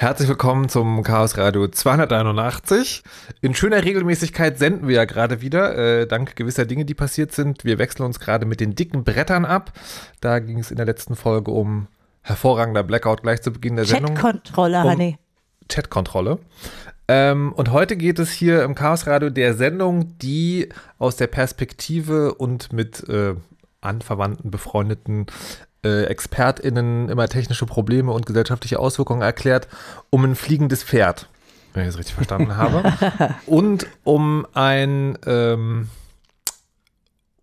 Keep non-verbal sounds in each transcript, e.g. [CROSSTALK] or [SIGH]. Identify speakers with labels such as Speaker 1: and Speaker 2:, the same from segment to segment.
Speaker 1: Herzlich willkommen zum Chaos Radio 281. In schöner Regelmäßigkeit senden wir ja gerade wieder, äh, dank gewisser Dinge, die passiert sind. Wir wechseln uns gerade mit den dicken Brettern ab. Da ging es in der letzten Folge um hervorragender Blackout gleich zu Beginn der Sendung.
Speaker 2: Chatkontrolle,
Speaker 1: Um
Speaker 2: Honey.
Speaker 1: Chatkontrolle. Ähm, und heute geht es hier im Chaos Radio der Sendung, die aus der Perspektive und mit äh, anverwandten, befreundeten äh, ExpertInnen immer technische Probleme und gesellschaftliche Auswirkungen erklärt, um ein fliegendes Pferd, wenn ich das richtig verstanden habe, [LAUGHS] und um ein, ähm,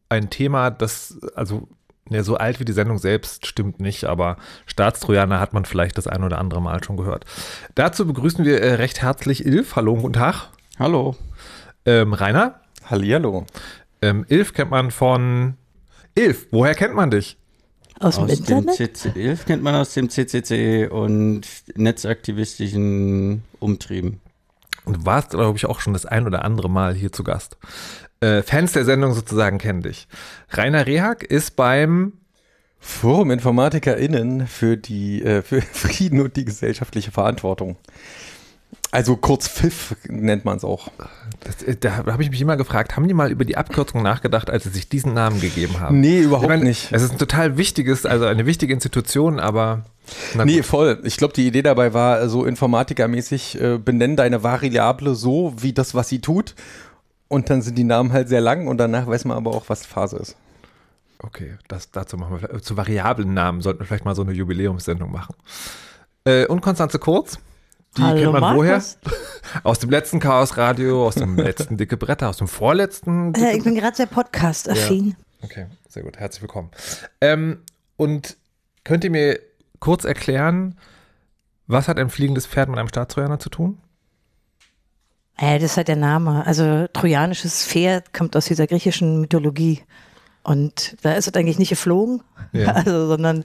Speaker 1: ein Thema, das, also ja, so alt wie die Sendung selbst stimmt nicht, aber Staatstrojaner hat man vielleicht das ein oder andere Mal schon gehört. Dazu begrüßen wir äh, recht herzlich Ilf. Hallo und guten Tag.
Speaker 3: Hallo.
Speaker 1: Ähm, Rainer.
Speaker 3: Hallihallo.
Speaker 1: Ähm, Ilf kennt man von. Ilf, woher kennt man dich?
Speaker 2: Aus, dem
Speaker 3: Aus dem
Speaker 2: Internet?
Speaker 3: CC kennt man aus dem CCC und netzaktivistischen Umtrieben.
Speaker 1: Und du warst, glaube ich, auch schon das ein oder andere Mal hier zu Gast. Äh, Fans der Sendung sozusagen kennen dich. Rainer Rehak ist beim.
Speaker 4: Forum InformatikerInnen für die äh, [LAUGHS] für Frieden und die gesellschaftliche Verantwortung. Also kurz FIF nennt man es auch.
Speaker 1: Das, äh, da habe ich mich immer gefragt, haben die mal über die Abkürzung nachgedacht, als sie sich diesen Namen gegeben haben?
Speaker 4: Nee, überhaupt
Speaker 1: meine,
Speaker 4: nicht.
Speaker 1: Es ist ein total wichtiges, also eine wichtige Institution, aber.
Speaker 4: Nee,
Speaker 1: gut.
Speaker 4: voll. Ich glaube, die Idee dabei war äh, so informatikermäßig, äh, benenn deine Variable so, wie das, was sie tut. Und dann sind die Namen halt sehr lang und danach weiß man aber auch, was Phase ist.
Speaker 1: Okay, das, dazu machen wir vielleicht- zu variablen Namen sollten wir vielleicht mal so eine Jubiläumssendung machen. Äh, und Konstanze Kurz, die
Speaker 2: Hallo,
Speaker 1: kennt man
Speaker 2: Markus.
Speaker 1: woher? [LAUGHS] Aus dem letzten Chaos Radio, aus dem [LAUGHS] letzten Dicke Bretter, aus dem vorletzten.
Speaker 2: Äh, ich bin gerade sehr podcast-affin.
Speaker 1: Okay, sehr gut. Herzlich willkommen. Ähm, und könnt ihr mir kurz erklären, was hat ein fliegendes Pferd mit einem Staatstrojaner zu tun?
Speaker 2: Äh, das ist halt der Name. Also trojanisches Pferd kommt aus dieser griechischen Mythologie. Und da ist es eigentlich nicht geflogen,
Speaker 1: Ja. [LAUGHS]
Speaker 2: also, sondern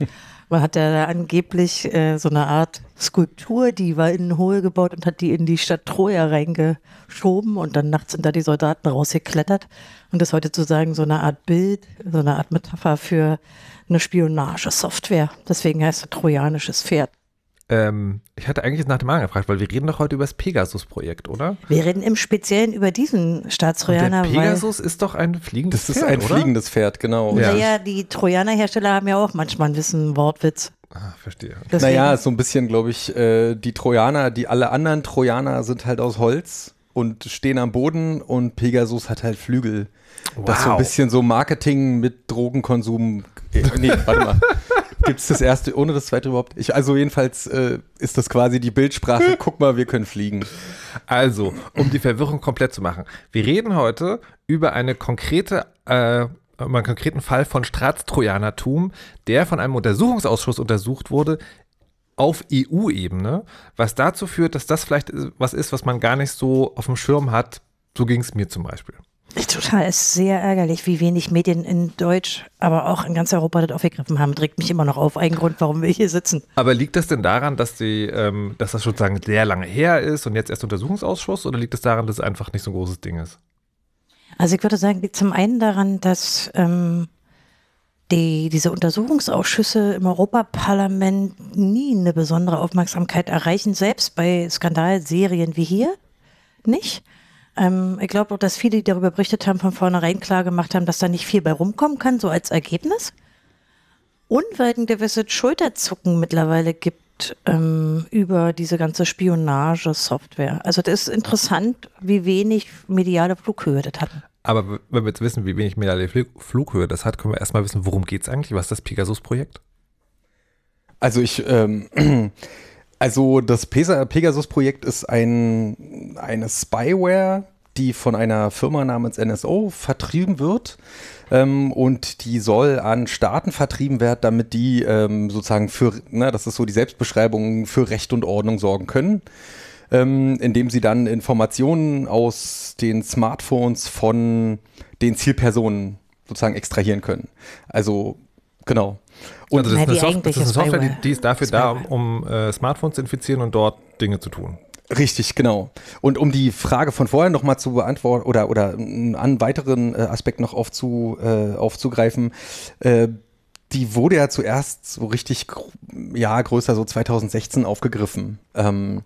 Speaker 2: man hat ja da angeblich äh, so eine Art Skulptur, die war in ein Hohl gebaut und hat die in die Stadt Troja reingeschoben und dann nachts sind da die Soldaten rausgeklettert. Und das ist heute sozusagen so eine Art Bild, so eine Art Metapher für eine Spionagesoftware. Deswegen heißt es trojanisches Pferd.
Speaker 1: Ähm, ich hatte eigentlich nach dem Namen gefragt, weil wir reden doch heute über das Pegasus-Projekt, oder?
Speaker 2: Wir reden im Speziellen über diesen
Speaker 1: Und der
Speaker 2: Staatstrojaner, weil
Speaker 1: Pegasus ist doch ein fliegendes
Speaker 4: Das ist
Speaker 1: Pferd,
Speaker 4: ein
Speaker 1: oder?
Speaker 4: fliegendes Pferd, genau.
Speaker 1: Ja.
Speaker 2: naja, die Trojaner-Hersteller haben ja auch manchmal ein bisschen Wortwitz.
Speaker 1: Ah, verstehe.
Speaker 2: Deswegen,
Speaker 4: Naja, ist so ein bisschen, glaube ich, äh, die Trojaner, die alle anderen Trojaner sind halt aus Holz und stehen am Boden und Pegasus hat halt Flügel. Das ist so ein
Speaker 1: Wow.
Speaker 4: bisschen so Marketing mit Drogenkonsum. Äh, nee, warte mal. [LAUGHS] Gibt es das erste ohne das zweite überhaupt? Ich, also jedenfalls äh, ist das quasi die Bildsprache. [LAUGHS] Guck mal, wir können fliegen.
Speaker 1: Also, um die Verwirrung komplett zu machen. Wir reden heute über eine konkrete, äh, über einen konkreten Fall von Staatstrojanertum, der von einem Untersuchungsausschuss untersucht wurde auf EU-Ebene, was dazu führt, dass das vielleicht was ist, was man gar nicht so auf dem Schirm hat. So ging es mir zum Beispiel.
Speaker 2: Total, es ist sehr ärgerlich, wie wenig Medien in Deutsch, aber auch in ganz Europa das aufgegriffen haben. Trägt mich immer noch auf. Ein Grund, warum wir hier sitzen.
Speaker 1: Aber liegt das denn daran, dass, die, ähm, dass das sozusagen sehr lange her ist und jetzt erst Untersuchungsausschuss oder liegt es daran, dass es einfach nicht so ein großes Ding ist?
Speaker 2: Also ich würde sagen, liegt zum einen daran, dass ähm, die, diese Untersuchungsausschüsse im Europaparlament nie eine besondere Aufmerksamkeit erreichen, selbst bei Skandalserien wie hier nicht. Ähm, ich glaube auch, dass viele, die darüber berichtet haben, von vornherein klar gemacht haben, dass da nicht viel bei rumkommen kann, so als Ergebnis. Und weil ein gewisses Schulterzucken mittlerweile gibt ähm, über diese ganze Spionagesoftware. Also das ist interessant, wie wenig mediale Flughöhe das hat.
Speaker 1: Aber wenn wir jetzt wissen, wie wenig mediale Fl- Flughöhe das hat, können wir erstmal wissen, worum geht es eigentlich? Was ist das Pegasus-Projekt?
Speaker 4: Also ich, ähm, [CLEARS THROAT] also das Pegasus-Projekt ist ein, eine Spyware, die von einer Firma namens NSO vertrieben wird ähm, und die soll an Staaten vertrieben werden, damit die ähm, sozusagen für, ne, das ist so die Selbstbeschreibung, für Recht und Ordnung sorgen können. Ähm, indem sie dann Informationen aus den Smartphones von den Zielpersonen sozusagen extrahieren können. Also genau. Und
Speaker 1: also das, ist eine das ist eine Software, die,
Speaker 2: Spyware.
Speaker 1: die ist dafür da,
Speaker 2: Spyware.
Speaker 1: um äh, Smartphones zu infizieren und dort Dinge zu tun.
Speaker 4: Richtig, genau. Und um die Frage von vorher nochmal zu beantworten oder, oder einen weiteren äh, Aspekt noch aufzu, äh, aufzugreifen, äh, die wurde ja zuerst so richtig, ja, größer, so 2016 aufgegriffen. Ähm,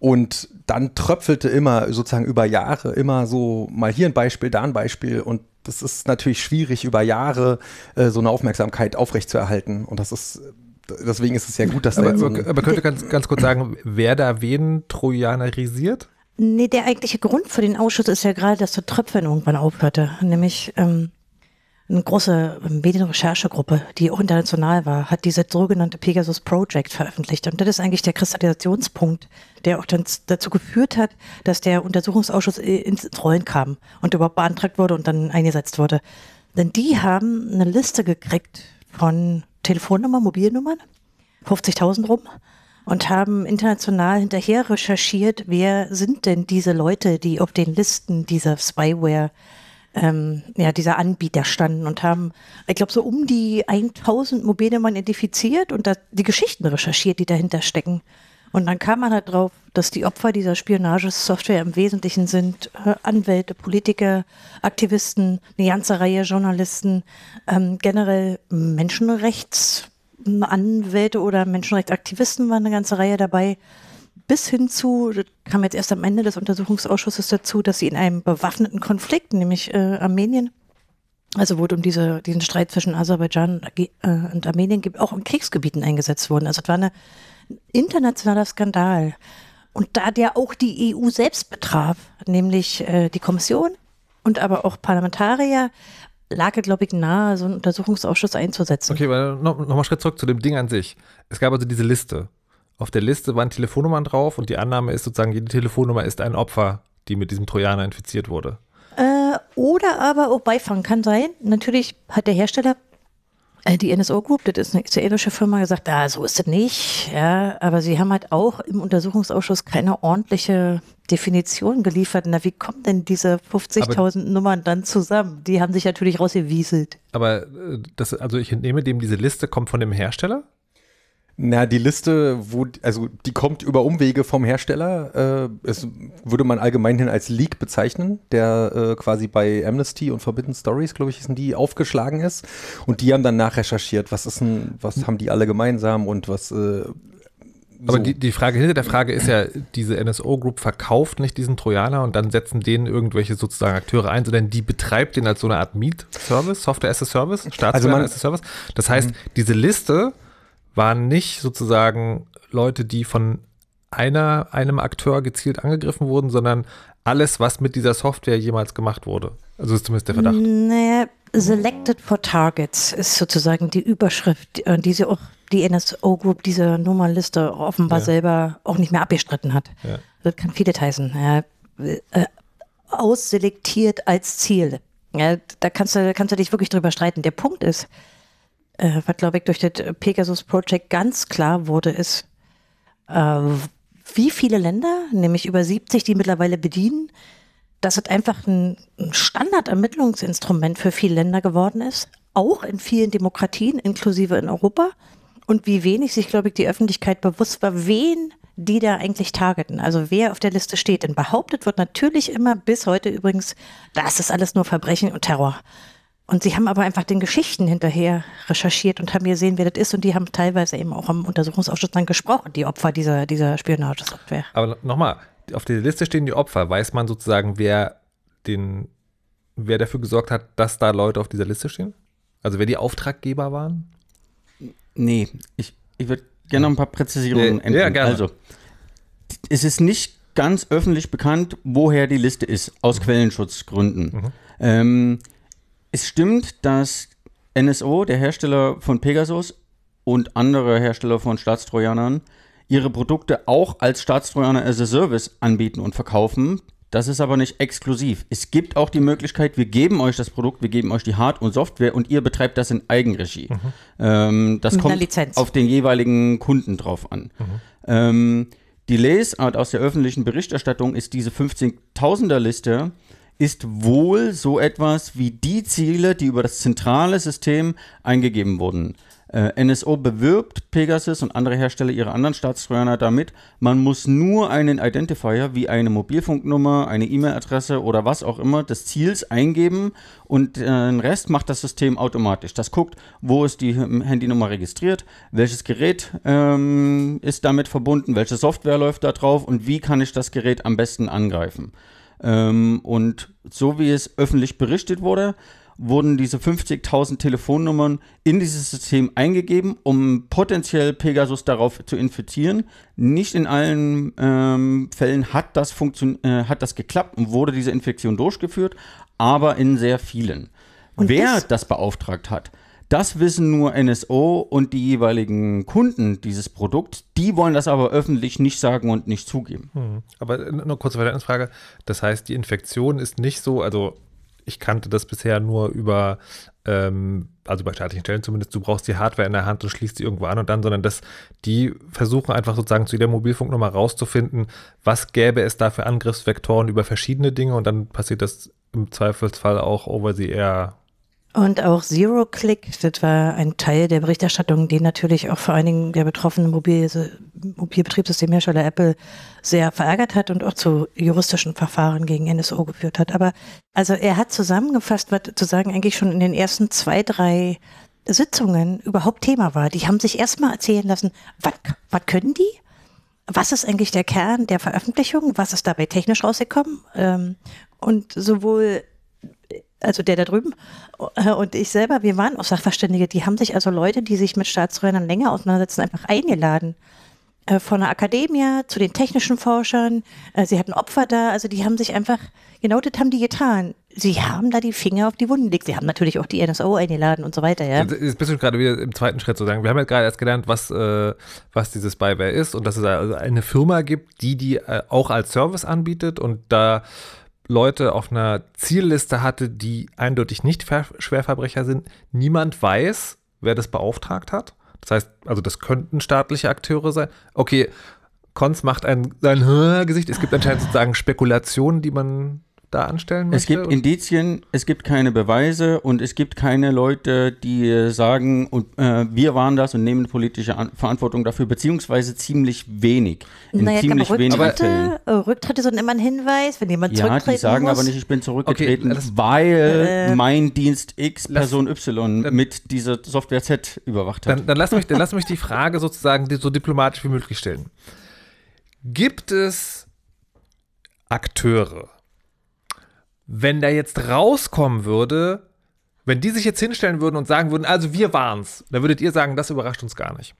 Speaker 4: und dann tröpfelte immer sozusagen über Jahre immer so mal hier ein Beispiel, da ein Beispiel und das ist natürlich schwierig über Jahre äh, so eine Aufmerksamkeit aufrechtzuerhalten und das ist deswegen ist es ja gut, dass
Speaker 1: aber,
Speaker 4: da so
Speaker 1: aber, könnte ganz, ganz kurz sagen, wer da wen trojanerisiert?
Speaker 2: Nee, der eigentliche Grund für den Ausschuss ist ja gerade, dass der Tröpfeln irgendwann aufhörte. Nämlich ähm, eine große Medienrecherchegruppe, die auch international war, hat diese sogenannte Pegasus Project veröffentlicht. Und das ist eigentlich der Kristallisationspunkt, der auch dann dazu geführt hat, dass der Untersuchungsausschuss ins Rollen kam und überhaupt beantragt wurde und dann eingesetzt wurde. Denn die haben eine Liste gekriegt von Telefonnummern, Mobilnummern, 50.000 rum, und haben international hinterher recherchiert, wer sind denn diese Leute, die auf den Listen dieser Spyware ähm, ja, dieser Anbieter standen und haben, ich glaube, so um die 1000 Mobilnummern identifiziert und die Geschichten recherchiert, die dahinter stecken. Und dann kam man halt drauf, dass die Opfer dieser Spionagesoftware im Wesentlichen sind äh, Anwälte, Politiker, Aktivisten, eine ganze Reihe Journalisten, ähm, generell Menschenrechtsanwälte oder Menschenrechtsaktivisten waren eine ganze Reihe dabei bis hin zu, das kam jetzt erst am Ende des Untersuchungsausschusses dazu, dass sie in einem bewaffneten Konflikt, nämlich äh, Armenien, also wo um diese, diesen Streit zwischen Aserbaidschan äh, und Armenien gibt, auch in Kriegsgebieten eingesetzt wurden. Also es war eine, ein internationaler Skandal. Und da der auch die EU selbst betraf, nämlich äh, die Kommission und aber auch Parlamentarier, lag es, glaube ich, nahe, so einen Untersuchungsausschuss einzusetzen.
Speaker 1: Okay, aber nochmal noch Schritt zurück zu dem Ding an sich. Es gab also diese Liste. Auf der Liste waren Telefonnummern drauf und die Annahme ist sozusagen, jede Telefonnummer ist ein Opfer, die mit diesem Trojaner infiziert wurde.
Speaker 2: Äh, oder aber auch Beifang kann sein. Natürlich hat der Hersteller, äh, die NSO Group, das ist eine israelische Firma, gesagt, ah, so ist es nicht. Ja, aber sie haben halt auch im Untersuchungsausschuss keine ordentliche Definition geliefert. Na, wie kommen denn diese 50.000 Nummern dann zusammen? Die haben sich natürlich rausgewieselt.
Speaker 1: Aber äh, das, also ich entnehme dem, diese Liste kommt von dem Hersteller?
Speaker 4: Na, die Liste, wo, also die kommt über Umwege vom Hersteller. Äh, es würde man allgemein hin als Leak bezeichnen, der äh, quasi bei Amnesty und Forbidden Stories, glaube ich, sind die aufgeschlagen ist. Und die haben dann nachrecherchiert, was ist denn, was haben die alle gemeinsam und was. Äh,
Speaker 1: so. Aber die, die Frage hinter der Frage ist ja, diese NSO Group verkauft nicht diesen Trojaner und dann setzen denen irgendwelche sozusagen Akteure ein, sondern die betreibt den als so eine Art Miet-Service, Software as a Service, Staatssoftware also as a Service. Das heißt, mhm. diese Liste waren nicht sozusagen Leute, die von einer, einem Akteur gezielt angegriffen wurden, sondern alles, was mit dieser Software jemals gemacht wurde. Also ist zumindest der Verdacht.
Speaker 2: Naja, Selected for Targets ist sozusagen die Überschrift, äh, die sie auch die NSO Group diese Nummernliste offenbar ja. selber auch nicht mehr abgestritten hat. Ja. Das kann vieles heißen. Ja, äh, ausselektiert als Ziel. Ja, da kannst du, kannst du dich wirklich drüber streiten. Der Punkt ist, äh, was glaube ich durch das Pegasus Project ganz klar wurde, ist, äh, wie viele Länder, nämlich über 70, die mittlerweile bedienen, dass es einfach ein, Standardermittlungsinstrument für viele Länder geworden ist, auch in vielen Demokratien, inklusive in Europa. Und wie wenig sich, glaube ich, die Öffentlichkeit bewusst war, wen die da eigentlich targeten, also wer auf der Liste steht. Denn behauptet wird natürlich immer, bis heute übrigens, das ist alles nur Verbrechen und Terror. Und sie haben aber einfach den Geschichten hinterher recherchiert und haben gesehen, wer das ist. Und die haben teilweise eben auch am Untersuchungsausschuss dann gesprochen, die Opfer dieser, dieser Spionagesoftware.
Speaker 1: Aber nochmal, auf der Liste stehen die Opfer. Weiß man sozusagen, wer den, wer dafür gesorgt hat, dass da Leute auf dieser Liste stehen? Also wer die Auftraggeber waren?
Speaker 3: Nee, ich, ich würde gerne noch ein paar Präzisierungen
Speaker 1: enden. Ja, gerne.
Speaker 3: Also, es ist nicht ganz öffentlich bekannt, woher die Liste ist, aus mhm. Quellenschutzgründen. Mhm. Ähm, es stimmt, dass NSO, der Hersteller von Pegasus und andere Hersteller von Staatstrojanern, ihre Produkte auch als Staatstrojaner as a Service anbieten und verkaufen. Das ist aber nicht exklusiv. Es gibt auch die Möglichkeit, wir geben euch das Produkt, wir geben euch die Hard- und Software und ihr betreibt das in Eigenregie. Mhm. Ähm, das Mit kommt auf den jeweiligen Kunden drauf an. Mhm. Ähm, die Lesart aus der öffentlichen Berichterstattung ist diese 15.000er Liste ist wohl so etwas wie die Ziele, die über das zentrale System eingegeben wurden. Äh, NSO bewirbt Pegasus und andere Hersteller ihrer anderen Staatstrojaner damit, man muss nur einen Identifier wie eine Mobilfunknummer, eine E-Mail-Adresse oder was auch immer des Ziels eingeben und äh, den Rest macht das System automatisch. Das guckt, wo ist die Handynummer registriert, welches Gerät ähm, ist damit verbunden, welche Software läuft da drauf und wie kann ich das Gerät am besten angreifen. Ähm, und so wie es öffentlich berichtet wurde, wurden diese 50.000 Telefonnummern in dieses System eingegeben, um potenziell Pegasus darauf zu infizieren. Nicht in allen ähm, Fällen hat das, funktion äh, hat das geklappt und wurde diese Infektion durchgeführt, aber in sehr vielen. Und Wer das, das beauftragt hat, das wissen nur NSO und die jeweiligen Kunden dieses Produkts. Die wollen das aber öffentlich nicht sagen und nicht zugeben.
Speaker 1: Hm. Aber nur kurze Verständnisfrage. Das heißt, die Infektion ist nicht so, also ich kannte das bisher nur über, ähm, also bei staatlichen Stellen zumindest, du brauchst die Hardware in der Hand und schließt sie irgendwo an und dann, sondern dass die versuchen einfach sozusagen zu jeder Mobilfunknummer rauszufinden, was gäbe es da für Angriffsvektoren über verschiedene Dinge und dann passiert das im Zweifelsfall auch over the air
Speaker 2: und auch Zero Click, das war ein Teil der Berichterstattung, den natürlich auch vor allen Dingen der betroffenen Mobil Mobilbetriebssystemhersteller Apple sehr verärgert hat und auch zu juristischen Verfahren gegen NSO geführt hat. Aber also er hat zusammengefasst, was zu sagen eigentlich schon in den ersten zwei, drei Sitzungen überhaupt Thema war. Die haben sich erstmal erzählen lassen, was, können die? Was ist eigentlich der Kern der Veröffentlichung? Was ist dabei technisch rausgekommen? Ähm, und sowohl also der da drüben äh, und ich selber, wir waren auch Sachverständige, die haben sich also Leute, die sich mit Staatsräubern länger auseinandersetzen, einfach eingeladen. Äh, von der Akademie zu den technischen Forschern, äh, sie hatten Opfer da, also die haben sich einfach, genau das haben die getan. Sie haben da die Finger auf die Wunden gelegt. Sie haben natürlich auch die NSO eingeladen und so weiter, ja.
Speaker 1: Jetzt bist du gerade wieder im zweiten Schritt zu sagen. Wir haben ja gerade erst gelernt, was, äh, was dieses Spyware ist und dass es also eine Firma gibt, die die äh, auch als Service anbietet und da Leute auf einer Zielliste hatte, die eindeutig nicht Schwerverbrecher sind. Niemand weiß, wer das beauftragt hat. Das heißt, also das könnten staatliche Akteure sein. Okay, Konz macht ein sein [LAUGHS] Gesicht. Es gibt anscheinend sozusagen Spekulationen, die man da anstellen
Speaker 3: möchte? Es gibt Indizien, es gibt keine Beweise und es gibt keine Leute, die sagen, und, äh, wir waren das und nehmen politische An Verantwortung dafür, beziehungsweise ziemlich wenig.
Speaker 2: In naja, ziemlich wenigen Fällen. Äh, Rücktritte sind immer ein Hinweis, wenn jemand
Speaker 3: ja, die sagen muss. aber nicht, ich bin zurückgetreten, okay, weil äh, mein Dienst X Person lass, Y mit dieser Software Z überwacht
Speaker 1: hat. Dann, dann, lass mich, dann lass mich die Frage sozusagen so diplomatisch wie möglich stellen. Gibt es Akteure, wenn der jetzt rauskommen würde, wenn die sich jetzt hinstellen würden und sagen würden, also wir waren's, dann würdet ihr sagen, das überrascht uns gar nicht.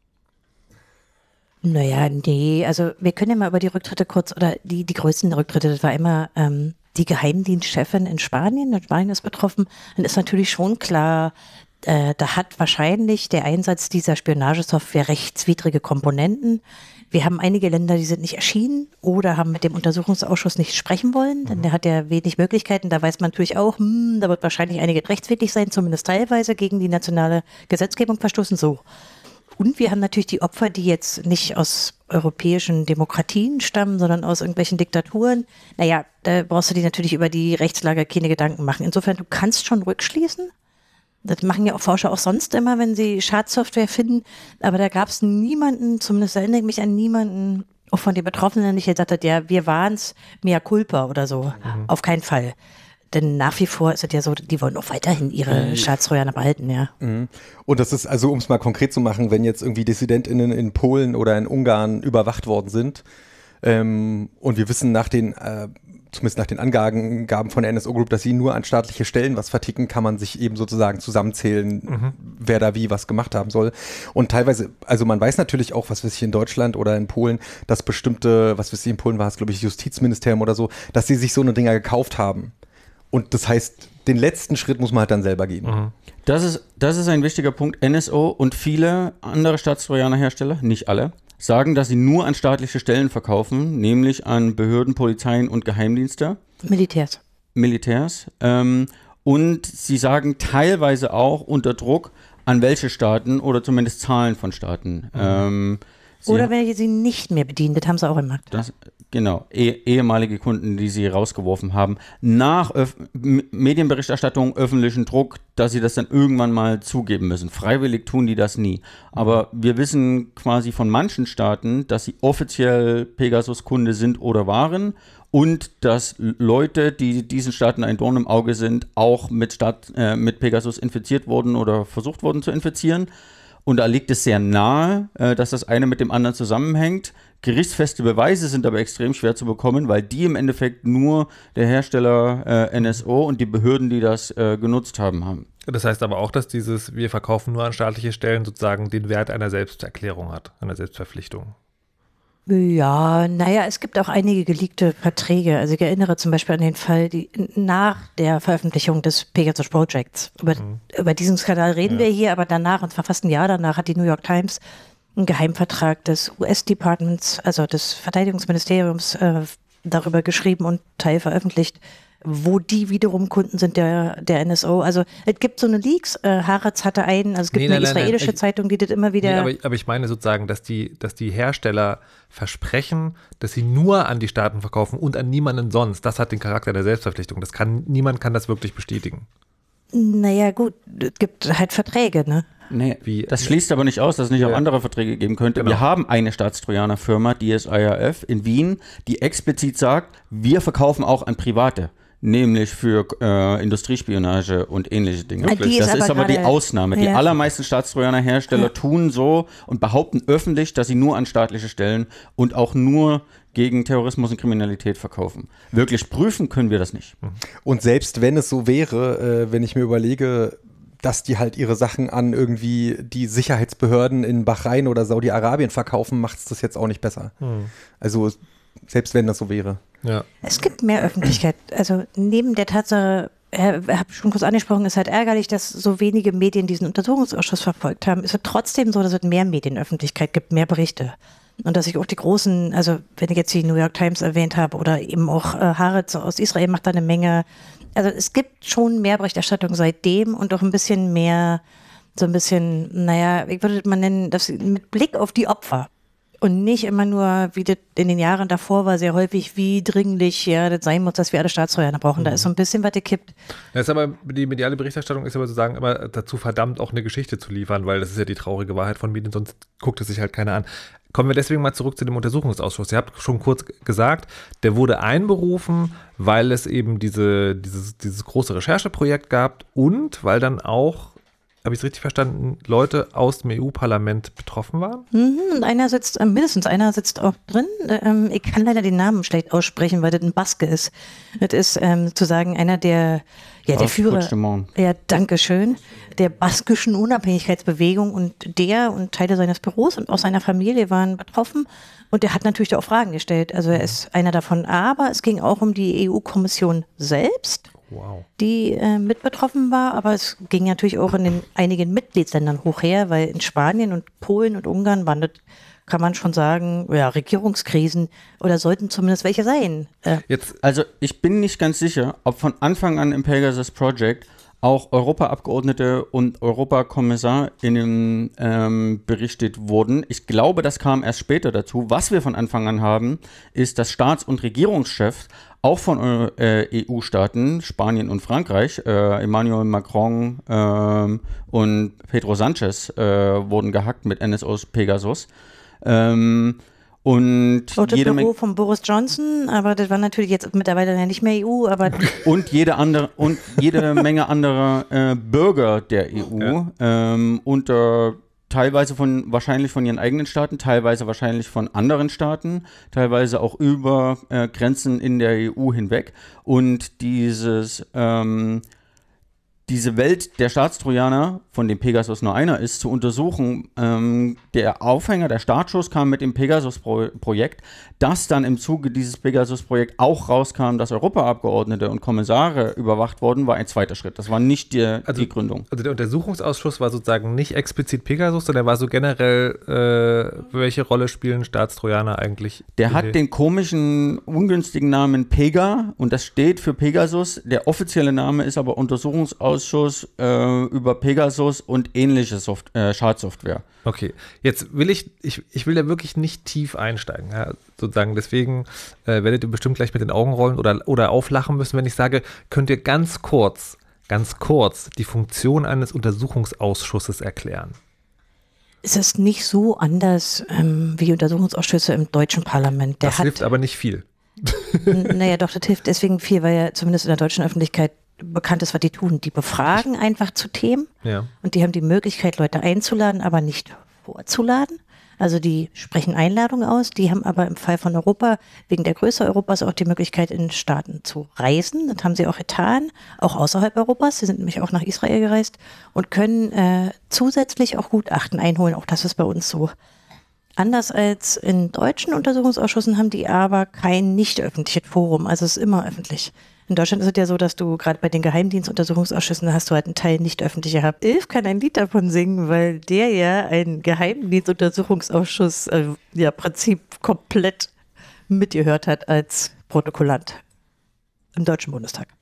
Speaker 2: Naja, nee, also wir können ja mal über die Rücktritte kurz, oder die, die größten Rücktritte, das war immer ähm, die Geheimdienstchefin in Spanien, in Spanien ist betroffen, dann ist natürlich schon klar, äh, da hat wahrscheinlich der Einsatz dieser Spionagesoftware rechtswidrige Komponenten. Wir haben einige Länder, die sind nicht erschienen oder haben mit dem Untersuchungsausschuss nicht sprechen wollen, denn der hat ja wenig Möglichkeiten. Da weiß man natürlich auch, hm, da wird wahrscheinlich einige rechtswidrig sein, zumindest teilweise gegen die nationale Gesetzgebung verstoßen. So. Und wir haben natürlich die Opfer, die jetzt nicht aus europäischen Demokratien stammen, sondern aus irgendwelchen Diktaturen. Naja, da brauchst du dir natürlich über die Rechtslage keine Gedanken machen. Insofern, du kannst schon rückschließen, das machen ja auch Forscher auch sonst immer, wenn sie Schadsoftware finden. Aber da gab es niemanden, zumindest erinnere ich mich an niemanden, auch von den Betroffenen, der nicht gesagt hat, ja, wir waren's, mea culpa oder so. Mhm. Auf keinen Fall. Denn nach wie vor ist es ja so, die wollen auch weiterhin ihre mhm. Staatstrojaner behalten, ja.
Speaker 4: Mhm. Und das ist also, um es mal konkret zu machen, wenn jetzt irgendwie DissidentInnen in Polen oder in Ungarn überwacht worden sind, ähm, und wir wissen nach den äh, zumindest nach den Angaben von der NSO Group, dass sie nur an staatliche Stellen was verticken, kann man sich eben sozusagen zusammenzählen, mhm. wer da wie was gemacht haben soll. Und teilweise, also man weiß natürlich auch, was weiß ich in Deutschland oder in Polen, dass bestimmte, was weiß ich, in Polen war es, glaube ich, Justizministerium oder so, dass sie sich so eine Dinger gekauft haben. Und das heißt, den letzten Schritt muss man halt dann selber gehen. Mhm.
Speaker 3: Das ist, das ist ein wichtiger Punkt. NSO und viele andere Staatstrojaner-Hersteller, nicht alle, sagen, dass sie nur an staatliche Stellen verkaufen, nämlich an Behörden, Polizeien und Geheimdienste.
Speaker 2: Militärs.
Speaker 3: Militärs. Ähm, und sie sagen teilweise auch unter Druck, an welche Staaten oder zumindest Zahlen von Staaten. Mhm. Ähm,
Speaker 2: oder welche sie nicht mehr bedienen, das haben sie auch im Markt.
Speaker 3: Das, Genau, eh, ehemalige Kunden, die sie rausgeworfen haben, nach Öf Medienberichterstattung, öffentlichen Druck, dass sie das dann irgendwann mal zugeben müssen. Freiwillig tun die das nie. Aber wir wissen quasi von manchen Staaten, dass sie offiziell Pegasus-Kunde sind oder waren und dass Leute, die diesen Staaten ein Dorn im Auge sind, auch mit, Staat, äh, mit Pegasus infiziert wurden oder versucht wurden zu infizieren. Und da liegt es sehr nahe, äh, dass das eine mit dem anderen zusammenhängt. Gerichtsfeste Beweise sind aber extrem schwer zu bekommen, weil die im Endeffekt nur der Hersteller äh, NSO und die Behörden, die das äh, genutzt haben, haben.
Speaker 1: Das heißt aber auch, dass dieses Wir verkaufen nur an staatliche Stellen sozusagen den Wert einer Selbsterklärung hat, einer Selbstverpflichtung.
Speaker 2: Ja, naja, es gibt auch einige geleakte Verträge. Also ich erinnere zum Beispiel an den Fall, die nach der Veröffentlichung des Pegasus Projects. Über, mhm. über diesen Skandal reden ja. wir hier, aber danach, und zwar fast ein Jahr danach, hat die New York Times einen Geheimvertrag des US-Departments, also des Verteidigungsministeriums, äh, darüber geschrieben und Teil veröffentlicht, wo die wiederum Kunden sind der, der NSO. Also es gibt so eine Leaks, äh, Haaretz hatte einen, also es gibt nee, eine nein, israelische nein, nein.
Speaker 1: Zeitung,
Speaker 2: die das immer wieder.
Speaker 1: Nee, aber, aber, ich meine sozusagen, dass die, dass die Hersteller versprechen, dass sie nur an die Staaten verkaufen und an niemanden sonst. Das hat den Charakter der Selbstverpflichtung. Das kann, niemand kann das wirklich bestätigen.
Speaker 2: Naja, gut, es gibt halt Verträge, ne?
Speaker 3: Nee, Wie, das schließt aber nicht aus, dass es nicht ja. auch andere Verträge geben könnte. Genau. Wir haben eine Staatstrojaner-Firma, DSIRF, in Wien, die explizit sagt, wir verkaufen auch an Private nämlich für äh, Industriespionage und ähnliche Dinge.
Speaker 2: Ah,
Speaker 3: die das ist, ist aber die Ausnahme. Ja. Die allermeisten Staatstrojaner-Hersteller ja. tun so und behaupten öffentlich, dass sie nur an staatliche Stellen und auch nur gegen Terrorismus und Kriminalität verkaufen. Wirklich prüfen können wir das nicht.
Speaker 4: Und selbst wenn es so wäre, äh, wenn ich mir überlege, dass die halt ihre Sachen an irgendwie die Sicherheitsbehörden in Bahrain oder Saudi-Arabien verkaufen, macht es das jetzt auch nicht besser. Hm. Also selbst wenn das so wäre.
Speaker 2: Ja. Es gibt mehr Öffentlichkeit. Also neben der Tatsache, ich habe schon kurz angesprochen, ist halt ärgerlich, dass so wenige Medien diesen Untersuchungsausschuss verfolgt haben. Ist es trotzdem so, dass es mehr Medienöffentlichkeit gibt, mehr Berichte. Und dass ich auch die großen, also wenn ich jetzt die New York Times erwähnt habe oder eben auch äh, Haaretz aus Israel macht da eine Menge. Also es gibt schon mehr Berichterstattung seitdem und auch ein bisschen mehr, so ein bisschen, naja, ich würde mal nennen, das mit Blick auf die Opfer. Und nicht immer nur, wie das in den Jahren davor war, sehr häufig, wie dringlich ja das sein muss, dass wir alle Staatstrojaner brauchen. Mhm. Da ist so ein bisschen was gekippt.
Speaker 1: Das ist aber, die mediale Berichterstattung ist aber sozusagen immer dazu verdammt, auch eine Geschichte zu liefern, weil das ist ja die traurige Wahrheit von Medien, sonst guckt es sich halt keiner an. Kommen wir deswegen mal zurück zu dem Untersuchungsausschuss. Ihr habt schon kurz gesagt, der wurde einberufen, weil es eben diese, dieses, dieses große Rechercheprojekt gab und weil dann auch habe ich es richtig verstanden, Leute aus dem EU-Parlament betroffen waren?
Speaker 2: Mhm, einer sitzt, äh, mindestens einer sitzt auch drin. Ähm, ich kann leider den Namen schlecht aussprechen, weil das ein Baske ist. Das ist ähm, sozusagen einer der, ja, der Führer. Ja, danke schön. Der baskischen Unabhängigkeitsbewegung und der und Teile seines Büros und auch seiner Familie waren betroffen. Und der hat natürlich auch Fragen gestellt. Also er ist einer davon. Aber es ging auch um die EU-Kommission selbst wow. die äh, mit betroffen war. Aber es ging natürlich auch in den einigen Mitgliedsländern hoch her, weil in Spanien und Polen und Ungarn waren das kann man schon sagen, ja, Regierungskrisen oder sollten zumindest welche sein.
Speaker 3: Äh. Jetzt, also ich bin nicht ganz sicher, ob von Anfang an im Pegasus Project auch Europaabgeordnete und Europakommissarinnen ähm, berichtet wurden. Ich glaube, das kam erst später dazu. Was wir von Anfang an haben, ist, dass Staats- und Regierungschefs auch von äh, EU-Staaten, Spanien und Frankreich, äh, Emmanuel Macron äh, und Pedro Sanchez äh, wurden gehackt mit NSOs Pegasus. Ähm, und
Speaker 2: Auch das Büro von Boris Johnson, aber das war natürlich jetzt mittlerweile ja nicht mehr EU, aber [LAUGHS]
Speaker 3: und jede andere und jede Menge anderer äh, Bürger der EU ja. ähm, unter teilweise von wahrscheinlich von ihren eigenen Staaten, teilweise wahrscheinlich von anderen Staaten, teilweise auch über äh, Grenzen in der EU hinweg. Und dieses ähm, diese Welt der Staatstrojaner, von dem Pegasus nur einer ist, zu untersuchen. Ähm, der Aufhänger, der Startschuss kam mit dem Pegasus-Projekt, dass dann im Zuge dieses Pegasus-Projekts auch rauskam, dass Europaabgeordnete und Kommissare überwacht wurden, war ein zweiter Schritt. Das war nicht die, also, die Gründung.
Speaker 1: Also der Untersuchungsausschuss war sozusagen nicht explizit Pegasus, sondern war so generell, äh, welche Rolle spielen Staatstrojaner eigentlich?
Speaker 3: Der hat den komischen, ungünstigen Namen Pega und das steht für Pegasus. Der offizielle Name ist aber Untersuchungsausschuss Untersuchungsausschuss äh, über Pegasus und ähnliche Soft äh, Schadsoftware.
Speaker 1: Okay, jetzt will ich, ich, ich will da wirklich nicht tief einsteigen, ja, sozusagen. Deswegen äh, werdet ihr bestimmt gleich mit den Augen rollen oder, oder auflachen müssen, wenn ich sage, könnt ihr ganz kurz, ganz kurz die Funktion eines Untersuchungsausschusses erklären?
Speaker 2: Es ist nicht so anders ähm, wie Untersuchungsausschüsse im deutschen Parlament.
Speaker 1: Der das hilft aber nicht viel.
Speaker 2: naja, doch, das hilft deswegen viel, weil ja zumindest in der deutschen Öffentlichkeit bekannt ist, was die tun. Die befragen einfach zu Themen
Speaker 1: ja.
Speaker 2: und die haben die Möglichkeit, Leute einzuladen, aber nicht vorzuladen. Also die sprechen Einladungen aus, die haben aber im Fall von Europa wegen der Größe Europas auch die Möglichkeit, in Staaten zu reisen. Das haben sie auch getan, auch außerhalb Europas. Sie sind nämlich auch nach Israel gereist und können äh, zusätzlich auch Gutachten einholen. Auch das ist bei uns so. Anders als in deutschen Untersuchungsausschüssen haben die aber kein nicht öffentliches Forum. Also es ist immer öffentlich. In Deutschland ist es ja so, dass du gerade bei den Geheimdienstuntersuchungsausschüssen hast du halt einen Teil nicht öffentlich gehabt. Ilf kann ein Lied davon singen, weil der ja einen Geheimdienstuntersuchungsausschuss, äh, ja, Prinzip komplett mitgehört hat als Protokollant im Deutschen Bundestag.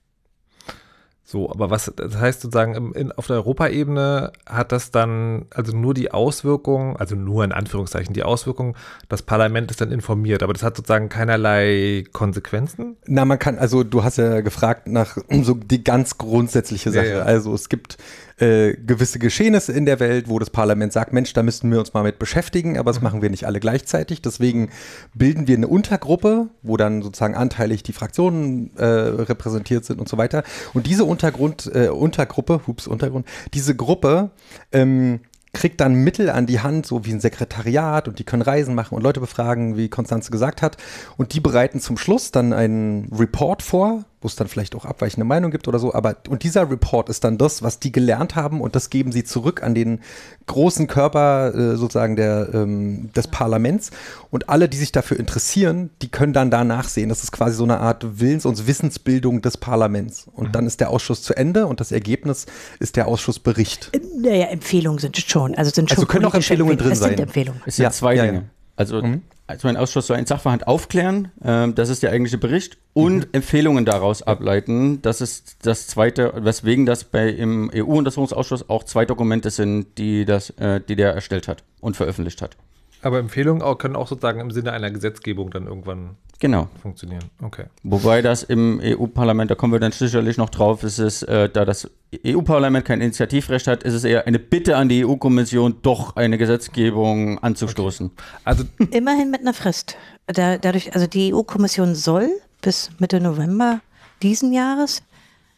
Speaker 1: So, aber was, das heißt sozusagen, im, in, auf der Europaebene hat das dann also nur die Auswirkung, also nur in Anführungszeichen die Auswirkung, das Parlament ist dann informiert, aber das hat sozusagen keinerlei Konsequenzen?
Speaker 4: Na, man kann, also du hast ja gefragt nach [CLEARS THROAT] so die ganz grundsätzliche Sache. Ja, ja. Also es gibt äh, gewisse Geschehnisse in der Welt, wo das Parlament sagt, Mensch, da müssten wir uns mal mit beschäftigen, aber das mhm. machen wir nicht alle gleichzeitig. Deswegen bilden wir eine Untergruppe, wo dann sozusagen anteilig die Fraktionen äh, repräsentiert sind und so weiter. Und diese Untergrund, äh, Untergruppe, hups, Untergrund, diese Gruppe ähm, kriegt dann Mittel an die Hand, so wie ein Sekretariat und die können Reisen machen und Leute befragen, wie Konstanze gesagt hat. Und die bereiten zum Schluss dann einen Report vor, wo es dann vielleicht auch abweichende Meinungen gibt oder so. Aber und dieser Report ist dann das, was die gelernt haben und das geben sie zurück an den großen Körper äh, sozusagen der, ähm, des Parlaments. Und alle, die sich dafür interessieren, die können dann da nachsehen. Das ist quasi so eine Art Willens- und Wissensbildung des Parlaments. Und mhm. dann ist der Ausschuss zu Ende und das Ergebnis ist der Ausschussbericht.
Speaker 2: Naja, Empfehlungen sind schon. Also sind schon
Speaker 4: also können auch Empfehlungen drin sein.
Speaker 2: Empfehlungen.
Speaker 3: Es sind ja, zwei ja, Dinge. Also mhm also ein Ausschuss soll einen Sachverhalt aufklären, äh, das ist der eigentliche Bericht, und mhm. Empfehlungen daraus ableiten. Das ist das zweite, weswegen das bei im EU-Untersuchungsausschuss auch zwei Dokumente sind, die, das, äh, die der erstellt hat und veröffentlicht hat.
Speaker 1: Aber Empfehlungen auch, können auch sozusagen im Sinne einer Gesetzgebung dann irgendwann
Speaker 3: genau.
Speaker 1: funktionieren. Okay.
Speaker 3: Wobei das im EU-Parlament, da kommen wir dann sicherlich noch drauf, ist es, äh, da das EU-Parlament kein Initiativrecht hat, ist es eher eine Bitte an die EU-Kommission, doch eine Gesetzgebung anzustoßen. Okay.
Speaker 2: Also [LAUGHS] immerhin mit einer Frist. Da, dadurch, also die EU-Kommission soll bis Mitte November diesen Jahres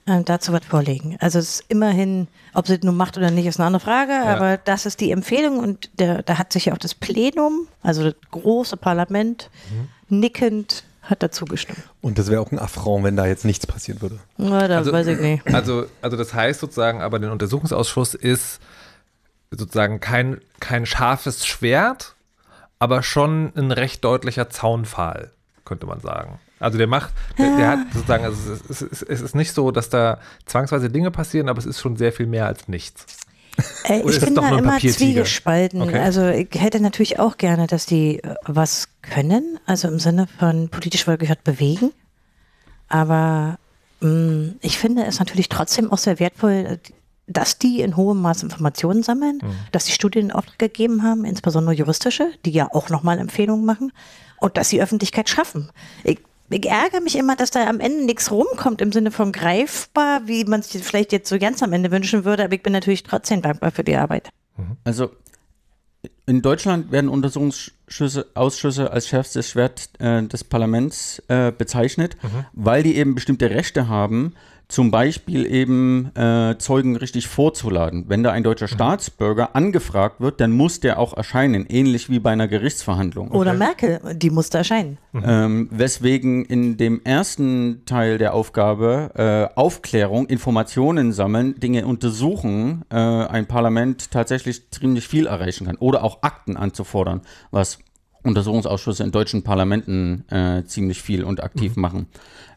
Speaker 2: äh, dazu was vorlegen. Also es ist immerhin, ob sie es nun macht oder nicht, ist eine andere Frage, ja. aber das ist die Empfehlung und der, da hat sich ja auch das Plenum, also das große Parlament, mhm. nickend hat dazu gestimmt.
Speaker 4: Und das wäre auch ein Affront, wenn da jetzt nichts passieren würde.
Speaker 2: Na, da also, weiß ich nicht.
Speaker 1: Also, also das heißt sozusagen, aber der Untersuchungsausschuss ist sozusagen kein, kein scharfes Schwert, aber schon ein recht deutlicher Zaunpfahl, könnte man sagen. Also der macht, der, der hat sozusagen, also es ist, es ist nicht so, dass da zwangsweise Dinge passieren, aber es ist schon sehr viel mehr als nichts.
Speaker 2: Äh, ich bin da immer zwiegespalten. Okay. Also ich hätte natürlich auch gerne, dass die äh, was können, also im Sinne von politisch wohlgehört bewegen. Aber mh, mm, ich finde es natürlich trotzdem auch sehr wertvoll, dass die in hohem Maß Informationen sammeln, mhm. dass die Studien in Auftrag gegeben haben, insbesondere juristische, die ja auch nochmal Empfehlungen machen und dass sie Öffentlichkeit schaffen. Ich ich ärgere mich immer, dass da am Ende nichts rumkommt im Sinne von greifbar, wie man sich vielleicht jetzt so ganz am Ende wünschen würde, aber ich bin natürlich trotzdem dankbar für die Arbeit.
Speaker 3: Mhm. Also in Deutschland werden Untersuchungsausschüsse als schärfstes Schwert äh, des Parlaments äh, bezeichnet, mhm. weil die eben bestimmte Rechte haben, zum Beispiel eben äh, Zeugen richtig vorzuladen. Wenn da ein deutscher mhm. Staatsbürger angefragt wird, dann muss der auch erscheinen, ähnlich wie bei einer Gerichtsverhandlung.
Speaker 2: Oder okay. Merkel, die musste erscheinen.
Speaker 3: Mhm. Ähm, weswegen in dem ersten Teil der Aufgabe äh, Aufklärung, Informationen sammeln, Dinge untersuchen, äh, ein Parlament tatsächlich ziemlich viel erreichen kann. Oder auch Akten anzufordern, was Untersuchungsausschüsse in deutschen Parlamenten äh, ziemlich viel und aktiv mhm. machen.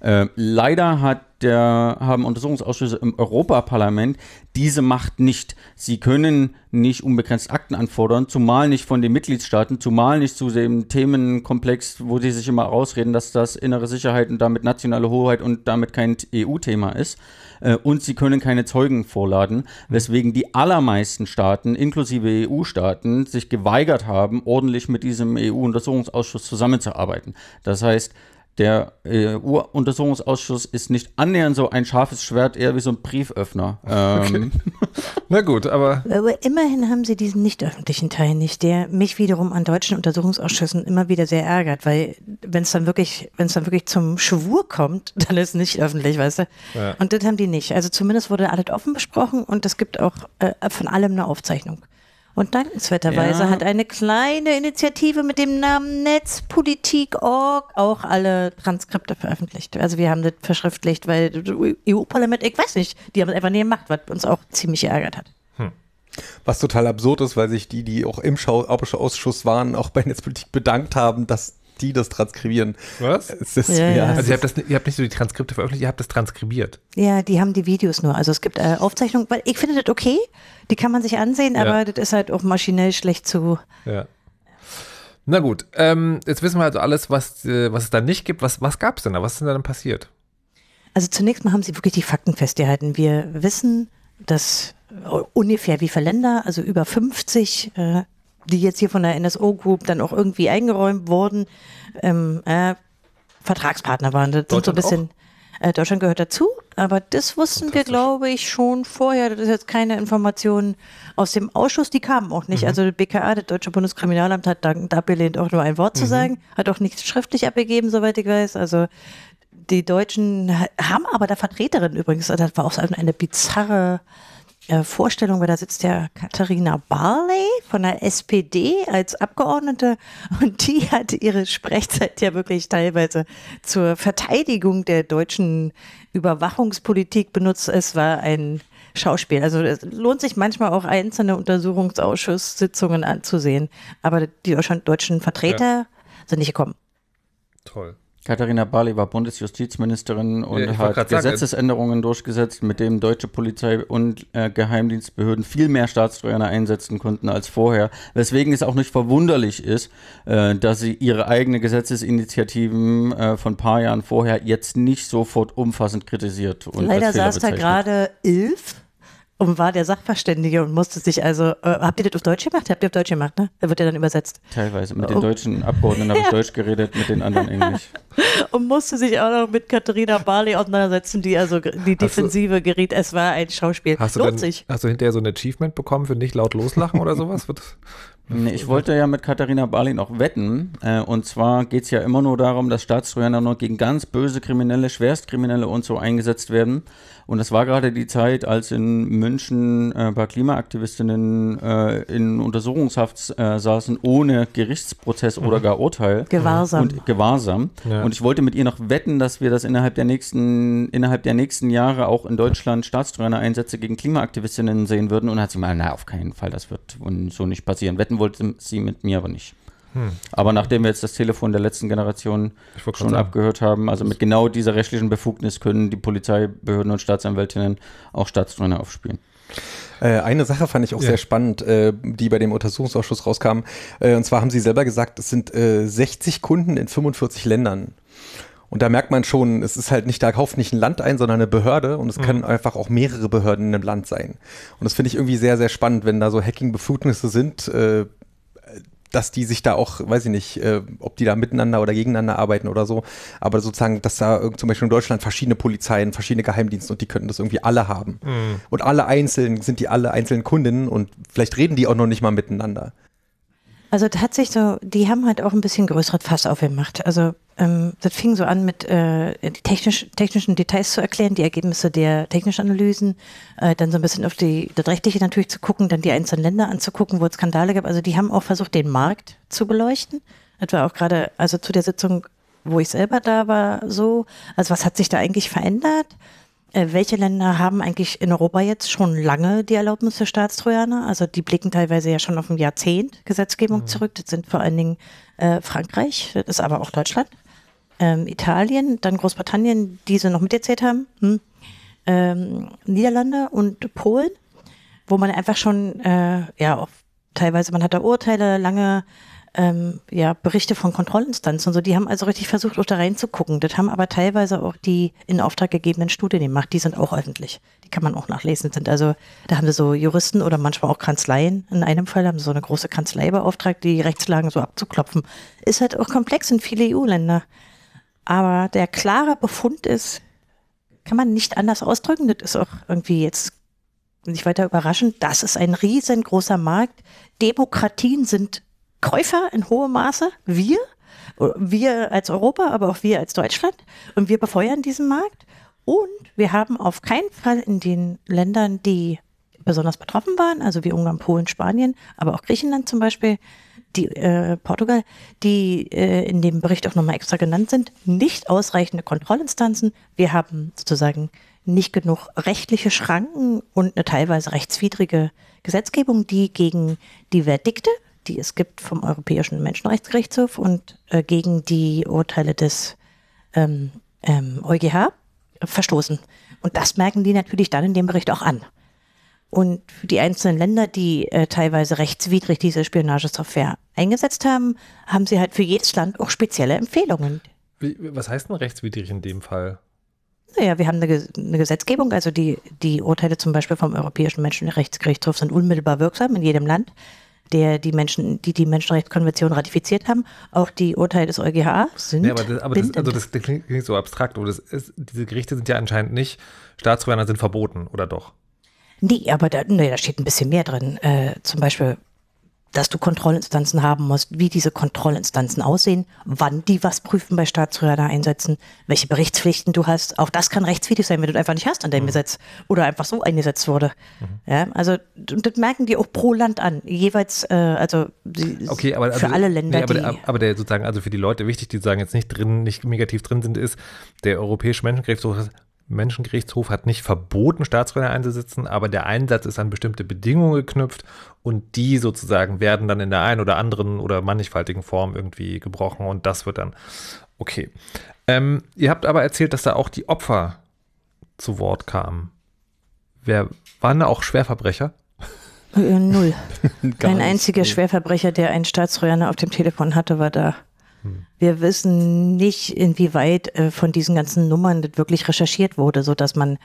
Speaker 3: Äh, leider hat der haben Untersuchungsausschüsse im Europaparlament diese Macht nicht. Sie können nicht unbegrenzt Akten anfordern, zumal nicht von den Mitgliedstaaten, zumal nicht zu dem Themenkomplex, wo sie sich immer ausreden, dass das innere Sicherheit und damit nationale Hoheit und damit kein EU-Thema ist. Äh, und sie können keine Zeugen vorladen, weswegen die allermeisten Staaten, inklusive EU-Staaten, sich geweigert haben, ordentlich mit diesem EU-Untersuchungsausschuss zusammenzuarbeiten. Das heißt, der EU-Untersuchungsausschuss ist nicht annähernd so ein scharfes Schwert, eher wie so ein Brieföffner. [LAUGHS] Ähm,
Speaker 1: Na gut, aber
Speaker 2: Aber immerhin haben sie diesen nicht öffentlichen Teil nicht, der mich wiederum an deutschen Untersuchungsausschüssen immer wieder sehr ärgert, weil wenn es dann wirklich, wenn es dann wirklich zum Schwur kommt, [LAUGHS] dann ist es nicht öffentlich, weißt du?
Speaker 1: Ja.
Speaker 2: Und das haben die nicht. Also zumindest wurde alles offen besprochen und es gibt auch äh, von allem eine Aufzeichnung. Und dankenswerterweise
Speaker 3: Ja.
Speaker 2: hat eine kleine Initiative mit dem Namen Netzpolitik.org auch alle Transkripte veröffentlicht. Also wir haben das verschriftlicht, weil EU-Parlament, ich weiß nicht, die haben es einfach nie gemacht, was uns auch ziemlich geärgert hat.
Speaker 4: Was total absurd ist, weil sich die, die auch im Schau Ausschuss waren, auch bei Netzpolitik bedankt haben, dass die das transkribieren.
Speaker 1: was?
Speaker 4: Es ist,
Speaker 2: Ja, ja.
Speaker 1: Also ihr habt, das, ihr habt nicht so die Transkripte veröffentlicht, ihr habt das transkribiert.
Speaker 2: Ja, die haben die Videos nur. Also es gibt äh, Aufzeichnungen, weil ich finde das okay, die kann man sich ansehen,
Speaker 1: Ja.
Speaker 2: aber das ist halt auch maschinell schlecht zu.
Speaker 1: Ja. Na gut, ähm, jetzt wissen wir also alles, was, äh, was es da nicht gibt. Was, was gab es denn da? Was ist denn da dann passiert?
Speaker 2: Also zunächst mal haben sie wirklich die Fakten festgehalten. Wir wissen, dass äh, ungefähr wie viele Länder, also über 50, äh, die jetzt hier von der NSO Group dann auch irgendwie eingeräumt wurden, ähm, äh, Vertragspartner waren. Das sind so ein
Speaker 1: Deutschland
Speaker 2: bisschen. Äh, Deutschland gehört dazu, aber das wussten wir, glaube ich, schon vorher. Das ist jetzt keine Information aus dem Ausschuss, die kamen auch nicht. Also das BKA, das Deutsche Bundeskriminalamt, hat dankend abgelehnt, auch nur ein Wort zu sagen, hat auch nichts schriftlich abgegeben, soweit ich weiß. Also die Deutschen ha- haben aber da Vertreterin übrigens, also das war auch so eine bizarre äh, Vorstellung, weil da sitzt ja Katharina Barley von der SPD als Abgeordnete und die hat ihre Sprechzeit ja wirklich teilweise zur Verteidigung der deutschen Überwachungspolitik benutzt. Es war ein Schauspiel. Also es lohnt sich manchmal auch einzelne Untersuchungsausschusssitzungen anzusehen, aber die deutschen, deutschen Vertreter sind nicht gekommen.
Speaker 1: Toll.
Speaker 3: Katharina Barley war Bundesjustizministerin und
Speaker 1: Ja,
Speaker 3: hat
Speaker 1: grad sagen,
Speaker 3: Gesetzesänderungen durchgesetzt, mit denen deutsche Polizei und äh, Geheimdienstbehörden viel mehr Staatstrojaner einsetzen konnten als vorher. Weswegen es auch nicht verwunderlich ist, äh, dass sie ihre eigene Gesetzesinitiativen äh, von ein paar Jahren vorher jetzt nicht sofort umfassend kritisiert. Und
Speaker 2: Leider
Speaker 3: als Fehler
Speaker 2: saß da gerade Ilf und war der Sachverständige und musste sich also, äh, habt ihr das auf Deutsch gemacht? Habt ihr auf Deutsch gemacht, ne? Da wird ja dann übersetzt.
Speaker 3: Teilweise. Mit
Speaker 2: Oh.
Speaker 3: den deutschen Abgeordneten habe ich [LAUGHS] Deutsch geredet, mit den anderen Englisch. [LAUGHS]
Speaker 2: Und musste sich auch noch mit Katharina Barley auseinandersetzen, die also die Defensive geriet. Es war ein Schauspiel.
Speaker 1: Hast du,
Speaker 2: Lohnt
Speaker 1: dann,
Speaker 2: sich.
Speaker 1: hast du hinterher so ein Achievement bekommen für nicht laut loslachen oder sowas? Wird das- [LAUGHS]
Speaker 3: Nee, ich wollte ja mit Katharina Barley noch wetten. Äh, und zwar geht es ja immer nur darum, dass Staatstrojaner nur gegen ganz böse Kriminelle, Schwerstkriminelle und so eingesetzt werden. Und das war gerade die Zeit, als in München äh, bei Klimaaktivistinnen äh, in Untersuchungshaft äh, saßen, ohne Gerichtsprozess oder gar Urteil.
Speaker 2: Gewahrsam.
Speaker 3: Und Gewahrsam.
Speaker 1: Ja.
Speaker 3: Und ich wollte mit ihr noch wetten, dass wir das innerhalb der nächsten, innerhalb der nächsten Jahre auch in Deutschland Staatstrojaner-Einsätze gegen Klimaaktivistinnen sehen würden. Und hat sie mal, na, auf keinen Fall, das wird so nicht passieren. Wetten wollte sie mit mir aber nicht. Aber nachdem wir jetzt das Telefon der letzten Generation schon
Speaker 1: sagen.
Speaker 3: abgehört haben, also mit genau dieser rechtlichen Befugnis können die Polizeibehörden und Staatsanwältinnen auch Staatstrojaner aufspielen.
Speaker 4: Äh, eine Sache fand ich auch
Speaker 1: Ja.
Speaker 4: sehr spannend, äh, die bei dem Untersuchungsausschuss rauskam. Äh, und zwar haben sie selber gesagt, es sind äh, 60 Kunden in 45 Ländern. Und da merkt man schon, es ist halt nicht, da kauft nicht ein Land ein, sondern eine Behörde und es können einfach auch mehrere Behörden in einem Land sein. Und das finde ich irgendwie sehr, sehr spannend, wenn da so Hacking-Befugnisse sind, äh, dass die sich da auch, weiß ich nicht, äh, ob die da miteinander oder gegeneinander arbeiten oder so, aber sozusagen, dass da zum Beispiel in Deutschland verschiedene Polizeien, verschiedene Geheimdienste und die könnten das irgendwie alle haben. Und alle einzeln sind die alle einzelnen Kundinnen und vielleicht reden die auch noch nicht mal miteinander.
Speaker 2: Also tatsächlich so, die haben halt auch ein bisschen größeres Fass aufgemacht. Also ähm, das fing so an mit äh, technisch, technischen Details zu erklären, die Ergebnisse der technischen Analysen, äh, dann so ein bisschen auf die, das Rechtliche natürlich zu gucken, dann die einzelnen Länder anzugucken, wo es Skandale gab. Also die haben auch versucht, den Markt zu beleuchten. Das war auch gerade, also zu der Sitzung, wo ich selber da war, so. Also was hat sich da eigentlich verändert? Äh, welche Länder haben eigentlich in Europa jetzt schon lange die Erlaubnis für Staatstrojaner? Also die blicken teilweise ja schon auf ein Jahrzehnt Gesetzgebung zurück. Das sind vor allen Dingen äh, Frankreich, das ist aber auch Deutschland. ähm, Italien, dann Großbritannien, die sie noch mitgezählt haben, hm, ähm, Niederlande und Polen, wo man einfach schon, äh, ja, auch teilweise, man hat da Urteile, lange ähm, ja, Berichte von Kontrollinstanzen und so, die haben also richtig versucht, auch da reinzugucken. Das haben aber teilweise auch die in Auftrag gegebenen Studien gemacht, die sind auch öffentlich. Die kann man auch nachlesen. Sind also, da haben wir so Juristen oder manchmal auch Kanzleien. In einem Fall haben sie so eine große Kanzlei beauftragt, die Rechtslagen so abzuklopfen. Ist halt auch komplex in viele EU-Länder. Aber der klare Befund ist, kann man nicht anders ausdrücken. Das ist auch irgendwie jetzt nicht weiter überraschend. Das ist ein riesengroßer Markt. Demokratien sind Käufer in hohem Maße. Wir, wir als Europa, aber auch wir als Deutschland. Und wir befeuern diesen Markt. Und wir haben auf keinen Fall in den Ländern, die besonders betroffen waren, also wie Ungarn, Polen, Spanien, aber auch Griechenland zum Beispiel, die äh, Portugal, die äh, in dem Bericht auch nochmal extra genannt sind, nicht ausreichende Kontrollinstanzen. Wir haben sozusagen nicht genug rechtliche Schranken und eine teilweise rechtswidrige Gesetzgebung, die gegen die Verdikte, die es gibt vom Europäischen Menschenrechtsgerichtshof und äh, gegen die Urteile des ähm, ähm, EuGH verstoßen. Und das merken die natürlich dann in dem Bericht auch an. Und für die einzelnen Länder, die äh, teilweise rechtswidrig diese Spionagesoftware eingesetzt haben, haben sie halt für jedes Land auch spezielle Empfehlungen.
Speaker 1: Wie, was heißt denn rechtswidrig in dem Fall?
Speaker 2: Naja, wir haben eine, eine, Gesetzgebung, also die, die Urteile zum Beispiel vom Europäischen Menschenrechtsgerichtshof sind unmittelbar wirksam in jedem Land, der die Menschen, die die Menschenrechtskonvention ratifiziert haben. Auch die Urteile des EuGH sind. Ja,
Speaker 1: aber das, aber das, also das, das klingt, klingt so abstrakt. Oder ist, diese Gerichte sind ja anscheinend nicht, Staatstrojaner sind verboten, oder doch?
Speaker 2: Nee, aber da, nee, da steht ein bisschen mehr drin. Äh, zum Beispiel, dass du Kontrollinstanzen haben musst, wie diese Kontrollinstanzen aussehen, wann die was prüfen bei Staatstrojaner einsetzen, welche Berichtspflichten du hast. Auch das kann rechtswidrig sein, wenn du einfach nicht hast an deinem mhm. Gesetz oder einfach so eingesetzt wurde. Mhm. Ja, also das merken die auch pro Land an, jeweils, äh, also die,
Speaker 1: okay, aber,
Speaker 2: für
Speaker 1: also,
Speaker 2: alle Länder.
Speaker 1: Nee, aber, der, aber der sozusagen, also für die Leute wichtig, die sagen jetzt nicht drin, nicht negativ drin sind, ist, der Europäische Menschengerichtshof Menschengerichtshof hat nicht verboten, Staatsräume einzusetzen, aber der Einsatz ist an bestimmte Bedingungen geknüpft und die sozusagen werden dann in der einen oder anderen oder mannigfaltigen Form irgendwie gebrochen und das wird dann okay. Ähm, ihr habt aber erzählt, dass da auch die Opfer zu Wort kamen. Wer waren da auch Schwerverbrecher?
Speaker 2: Äh, null. [LAUGHS] Kein einziger Schwerverbrecher, der einen Staatstrojaner auf dem Telefon hatte, war da. Wir wissen nicht, inwieweit äh, von diesen ganzen Nummern das wirklich recherchiert wurde, so dass man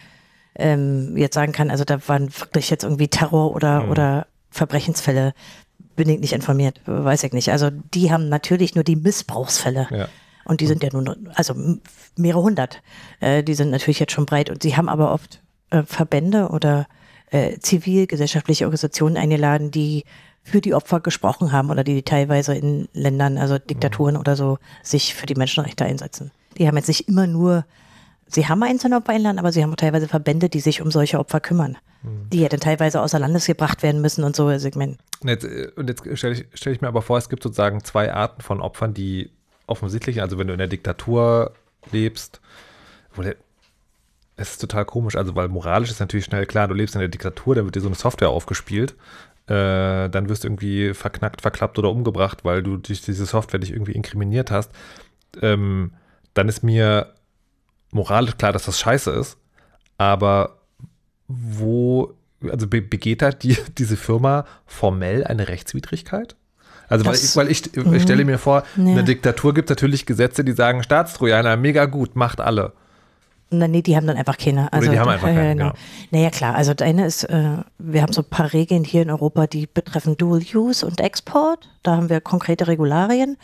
Speaker 2: ähm, jetzt sagen kann, also da waren wirklich jetzt irgendwie Terror oder, mhm. oder Verbrechensfälle. Bin ich nicht informiert, weiß ich nicht. Also die haben natürlich nur die Missbrauchsfälle. Ja. Und die sind ja nun, also mehrere hundert. Äh, die sind natürlich jetzt schon breit und sie haben aber oft äh, Verbände oder äh, zivilgesellschaftliche Organisationen eingeladen, die für die Opfer gesprochen haben oder die teilweise in Ländern, also Diktaturen mhm. oder so, sich für die Menschenrechte einsetzen. Die haben jetzt nicht immer nur, sie haben einzelne Opfer einladen, aber sie haben auch teilweise Verbände, die sich um solche Opfer kümmern, mhm. die ja dann teilweise außer Landes gebracht werden müssen und so Segment.
Speaker 1: Jetzt, äh, und jetzt stelle ich, stell ich mir aber vor, es gibt sozusagen zwei Arten von Opfern, die offensichtlich, also wenn du in der Diktatur lebst, wo der, es ist total komisch, also weil moralisch ist natürlich schnell klar, du lebst in der Diktatur, da wird dir so eine Software aufgespielt äh, dann wirst du irgendwie verknackt, verklappt oder umgebracht, weil du durch diese Software dich irgendwie inkriminiert hast, ähm, dann ist mir moralisch klar, dass das scheiße ist. Aber wo, also begeht da die, [LAUGHS] diese Firma formell eine Rechtswidrigkeit? Also das, weil ich, weil ich, ich stelle mhm. mir vor, ja. in der Diktatur gibt es natürlich Gesetze, die sagen, Staatstrojaner, mega gut, macht alle.
Speaker 2: Na, nee, die haben dann einfach keine.
Speaker 1: Also, Oder die haben einfach keine,
Speaker 2: genau. genau. Naja, klar. Also, das eine ist, äh, wir haben so ein paar Regeln hier in Europa, die betreffen Dual Use und Export. Da haben wir konkrete Regularien.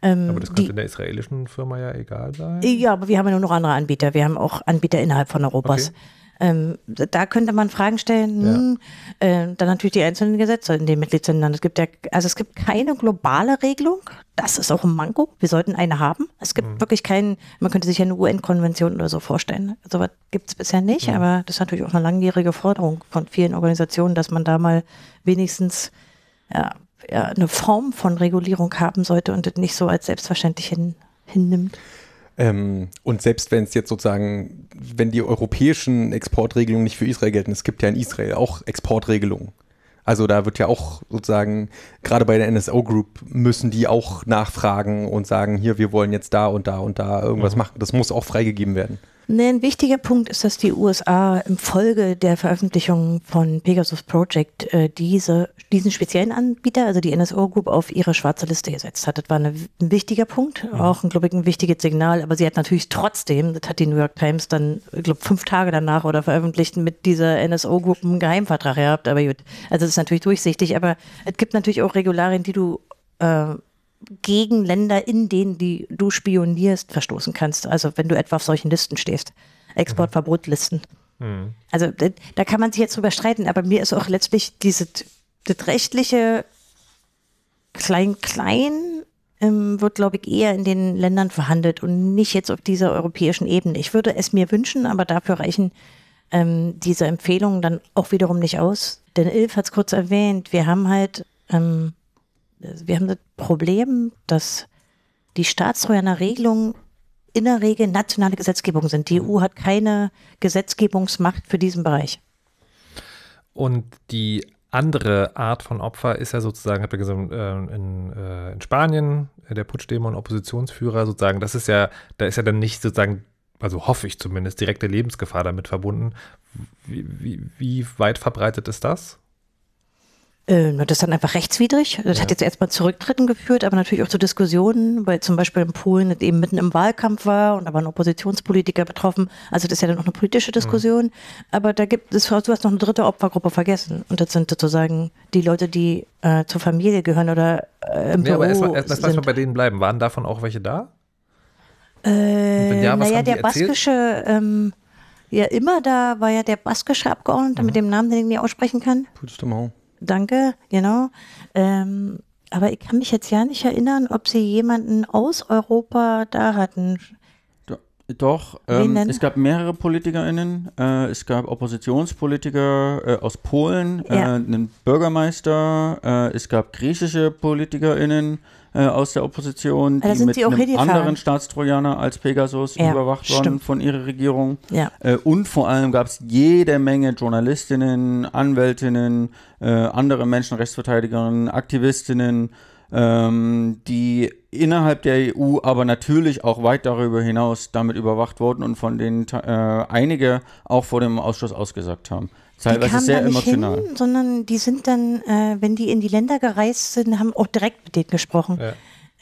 Speaker 1: Ähm, aber das könnte die, in der israelischen Firma ja egal sein.
Speaker 2: Ja, aber wir haben ja nur noch andere Anbieter. Wir haben auch Anbieter innerhalb von Europas. Okay. Ähm, da könnte man Fragen stellen. Ja. Äh, dann natürlich die einzelnen Gesetze in den Mitgliedsländern. Es gibt ja, also es gibt keine globale Regelung. Das ist auch ein Manko. Wir sollten eine haben. Es gibt mhm. wirklich keinen, man könnte sich eine UN-Konvention oder so vorstellen. Sowas gibt es bisher nicht, mhm. aber das ist natürlich auch eine langjährige Forderung von vielen Organisationen, dass man da mal wenigstens ja, ja, eine Form von Regulierung haben sollte und das nicht so als selbstverständlich hin, hinnimmt.
Speaker 4: Ähm, und selbst wenn es jetzt sozusagen, wenn die europäischen Exportregelungen nicht für Israel gelten, es gibt ja in Israel auch Exportregelungen. Also da wird ja auch sozusagen, gerade bei der NSO Group müssen die auch nachfragen und sagen, hier, wir wollen jetzt da und da und da irgendwas mhm. machen. Das muss auch freigegeben werden.
Speaker 2: Nee, ein wichtiger Punkt ist, dass die USA im Folge der Veröffentlichung von Pegasus Project äh, diese, diesen speziellen Anbieter, also die NSO Group, auf ihre schwarze Liste gesetzt hat. Das war eine, ein wichtiger Punkt, mhm. auch ein, glaube ich, ein wichtiges Signal. Aber sie hat natürlich trotzdem, das hat die New York Times dann, ich glaube, fünf Tage danach oder veröffentlicht, mit dieser NSO Group einen Geheimvertrag gehabt. Aber gut, also das ist natürlich durchsichtig. Aber es gibt natürlich auch Regularien, die du äh, gegen Länder, in denen die, du spionierst, verstoßen kannst. Also wenn du etwa auf solchen Listen stehst. Exportverbotlisten. Mhm. Also da kann man sich jetzt drüber streiten, aber mir ist auch letztlich dieses das rechtliche Klein-Klein ähm, wird, glaube ich, eher in den Ländern verhandelt und nicht jetzt auf dieser europäischen Ebene. Ich würde es mir wünschen, aber dafür reichen ähm, diese Empfehlungen dann auch wiederum nicht aus. Denn Ilf hat es kurz erwähnt, wir haben halt ähm, wir haben das Problem, dass die staatstreuerner Regelungen in der Regel nationale Gesetzgebung sind. Die EU hat keine Gesetzgebungsmacht für diesen Bereich.
Speaker 1: Und die andere Art von Opfer ist ja sozusagen, habt ihr gesagt, äh, in, äh, in Spanien, äh, der Putschdemo und Oppositionsführer sozusagen, das ist ja, da ist ja dann nicht sozusagen, also hoffe ich zumindest, direkte Lebensgefahr damit verbunden. Wie, wie, wie weit verbreitet ist das?
Speaker 2: Äh, das ist dann einfach rechtswidrig. Das ja. hat jetzt erstmal zu Rücktritten geführt, aber natürlich auch zu Diskussionen, weil zum Beispiel in Polen das eben mitten im Wahlkampf war und da waren Oppositionspolitiker betroffen. Also das ist ja dann auch eine politische mhm. Diskussion. Mhm. Aber da gibt es, du hast noch eine dritte Opfergruppe vergessen. Und das sind sozusagen die Leute, die äh, zur Familie gehören oder äh, im nee, Büro aber
Speaker 1: erstmal erst, erst bei denen bleiben. Waren davon auch welche da?
Speaker 2: Äh, ja, naja, der baskische, ähm, ja immer da war ja der baskische Abgeordnete mhm. mit dem Namen, den ich nicht aussprechen kann. Puigdemont danke, genau. Ähm, aber ich kann mich jetzt ja nicht erinnern, ob sie jemanden aus Europa da hatten.
Speaker 3: Doch, ähm, es gab mehrere PolitikerInnen. Äh, es gab Oppositionspolitiker äh, aus Polen, äh, ja. einen Bürgermeister. Äh, es gab griechische PolitikerInnen äh, aus der Opposition,
Speaker 2: die mit einem
Speaker 3: anderen Staatstrojaner als Pegasus ja, überwacht waren von ihrer Regierung.
Speaker 2: Ja.
Speaker 3: Äh, und vor allem gab es jede Menge Journalistinnen, Anwältinnen, äh, andere Menschenrechtsverteidigerinnen, Aktivistinnen, ähm, die innerhalb der EU, aber natürlich auch weit darüber hinaus damit überwacht wurden und von denen äh, einige auch vor dem Ausschuss ausgesagt haben. Teilweise sehr emotional.
Speaker 2: Hin, sondern die sind dann, äh, wenn die in die Länder gereist sind, haben auch direkt mit denen gesprochen. Ja.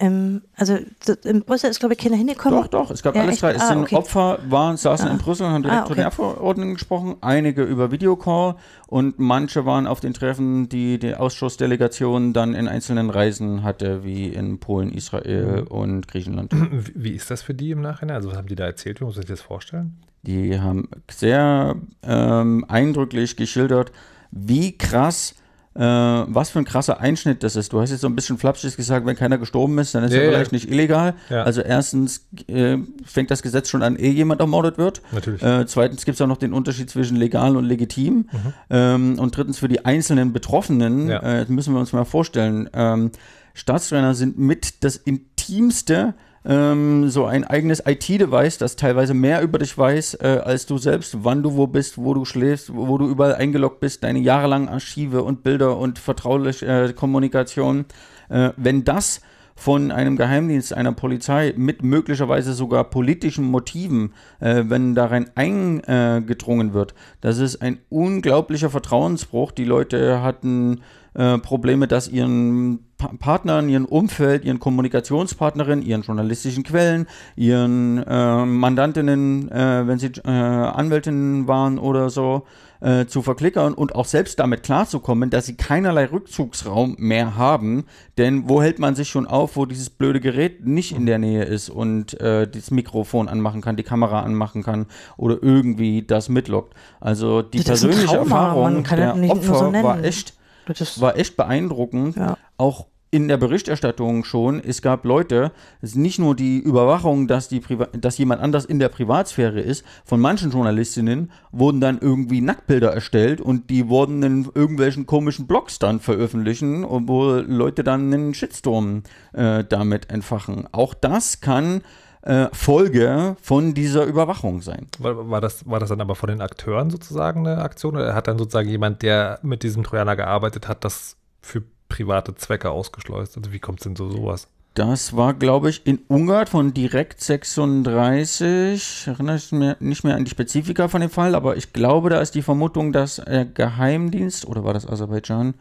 Speaker 2: Ähm, also in Brüssel ist, glaube ich, keiner hingekommen.
Speaker 3: Doch, doch, es gab ja, alles echt? drei. Es ah, sind okay. Opfer, waren, saßen ah. in Brüssel und haben direkt ah, okay. zu den Abgeordneten gesprochen, einige über Videocall und manche waren auf den Treffen, die die Ausschussdelegation dann in einzelnen Reisen hatte, wie in Polen, Israel mhm. und Griechenland.
Speaker 1: Wie ist das für die im Nachhinein? Also was haben die da erzählt? Wie muss ich das vorstellen?
Speaker 3: Die haben sehr ähm, eindrücklich geschildert, wie krass äh, was für ein krasser Einschnitt das ist. Du hast jetzt so ein bisschen flapschig gesagt, wenn keiner gestorben ist, dann ist ja, er vielleicht ja. nicht illegal. Ja. Also erstens äh, fängt das Gesetz schon an, ehe jemand ermordet wird.
Speaker 1: Natürlich.
Speaker 3: Äh, zweitens gibt es auch noch den Unterschied zwischen legal und legitim. Mhm. Ähm, und drittens für die einzelnen Betroffenen, äh, müssen wir uns mal vorstellen, ähm, Staatstrainer sind mit das intimste ähm, so ein eigenes IT-Device, das teilweise mehr über dich weiß, äh, als du selbst, wann du wo bist, wo du schläfst, wo, wo du überall eingeloggt bist, deine jahrelangen Archive und Bilder und vertrauliche äh, Kommunikation. Äh, wenn das von einem Geheimdienst, einer Polizei mit möglicherweise sogar politischen Motiven, äh, wenn darin eingedrungen wird. Das ist ein unglaublicher Vertrauensbruch. Die Leute hatten äh, Probleme, dass ihren pa Partnern, ihren Umfeld, ihren Kommunikationspartnerinnen, ihren journalistischen Quellen, ihren äh, Mandantinnen, äh, wenn sie äh, Anwältinnen waren oder so, äh, zu verklickern und auch selbst damit klarzukommen, dass sie keinerlei Rückzugsraum mehr haben. Denn wo hält man sich schon auf, wo dieses blöde Gerät nicht in der Nähe ist und äh, das Mikrofon anmachen kann, die Kamera anmachen kann oder irgendwie das mitlockt. Also die persönliche Erfahrung der Opfer so war echt das war echt beeindruckend. Ja. Auch in der Berichterstattung schon, es gab Leute, es nicht nur die Überwachung, dass, die dass jemand anders in der Privatsphäre ist, von manchen Journalistinnen wurden dann irgendwie Nacktbilder erstellt und die wurden in irgendwelchen komischen Blogs dann veröffentlichen, wo Leute dann einen Shitstorm äh, damit entfachen. Auch das kann äh, Folge von dieser Überwachung sein.
Speaker 1: War, war, das, war das dann aber von den Akteuren sozusagen eine Aktion oder hat dann sozusagen jemand, der mit diesem Trojaner gearbeitet hat, das für private Zwecke ausgeschleust? Also wie kommt es denn zu sowas?
Speaker 3: Das war, glaube ich, in Ungarn von Direkt 36. Erinnere ich mich nicht mehr an die Spezifika von dem Fall, aber ich glaube, da ist die Vermutung, dass der Geheimdienst, oder war das Aserbaidschan,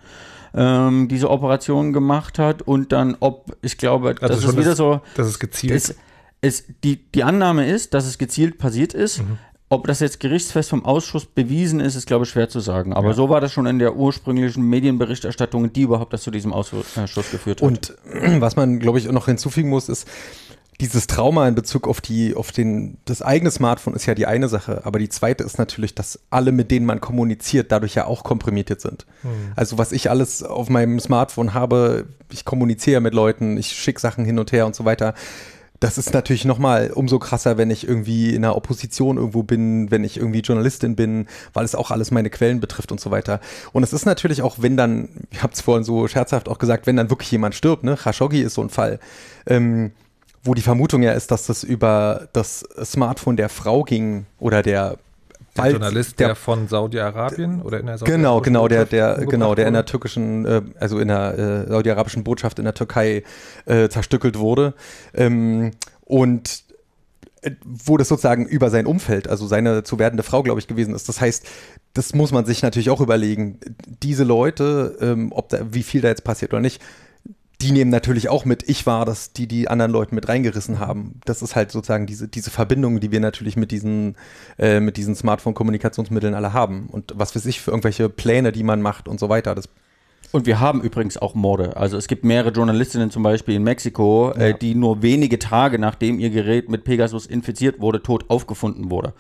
Speaker 3: ähm, diese Operation gemacht hat und dann, ob, ich glaube,
Speaker 1: Also
Speaker 3: das ist wieder
Speaker 1: das-
Speaker 3: so.
Speaker 1: Das ist gezielt.
Speaker 3: Es, es, die, die Annahme ist, dass es gezielt passiert ist.
Speaker 1: Mhm.
Speaker 3: Ob das jetzt gerichtsfest vom Ausschuss bewiesen ist, ist, glaube ich, schwer zu sagen. Aber
Speaker 1: Ja.
Speaker 3: so war das schon in der ursprünglichen Medienberichterstattung, die überhaupt das zu diesem Ausschuss geführt hat.
Speaker 4: Und [CLEARS THROAT] was man, glaube ich, noch hinzufügen muss, ist, dieses Trauma in Bezug auf die, auf den, das eigene Smartphone ist ja die eine Sache, aber die zweite ist natürlich, dass alle, mit denen man kommuniziert, dadurch ja auch komprimiert sind. Also was ich alles auf meinem Smartphone habe, ich kommuniziere mit Leuten, ich schicke Sachen hin und her und so weiter. Das ist natürlich nochmal umso krasser, wenn ich irgendwie in der Opposition irgendwo bin, wenn ich irgendwie Journalistin bin, weil es auch alles meine Quellen betrifft und so weiter. Und es ist natürlich auch, wenn dann, ich habe es vorhin so scherzhaft auch gesagt, wenn dann wirklich jemand stirbt, ne? Khashoggi ist so ein Fall, ähm, wo die Vermutung ja ist, dass das über das Smartphone der Frau ging oder der
Speaker 1: der Journalist, der, von Saudi-Arabien oder in der
Speaker 4: Genau, genau, der, der, genau, der in der türkischen, äh, also in der äh, saudi-arabischen Botschaft in der Türkei äh, zerstückelt wurde. Ähm, und äh, wo das sozusagen über sein Umfeld, also seine zu werdende Frau, glaube ich, gewesen ist. Das heißt, das muss man sich natürlich auch überlegen. Diese Leute, ähm, ob da, wie viel da jetzt passiert oder nicht, die nehmen natürlich auch mit, ich war das, die die anderen Leute mit reingerissen haben. Das ist halt sozusagen diese, diese Verbindung, die wir natürlich mit diesen, äh, mit diesen Smartphone-Kommunikationsmitteln alle haben. Und was für sich für irgendwelche Pläne, die man macht und so weiter. Das,
Speaker 3: Und wir haben übrigens auch Morde. Also es gibt mehrere Journalistinnen zum Beispiel in Mexiko, äh,
Speaker 4: Ja.
Speaker 3: die nur wenige Tage nachdem ihr Gerät mit Pegasus infiziert wurde, tot aufgefunden wurde.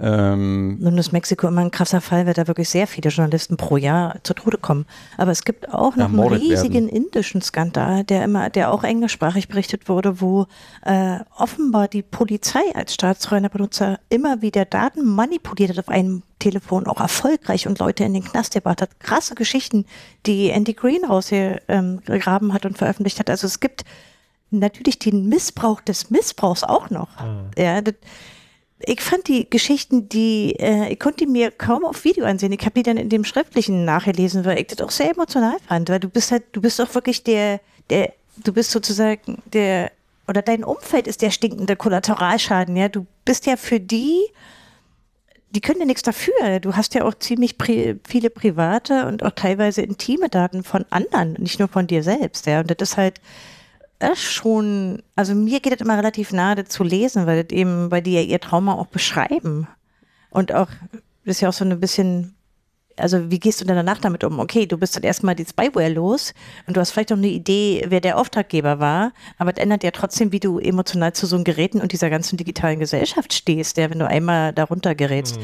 Speaker 3: Ähm,
Speaker 2: Nun ist Mexiko immer ein krasser Fall, weil da wirklich sehr viele Journalisten pro Jahr zu Tode kommen. Aber es gibt auch noch einen riesigen
Speaker 3: werden.
Speaker 2: indischen Skandal, der immer, der auch englischsprachig berichtet wurde, wo äh, offenbar die Polizei als Staatstrojanerbenutzer immer wieder Daten manipuliert hat auf einem Telefon, auch erfolgreich und Leute in den Knast gebracht hat. Krasse Geschichten, die Andy Green rausgegraben hat und veröffentlicht hat. Also es gibt natürlich den Missbrauch des Missbrauchs auch noch. Ja, das, ich fand die Geschichten, die, äh, ich konnte die mir kaum auf Video ansehen. Ich habe die dann in dem Schriftlichen nachgelesen, weil ich das auch sehr emotional fand, weil du bist halt, du bist doch wirklich der, der, du bist sozusagen der, oder dein Umfeld ist der stinkende Kollateralschaden, ja. Du bist ja für die, die können ja nichts dafür. Du hast ja auch ziemlich pri viele private und auch teilweise intime Daten von anderen, nicht nur von dir selbst, ja. Und das ist halt, ist schon, also mir geht das immer relativ nahe, das zu lesen, weil das eben, weil die ja ihr Trauma auch beschreiben. Und auch, das ist ja auch so ein bisschen, also wie gehst du denn danach damit um? Okay, du bist dann erstmal die Spyware los und du hast vielleicht noch eine Idee, wer der Auftraggeber war, aber es ändert ja trotzdem, wie du emotional zu so einem Geräten und dieser ganzen digitalen Gesellschaft stehst, ja, wenn du einmal darunter gerätst.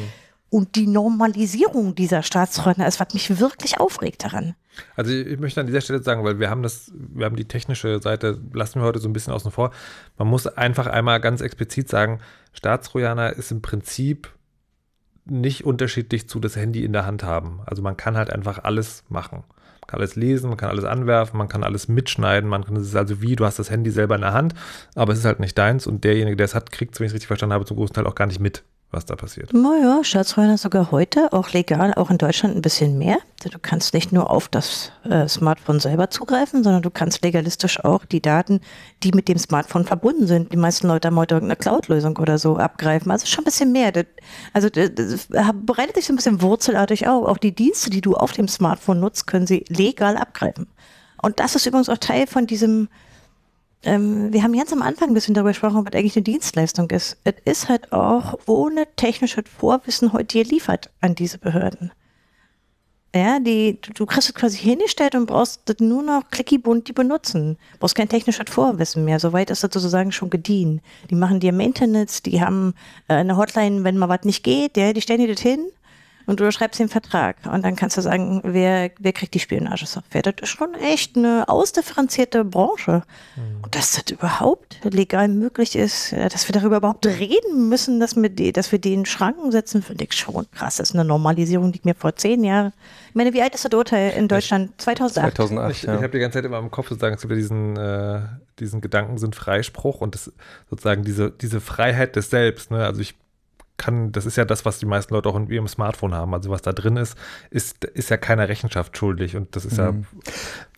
Speaker 2: Und die Normalisierung dieser Staatsräume ist, was mich wirklich aufregt daran.
Speaker 1: Also ich möchte an dieser Stelle sagen, weil wir haben das, wir haben die technische Seite, lassen wir heute so ein bisschen außen vor. Man muss einfach einmal ganz explizit sagen, Staatstrojaner ist im Prinzip nicht unterschiedlich zu das Handy in der Hand haben. Also man kann halt einfach alles machen. Man kann alles lesen, man kann alles anwerfen, man kann alles mitschneiden, man kann, es also wie, du hast das Handy selber in der Hand, aber es ist halt nicht deins und derjenige, der es hat, kriegt, wenn ich es richtig verstanden habe, zum großen Teil auch gar nicht mit, was da passiert.
Speaker 2: Naja, Staatsräuber sogar heute, auch legal, auch in Deutschland ein bisschen mehr. Du kannst nicht nur auf das äh, Smartphone selber zugreifen, sondern du kannst legalistisch auch die Daten, die mit dem Smartphone verbunden sind, die meisten Leute haben heute irgendeine Cloud-Lösung oder so abgreifen. Also schon ein bisschen mehr. Also das bereitet sich so ein bisschen wurzelartig auf. Auch die Dienste, die du auf dem Smartphone nutzt, können sie legal abgreifen. Und das ist übrigens auch Teil von diesem ähm, wir haben ganz am Anfang ein bisschen darüber gesprochen, was eigentlich eine Dienstleistung ist. Es ist halt auch ohne technisches Vorwissen heute geliefert an diese Behörden. Ja, die, du- du kriegst es quasi hingestellt und brauchst das nur noch klickibund die benutzen. Du brauchst kein technisches Vorwissen mehr. Soweit ist das sozusagen schon gediehen. Die machen dir Maintenance, die haben äh, eine Hotline, wenn mal was nicht geht, ja, die stellen dir das hin und du schreibst den Vertrag und dann kannst du sagen, wer, wer kriegt die Spionagesoftware. Das ist schon echt eine ausdifferenzierte Branche.
Speaker 1: Mhm.
Speaker 2: Und dass das überhaupt legal möglich ist, äh, dass wir darüber überhaupt reden müssen, dass wir, die, dass wir den Schranken setzen, finde ich schon krass. Das ist eine Normalisierung, die ich mir vor zehn Jahren. Ich meine, wie alt ist das Urteil in Deutschland? 2008.
Speaker 4: 2008,
Speaker 1: Ich,
Speaker 4: ja.
Speaker 1: ich habe die ganze Zeit immer im Kopf sozusagen, es gibt ja diesen, äh, diesen Gedanken sind Freispruch und das sozusagen diese, diese Freiheit des Selbst. Ne? Also ich kann, das ist ja das, was die meisten Leute auch in ihrem Smartphone haben. Also was da drin ist, ist, ist ja keiner Rechenschaft schuldig. Und das ist ja,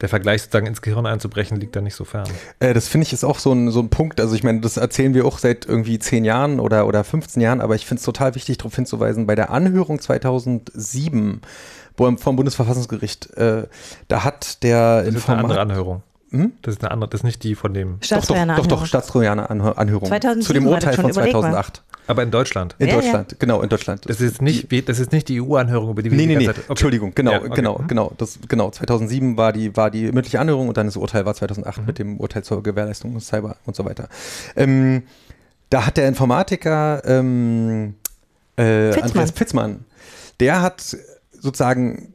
Speaker 1: der Vergleich sozusagen ins Gehirn einzubrechen, liegt da nicht so fern.
Speaker 4: Äh, das finde ich ist auch so ein, so ein Punkt. Also ich meine, das erzählen wir auch seit irgendwie zehn Jahren oder, oder 15 Jahren, aber ich finde es total wichtig, darauf hinzuweisen, bei der Anhörung 2007 beim- vom Bundesverfassungsgericht, äh, da hat der
Speaker 1: Das ist eine andere Anhörung.
Speaker 4: Hm?
Speaker 1: Das ist eine andere, das ist nicht die von dem,
Speaker 4: Doch, doch,
Speaker 2: Staatstrojaner
Speaker 4: doch, doch,
Speaker 2: Anhörung.
Speaker 4: Staatstrojaner Anhör- Anhörung.
Speaker 2: 2007
Speaker 4: Zu dem Urteil von
Speaker 2: überleg mal.
Speaker 4: 2008.
Speaker 1: aber in Deutschland.
Speaker 4: In
Speaker 2: Ja, ja.
Speaker 4: Deutschland, genau, in Deutschland.
Speaker 1: Das ist nicht, wie- das ist nicht die EU-Anhörung, über die wir
Speaker 4: Nee,
Speaker 1: die
Speaker 4: nee, nee,
Speaker 1: okay.
Speaker 4: Entschuldigung, genau,
Speaker 1: Ja, okay.
Speaker 4: genau,
Speaker 1: Mhm.
Speaker 4: genau, das, genau, 2007 war die, war die mündliche Anhörung und dann das Urteil war 2008
Speaker 1: Mhm.
Speaker 4: mit dem Urteil zur Gewährleistung von Cyber und so weiter. Ähm, da hat der Informatiker ähm, äh,
Speaker 2: Fitzmann.
Speaker 4: Andreas Pitzmann, der hat sozusagen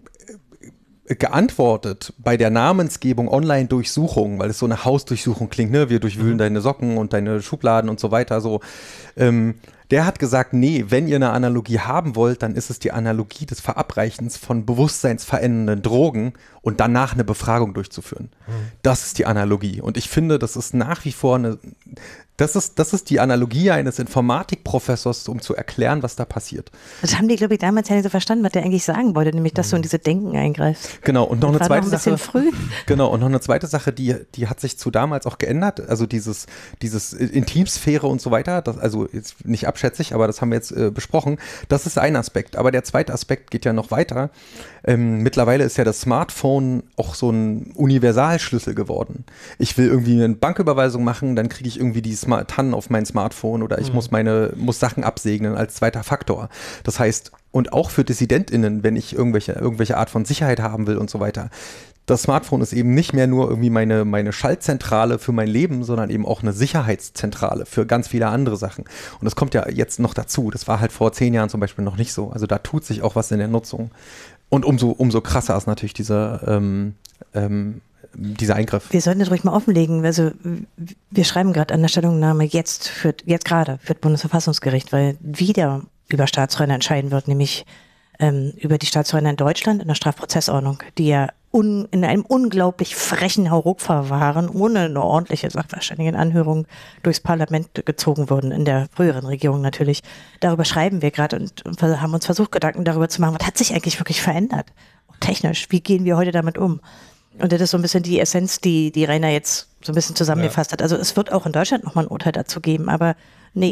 Speaker 4: geantwortet bei der Namensgebung Online-Durchsuchung, weil es so eine Hausdurchsuchung klingt, ne? Wir durchwühlen deine Socken und deine Schubladen und so weiter, so. Ähm, der hat gesagt, nee, wenn ihr eine Analogie haben wollt, dann ist es die Analogie des Verabreichens von bewusstseinsverändernden Drogen und danach eine Befragung durchzuführen. Das ist die Analogie. Und ich finde, das ist nach wie vor eine, das ist, das ist die Analogie eines Informatikprofessors, um zu erklären, was da passiert.
Speaker 2: Das haben die, glaube ich, damals ja nicht so verstanden, was der eigentlich sagen wollte, nämlich, dass du in diese Denken eingreifst.
Speaker 4: Genau, und noch eine
Speaker 2: war
Speaker 4: zweite
Speaker 2: noch ein
Speaker 4: Sache.
Speaker 2: früh. [LAUGHS]
Speaker 4: Genau, und noch eine zweite Sache, die, die hat sich zu damals auch geändert. Also dieses, dieses Intimsphäre und so weiter, das, also jetzt nicht abschätzig, aber das haben wir jetzt äh, besprochen. Das ist ein Aspekt. Aber der zweite Aspekt geht ja noch weiter. Ähm, mittlerweile ist ja das Smartphone auch so ein Universalschlüssel geworden. Ich will irgendwie eine Banküberweisung machen, dann kriege ich irgendwie die Smart TAN auf mein Smartphone oder ich muss meine, muss Sachen absegnen als zweiter Faktor. Das heißt, und auch für DissidentInnen, wenn ich irgendwelche, irgendwelche Art von Sicherheit haben will und so weiter. Das Smartphone ist eben nicht mehr nur irgendwie meine, meine Schaltzentrale für mein Leben, sondern eben auch eine Sicherheitszentrale für ganz viele andere Sachen. Und das kommt ja jetzt noch dazu. Das war halt vor zehn Jahren zum Beispiel noch nicht so. Also da tut sich auch was in der Nutzung. Und umso, umso krasser ist natürlich dieser, ähm, ähm, dieser Eingriff.
Speaker 2: Wir sollten das ruhig mal offenlegen. Also wir schreiben gerade an der Stellungnahme jetzt jetzt gerade für das Bundesverfassungsgericht, weil wieder über Staatsräume entscheiden wird, nämlich ähm, über die Staatsräume in Deutschland in der Strafprozessordnung, die ja un, in einem unglaublich frechen Hauruck-Verfahren ohne eine ordentliche Sachverständigenanhörung durchs Parlament gezogen wurden, in der früheren Regierung natürlich. Darüber schreiben wir gerade und, und haben uns versucht, Gedanken darüber zu machen, was hat sich eigentlich wirklich verändert? Technisch, wie gehen wir heute damit um? Und das ist so ein bisschen die Essenz, die, die Rainer jetzt so ein bisschen zusammengefasst hat. Also es wird auch in Deutschland nochmal ein Urteil dazu geben, aber eine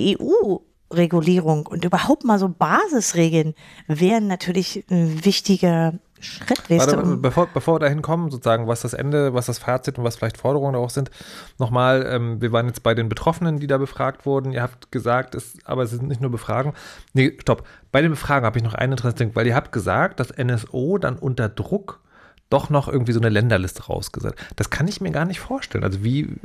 Speaker 2: EU-Regulierung und überhaupt mal so Basisregeln wären natürlich ein wichtiger Schritt,
Speaker 1: Warte,
Speaker 2: um-
Speaker 1: bevor, bevor wir dahin kommen, sozusagen, was das Ende, was das Fazit und was vielleicht Forderungen auch sind, nochmal, ähm, wir waren jetzt bei den Betroffenen, die da befragt wurden. Ihr habt gesagt, es, aber es sind nicht nur Befragen. Nee, stopp. Bei den Befragen habe ich noch einen interessanten Ding, weil ihr habt gesagt, dass NSO dann unter Druck doch noch irgendwie so eine Länderliste rausgesetzt. Das kann ich mir gar nicht vorstellen. Also wie.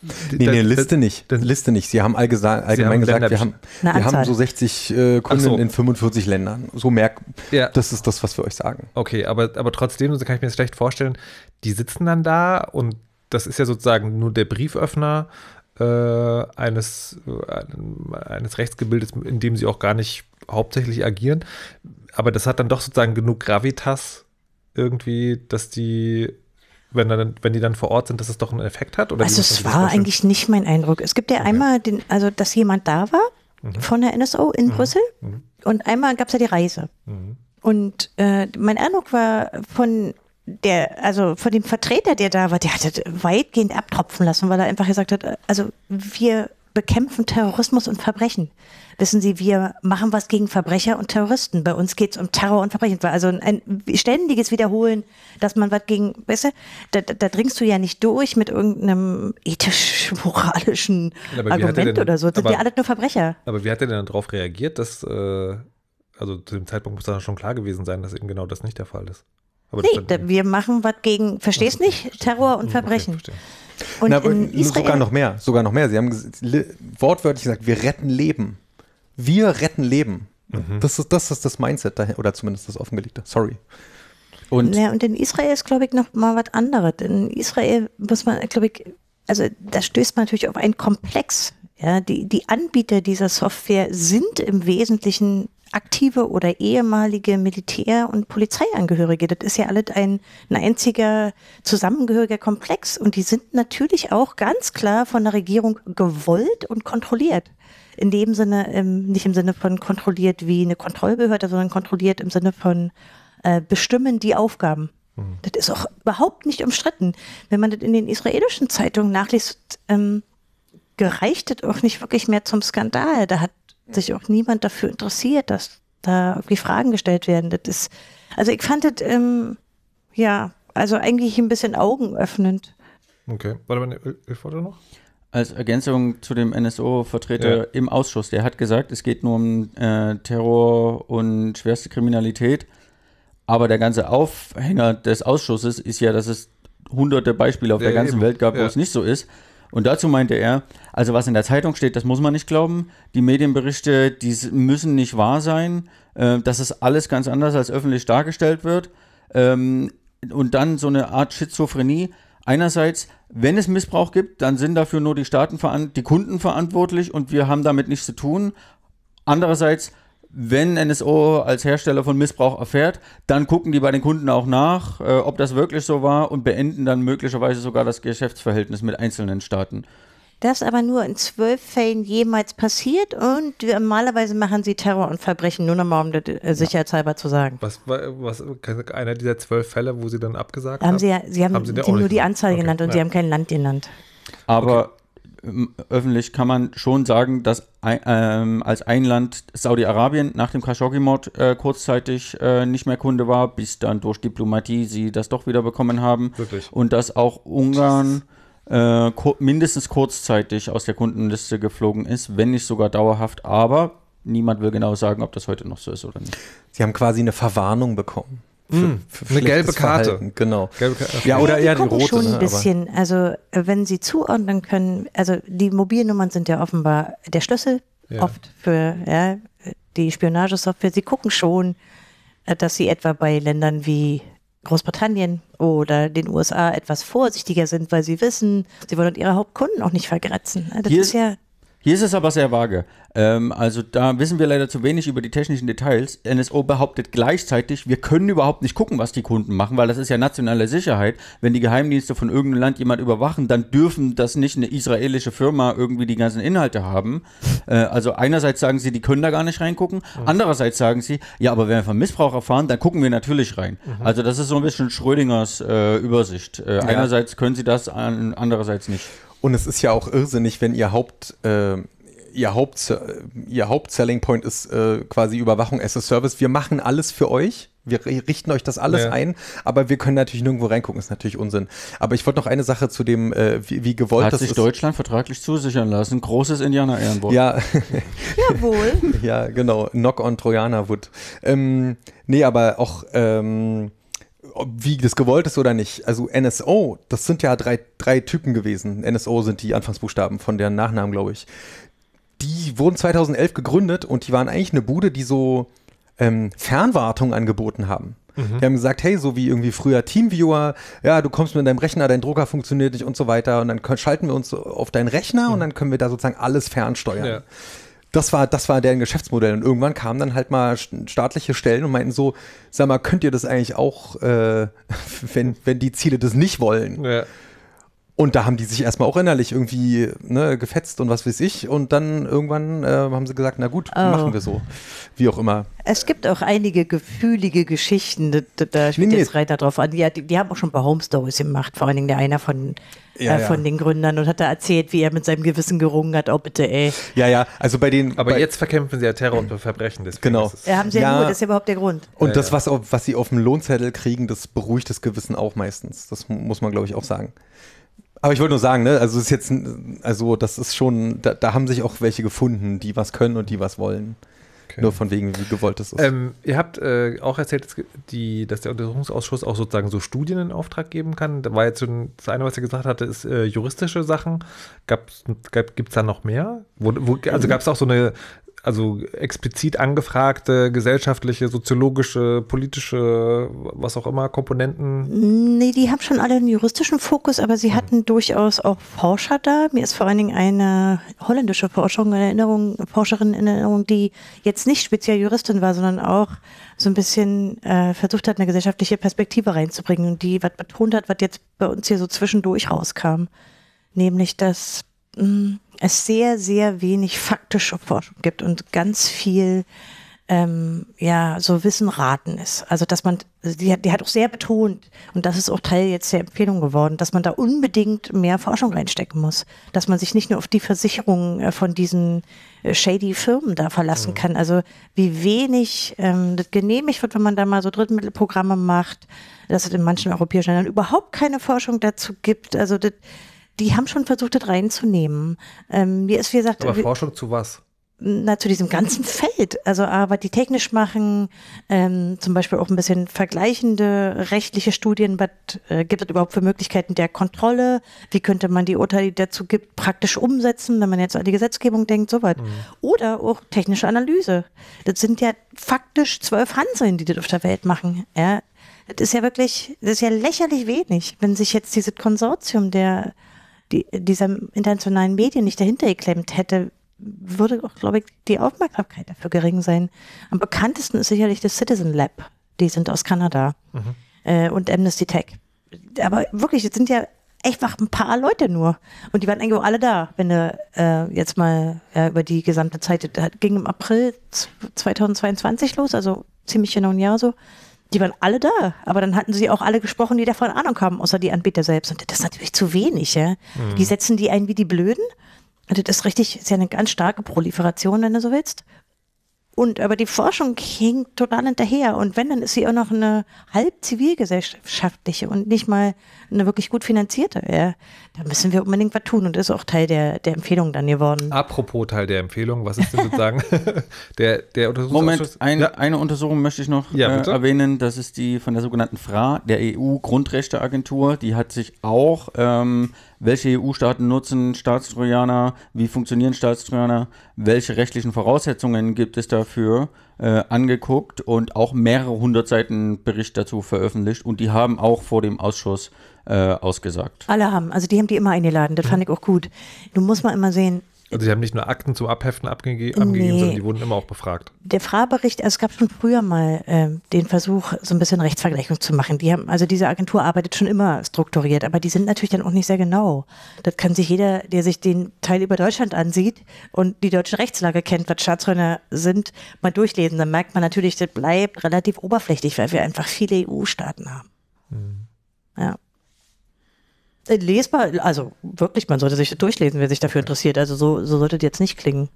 Speaker 4: Nee, nee, Liste nicht.
Speaker 1: das-
Speaker 4: Liste nicht. Sie haben allgemein
Speaker 1: haben
Speaker 4: gesagt,
Speaker 1: Länder-
Speaker 4: wir haben, wir haben so 60 äh, Kunden
Speaker 1: so.
Speaker 4: in 45 Ländern. So merk,
Speaker 1: Ja.
Speaker 4: das ist das, was wir euch sagen.
Speaker 1: Okay, aber, aber trotzdem, so kann ich mir das schlecht vorstellen, die sitzen dann da und das ist ja sozusagen nur der Brieföffner äh, eines, äh, eines Rechtsgebildes, in dem sie auch gar nicht hauptsächlich agieren. Aber das hat dann doch sozusagen genug Gravitas irgendwie, dass die, wenn, dann, wenn die dann vor Ort sind, dass es doch einen Effekt hat? Oder
Speaker 2: Also es war eigentlich nicht mein Eindruck. Es gibt ja einmal den, also dass jemand da war
Speaker 1: Mhm.
Speaker 2: von der NSO in Brüssel und einmal gab es ja die Reise.
Speaker 1: Mhm.
Speaker 2: Und äh, mein Eindruck war von der, also von dem Vertreter, der da war, der hat das weitgehend abtropfen lassen, weil er einfach gesagt hat, also wir bekämpfen Terrorismus und Verbrechen. Wissen Sie, wir machen was gegen Verbrecher und Terroristen. Bei uns geht es um Terror und Verbrechen. Also ein ständiges Wiederholen, dass man was gegen, weißt du, da, da, da dringst du ja nicht durch mit irgendeinem ethisch-moralischen
Speaker 1: er
Speaker 2: Argument
Speaker 1: denn-
Speaker 2: oder so. Das sind
Speaker 1: aber-
Speaker 2: ja alle nur Verbrecher.
Speaker 1: Aber wie hat er denn darauf reagiert, dass, äh, also zu dem Zeitpunkt muss dann schon klar gewesen sein, dass eben genau das nicht der Fall ist. Aber
Speaker 2: Nee, da, wir machen was gegen, verstehst nicht? Terror und Verbrechen.
Speaker 1: Okay.
Speaker 2: Und
Speaker 4: Na, aber
Speaker 2: in Israel,
Speaker 4: sogar noch mehr, sogar noch mehr. Sie haben wortwörtlich gesagt, wir retten Leben. Wir retten Leben. Das, ist, das ist das Mindset dahin, oder zumindest das offengelegte. Sorry.
Speaker 3: Und
Speaker 2: ja, und in Israel ist, glaube ich, noch mal was anderes. In Israel muss man, glaube ich, also da stößt man natürlich auf einen Komplex. Ja, die, die Anbieter dieser Software sind im Wesentlichen aktive oder ehemalige Militär- und Polizeiangehörige. Das ist ja alles ein, ein einziger zusammengehöriger Komplex und die sind natürlich auch ganz klar von der Regierung gewollt und kontrolliert. In dem Sinne, ähm, nicht im Sinne von kontrolliert wie eine Kontrollbehörde, sondern kontrolliert im Sinne von äh, bestimmen die Aufgaben. Das ist auch überhaupt nicht umstritten. Wenn man das in den israelischen Zeitungen nachliest, ähm, gereicht das auch nicht wirklich mehr zum Skandal. Da hat sich auch niemand dafür interessiert, dass da irgendwie Fragen gestellt werden. Das ist, also ich fand das, ähm, ja, also eigentlich ein bisschen augenöffnend.
Speaker 1: Okay. Warte mal, ich wollte noch?
Speaker 3: als Ergänzung zu dem NSO-Vertreter
Speaker 1: Ja.
Speaker 3: im Ausschuss, der hat gesagt, es geht nur um äh, Terror und schwerste Kriminalität. Aber der ganze Aufhänger des Ausschusses ist ja, dass es hunderte Beispiele auf
Speaker 1: Ja,
Speaker 3: der ganzen
Speaker 1: eben.
Speaker 3: Welt gab, wo
Speaker 1: Ja.
Speaker 3: es nicht so ist. Und dazu meinte er, also was in der Zeitung steht, das muss man nicht glauben. Die Medienberichte, die müssen nicht wahr sein. Äh, das ist alles ganz anders, als öffentlich dargestellt wird. Ähm, und dann so eine Art Schizophrenie. Einerseits, wenn es Missbrauch gibt, dann sind dafür nur die Staaten, die Kunden verantwortlich und wir haben damit nichts zu tun. Andererseits, wenn NSO als Hersteller von Missbrauch erfährt, dann gucken die bei den Kunden auch nach, äh, ob das wirklich so war und beenden dann möglicherweise sogar das Geschäftsverhältnis mit einzelnen Staaten.
Speaker 2: Das aber nur in zwölf Fällen jemals passiert und normalerweise machen sie Terror und Verbrechen, nur nochmal um das äh, sicherheitshalber zu sagen.
Speaker 1: Was war was, einer dieser zwölf Fälle, wo sie dann abgesagt haben?
Speaker 2: Haben sie ja, sie haben,
Speaker 1: Haben sie
Speaker 2: sie nur die? Anzahl
Speaker 1: Okay,
Speaker 2: genannt und
Speaker 1: ja.
Speaker 2: sie haben kein Land genannt.
Speaker 3: Aber ähm, öffentlich kann man schon sagen, dass ein, ähm, als ein Land Saudi-Arabien nach dem Khashoggi-Mord äh, kurzzeitig äh, nicht mehr Kunde war, bis dann durch Diplomatie sie das doch wieder bekommen haben.
Speaker 1: Wirklich?
Speaker 3: Und dass auch Ungarn äh, mindestens kurzzeitig aus der Kundenliste geflogen ist, wenn nicht sogar dauerhaft. Aber niemand will genau sagen, ob das heute noch so ist oder nicht.
Speaker 4: Sie haben quasi eine Verwarnung bekommen. Für,
Speaker 1: Mm,
Speaker 4: für
Speaker 1: eine gelbe Karte.
Speaker 4: Verhalten, Genau.
Speaker 1: Gelbe Karte.
Speaker 4: Ja, oder
Speaker 2: die
Speaker 4: eher die
Speaker 2: gucken
Speaker 4: rote.
Speaker 2: schon
Speaker 4: ne,
Speaker 2: ein
Speaker 4: aber-
Speaker 2: bisschen. Also äh, wenn sie zuordnen können, also die Mobilnummern sind ja offenbar der Schlüssel
Speaker 1: Ja.
Speaker 2: oft für ja, die Spionagesoftware. Sie gucken schon, äh, dass sie etwa bei Ländern wie Großbritannien oder den USA etwas vorsichtiger sind, weil sie wissen, sie wollen ihre Hauptkunden auch nicht vergrätzen. Das
Speaker 3: Hier
Speaker 2: ist ja
Speaker 3: Hier ist es aber sehr vage. Ähm, also da wissen wir leider zu wenig über die technischen Details. NSO behauptet gleichzeitig, wir können überhaupt nicht gucken, was die Kunden machen, weil das ist ja nationale Sicherheit. Wenn die Geheimdienste von irgendeinem Land jemand überwachen, dann dürfen das nicht eine israelische Firma irgendwie die ganzen Inhalte haben. Äh, also einerseits sagen sie, die können da gar nicht reingucken. Andererseits sagen sie, ja, aber wenn wir von Missbrauch erfahren, dann gucken wir natürlich rein. Also das ist so ein bisschen Schrödingers äh, Übersicht. Äh, Einerseits können sie das, an, andererseits nicht.
Speaker 4: Und es ist ja auch irrsinnig, wenn ihr Haupt, äh, ihr Haupt, ihr Hauptselling Point ist äh, quasi Überwachung as a Service. Wir machen alles für euch. Wir richten euch das alles
Speaker 1: Ja.
Speaker 4: ein, aber wir können natürlich nirgendwo reingucken, ist natürlich Unsinn. Aber ich wollte noch eine Sache zu dem, äh, wie, wie gewollt
Speaker 3: Hat
Speaker 4: das
Speaker 3: sich
Speaker 4: ist.
Speaker 3: Deutschland vertraglich zusichern lassen. Großes Indianer-Ehrenwort.
Speaker 4: Ja, [LAUGHS]
Speaker 2: jawohl.
Speaker 4: ja, genau. Knock on Trojanerwood. Ähm, nee, aber auch, ähm, wie das gewollt ist oder nicht. Also NSO, das sind ja drei, drei Typen gewesen. NSO sind die Anfangsbuchstaben von deren Nachnamen, glaube ich. Die wurden 2011 gegründet und die waren eigentlich eine Bude, die so ähm, Fernwartung angeboten haben. Die haben gesagt, hey, so wie irgendwie früher Teamviewer, ja, du kommst mit deinem Rechner, dein Drucker funktioniert nicht und so weiter und dann können, schalten wir uns auf deinen Rechner und dann können wir da sozusagen alles fernsteuern.
Speaker 1: Ja.
Speaker 4: Das war, das war deren Geschäftsmodell. Und irgendwann kamen dann halt mal st- staatliche Stellen und meinten so, sag mal, könnt ihr das eigentlich auch, äh, [LAUGHS] wenn, wenn die Ziele das nicht wollen?
Speaker 1: Ja.
Speaker 4: Und da haben die sich erstmal auch innerlich irgendwie ne, gefetzt und was weiß ich. Und dann irgendwann äh, haben sie gesagt, na gut,
Speaker 2: Oh.
Speaker 4: machen wir so. Wie auch immer.
Speaker 2: Es gibt auch einige gefühlige Geschichten, da, da- spielt
Speaker 4: Nee,
Speaker 2: jetzt Reiter drauf an. Die, die, die haben auch schon bei Home Stories gemacht, vor allen Dingen der einer von,
Speaker 4: Ja,
Speaker 2: äh,
Speaker 4: ja.
Speaker 2: von den Gründern und hat da erzählt, wie er mit seinem Gewissen gerungen hat. Oh bitte, ey.
Speaker 4: Ja, ja, also bei den.
Speaker 1: Aber
Speaker 4: bei,
Speaker 1: jetzt verkämpfen sie ja Terror und Verbrechen. Deswegen
Speaker 4: Genau.
Speaker 1: ist es-
Speaker 2: Ja, haben sie ja,
Speaker 4: Ja.
Speaker 2: nur, das ist ja überhaupt der Grund.
Speaker 4: Und
Speaker 1: Ja,
Speaker 4: das,
Speaker 1: ja.
Speaker 4: was, was sie auf dem Lohnzettel kriegen, das beruhigt das Gewissen auch meistens. Das mu- muss man, glaube ich, auch sagen. Aber ich wollte nur sagen, ne, also es ist jetzt, also das ist schon, da, da haben sich auch welche gefunden, die was können und die was wollen.
Speaker 1: Okay.
Speaker 4: Nur von wegen, wie gewollt das ist.
Speaker 1: Ähm, ihr habt äh, auch erzählt, dass, die, dass der Untersuchungsausschuss auch sozusagen so Studien in Auftrag geben kann. Da war jetzt schon, das eine, was ihr gesagt hatte, ist äh, juristische Sachen. Gab, Gibt es da noch mehr? Wo, wo, also gab es auch so eine also explizit angefragte gesellschaftliche, soziologische, politische, was auch immer, Komponenten?
Speaker 2: Nee, die haben schon alle einen juristischen Fokus, aber sie hatten durchaus auch Forscher da. Mir ist vor allen Dingen eine holländische Forscherin in Erinnerung, Forscherin in Erinnerung, die jetzt nicht speziell Juristin war, sondern auch so ein bisschen äh, versucht hat, eine gesellschaftliche Perspektive reinzubringen und die was betont hat, was jetzt bei uns hier so zwischendurch rauskam. Nämlich, dass mh, mm, es sehr, sehr wenig faktische Forschung gibt und ganz viel ähm, ja, so Wissen raten ist. Also, dass man, die, die hat auch sehr betont, und das ist auch Teil jetzt der Empfehlung geworden, dass man da unbedingt mehr Forschung reinstecken muss. Dass man sich nicht nur auf die Versicherungen äh, von diesen äh, shady Firmen da verlassen mhm. kann. Also, wie wenig ähm, das genehmigt wird, wenn man da mal so Drittmittelprogramme macht, dass es in manchen europäischen Ländern überhaupt keine Forschung dazu gibt. Also, das, die haben schon versucht, das reinzunehmen. Ähm, mir ist, wie gesagt.
Speaker 1: Aber Forschung zu was?
Speaker 2: Na, zu diesem ganzen Feld. Also Arbeit, die technisch machen, ähm, zum Beispiel auch ein bisschen vergleichende rechtliche Studien, was äh, gibt es überhaupt für Möglichkeiten der Kontrolle? Wie könnte man die Urteile, die dazu gibt, praktisch umsetzen, wenn man jetzt an die Gesetzgebung denkt, so weit. Mhm. Oder auch technische Analyse. Das sind ja faktisch zwölf Hanseln, die das auf der Welt machen. Ja, das ist ja wirklich, das ist ja lächerlich wenig, wenn sich jetzt dieses Konsortium der die, dieser internationalen Medien nicht dahinter geklemmt hätte, würde auch, glaube ich, die Aufmerksamkeit dafür gering sein. Am bekanntesten ist sicherlich das Citizen Lab. Die sind aus Kanada mhm. äh, und Amnesty Tech. Aber wirklich, es sind ja einfach ein paar Leute nur. Und die waren eigentlich auch alle da, wenn du äh, jetzt mal ja, über die gesamte Zeit, das ging im April 2022 los, also ziemlich genau ein Jahr so. Die waren alle da, aber dann hatten sie auch alle gesprochen, die davon Ahnung haben, außer die Anbieter selbst. Und das ist natürlich zu wenig, ja. Mhm. Die setzen die ein wie die Blöden. Und das ist richtig, ist ja eine ganz starke Proliferation, wenn du so willst. Und aber die Forschung hinkt total hinterher. Und wenn, dann ist sie auch noch eine halb zivilgesellschaftliche und nicht mal eine wirklich gut finanzierte. Ja, da müssen wir unbedingt was tun und das ist auch Teil der, der Empfehlung dann geworden.
Speaker 1: Apropos Teil der Empfehlung, was ist denn sozusagen [LAUGHS] der, der
Speaker 3: Untersuchungsausschuss? Moment, ein, ja. eine Untersuchung möchte ich noch ja, äh, erwähnen. Das ist die von der sogenannten FRA, der EU-Grundrechteagentur. Die hat sich auch ähm, welche EU-Staaten nutzen Staatstrojaner, wie funktionieren Staatstrojaner, welche rechtlichen Voraussetzungen gibt es dafür, äh, angeguckt und auch mehrere hundert Seiten Bericht dazu veröffentlicht? Und die haben auch vor dem Ausschuss äh, ausgesagt.
Speaker 2: Alle haben, also die haben die immer eingeladen, das fand ich auch gut. Du musst mal immer sehen,
Speaker 1: also sie haben nicht nur Akten zum Abheften abgege abgegeben, nee. sondern die wurden immer auch befragt.
Speaker 2: Der Frabericht, also es gab schon früher mal äh, den Versuch, so ein bisschen Rechtsvergleichung zu machen. Die haben, also diese Agentur arbeitet schon immer strukturiert, aber die sind natürlich dann auch nicht sehr genau. Das kann sich jeder, der sich den Teil über Deutschland ansieht und die deutsche Rechtslage kennt, was Staatsräume sind, mal durchlesen. Dann merkt man natürlich, das bleibt relativ oberflächlich, weil wir einfach viele EU-Staaten haben. Mhm. Ja lesbar, also wirklich, man sollte sich durchlesen, wer sich dafür interessiert. Also so, so sollte das jetzt nicht klingen.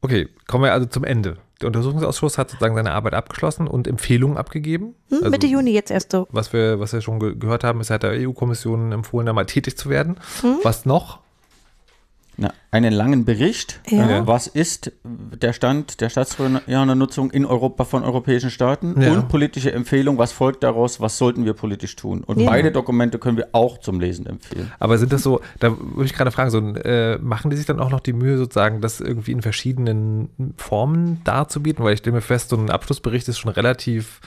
Speaker 1: Okay, kommen wir also zum Ende. Der Untersuchungsausschuss hat sozusagen seine Arbeit abgeschlossen und Empfehlungen abgegeben.
Speaker 2: Hm, also, Mitte Juni jetzt erst so.
Speaker 1: Was wir, was wir schon ge gehört haben, ist, er hat der EU-Kommission empfohlen, da mal tätig zu werden. Hm? Was noch?
Speaker 3: Na, einen langen Bericht. Ja. Äh, was ist der Stand der Staatstrojanernutzung in Europa von europäischen Staaten? Ja. Und politische Empfehlung, was folgt daraus? Was sollten wir politisch tun? Und ja. beide Dokumente können wir auch zum Lesen empfehlen.
Speaker 1: Aber sind das so, da würde ich gerade fragen, so, äh, machen die sich dann auch noch die Mühe, sozusagen, das irgendwie in verschiedenen Formen darzubieten? Weil ich stelle mir fest, so ein Abschlussbericht ist schon relativ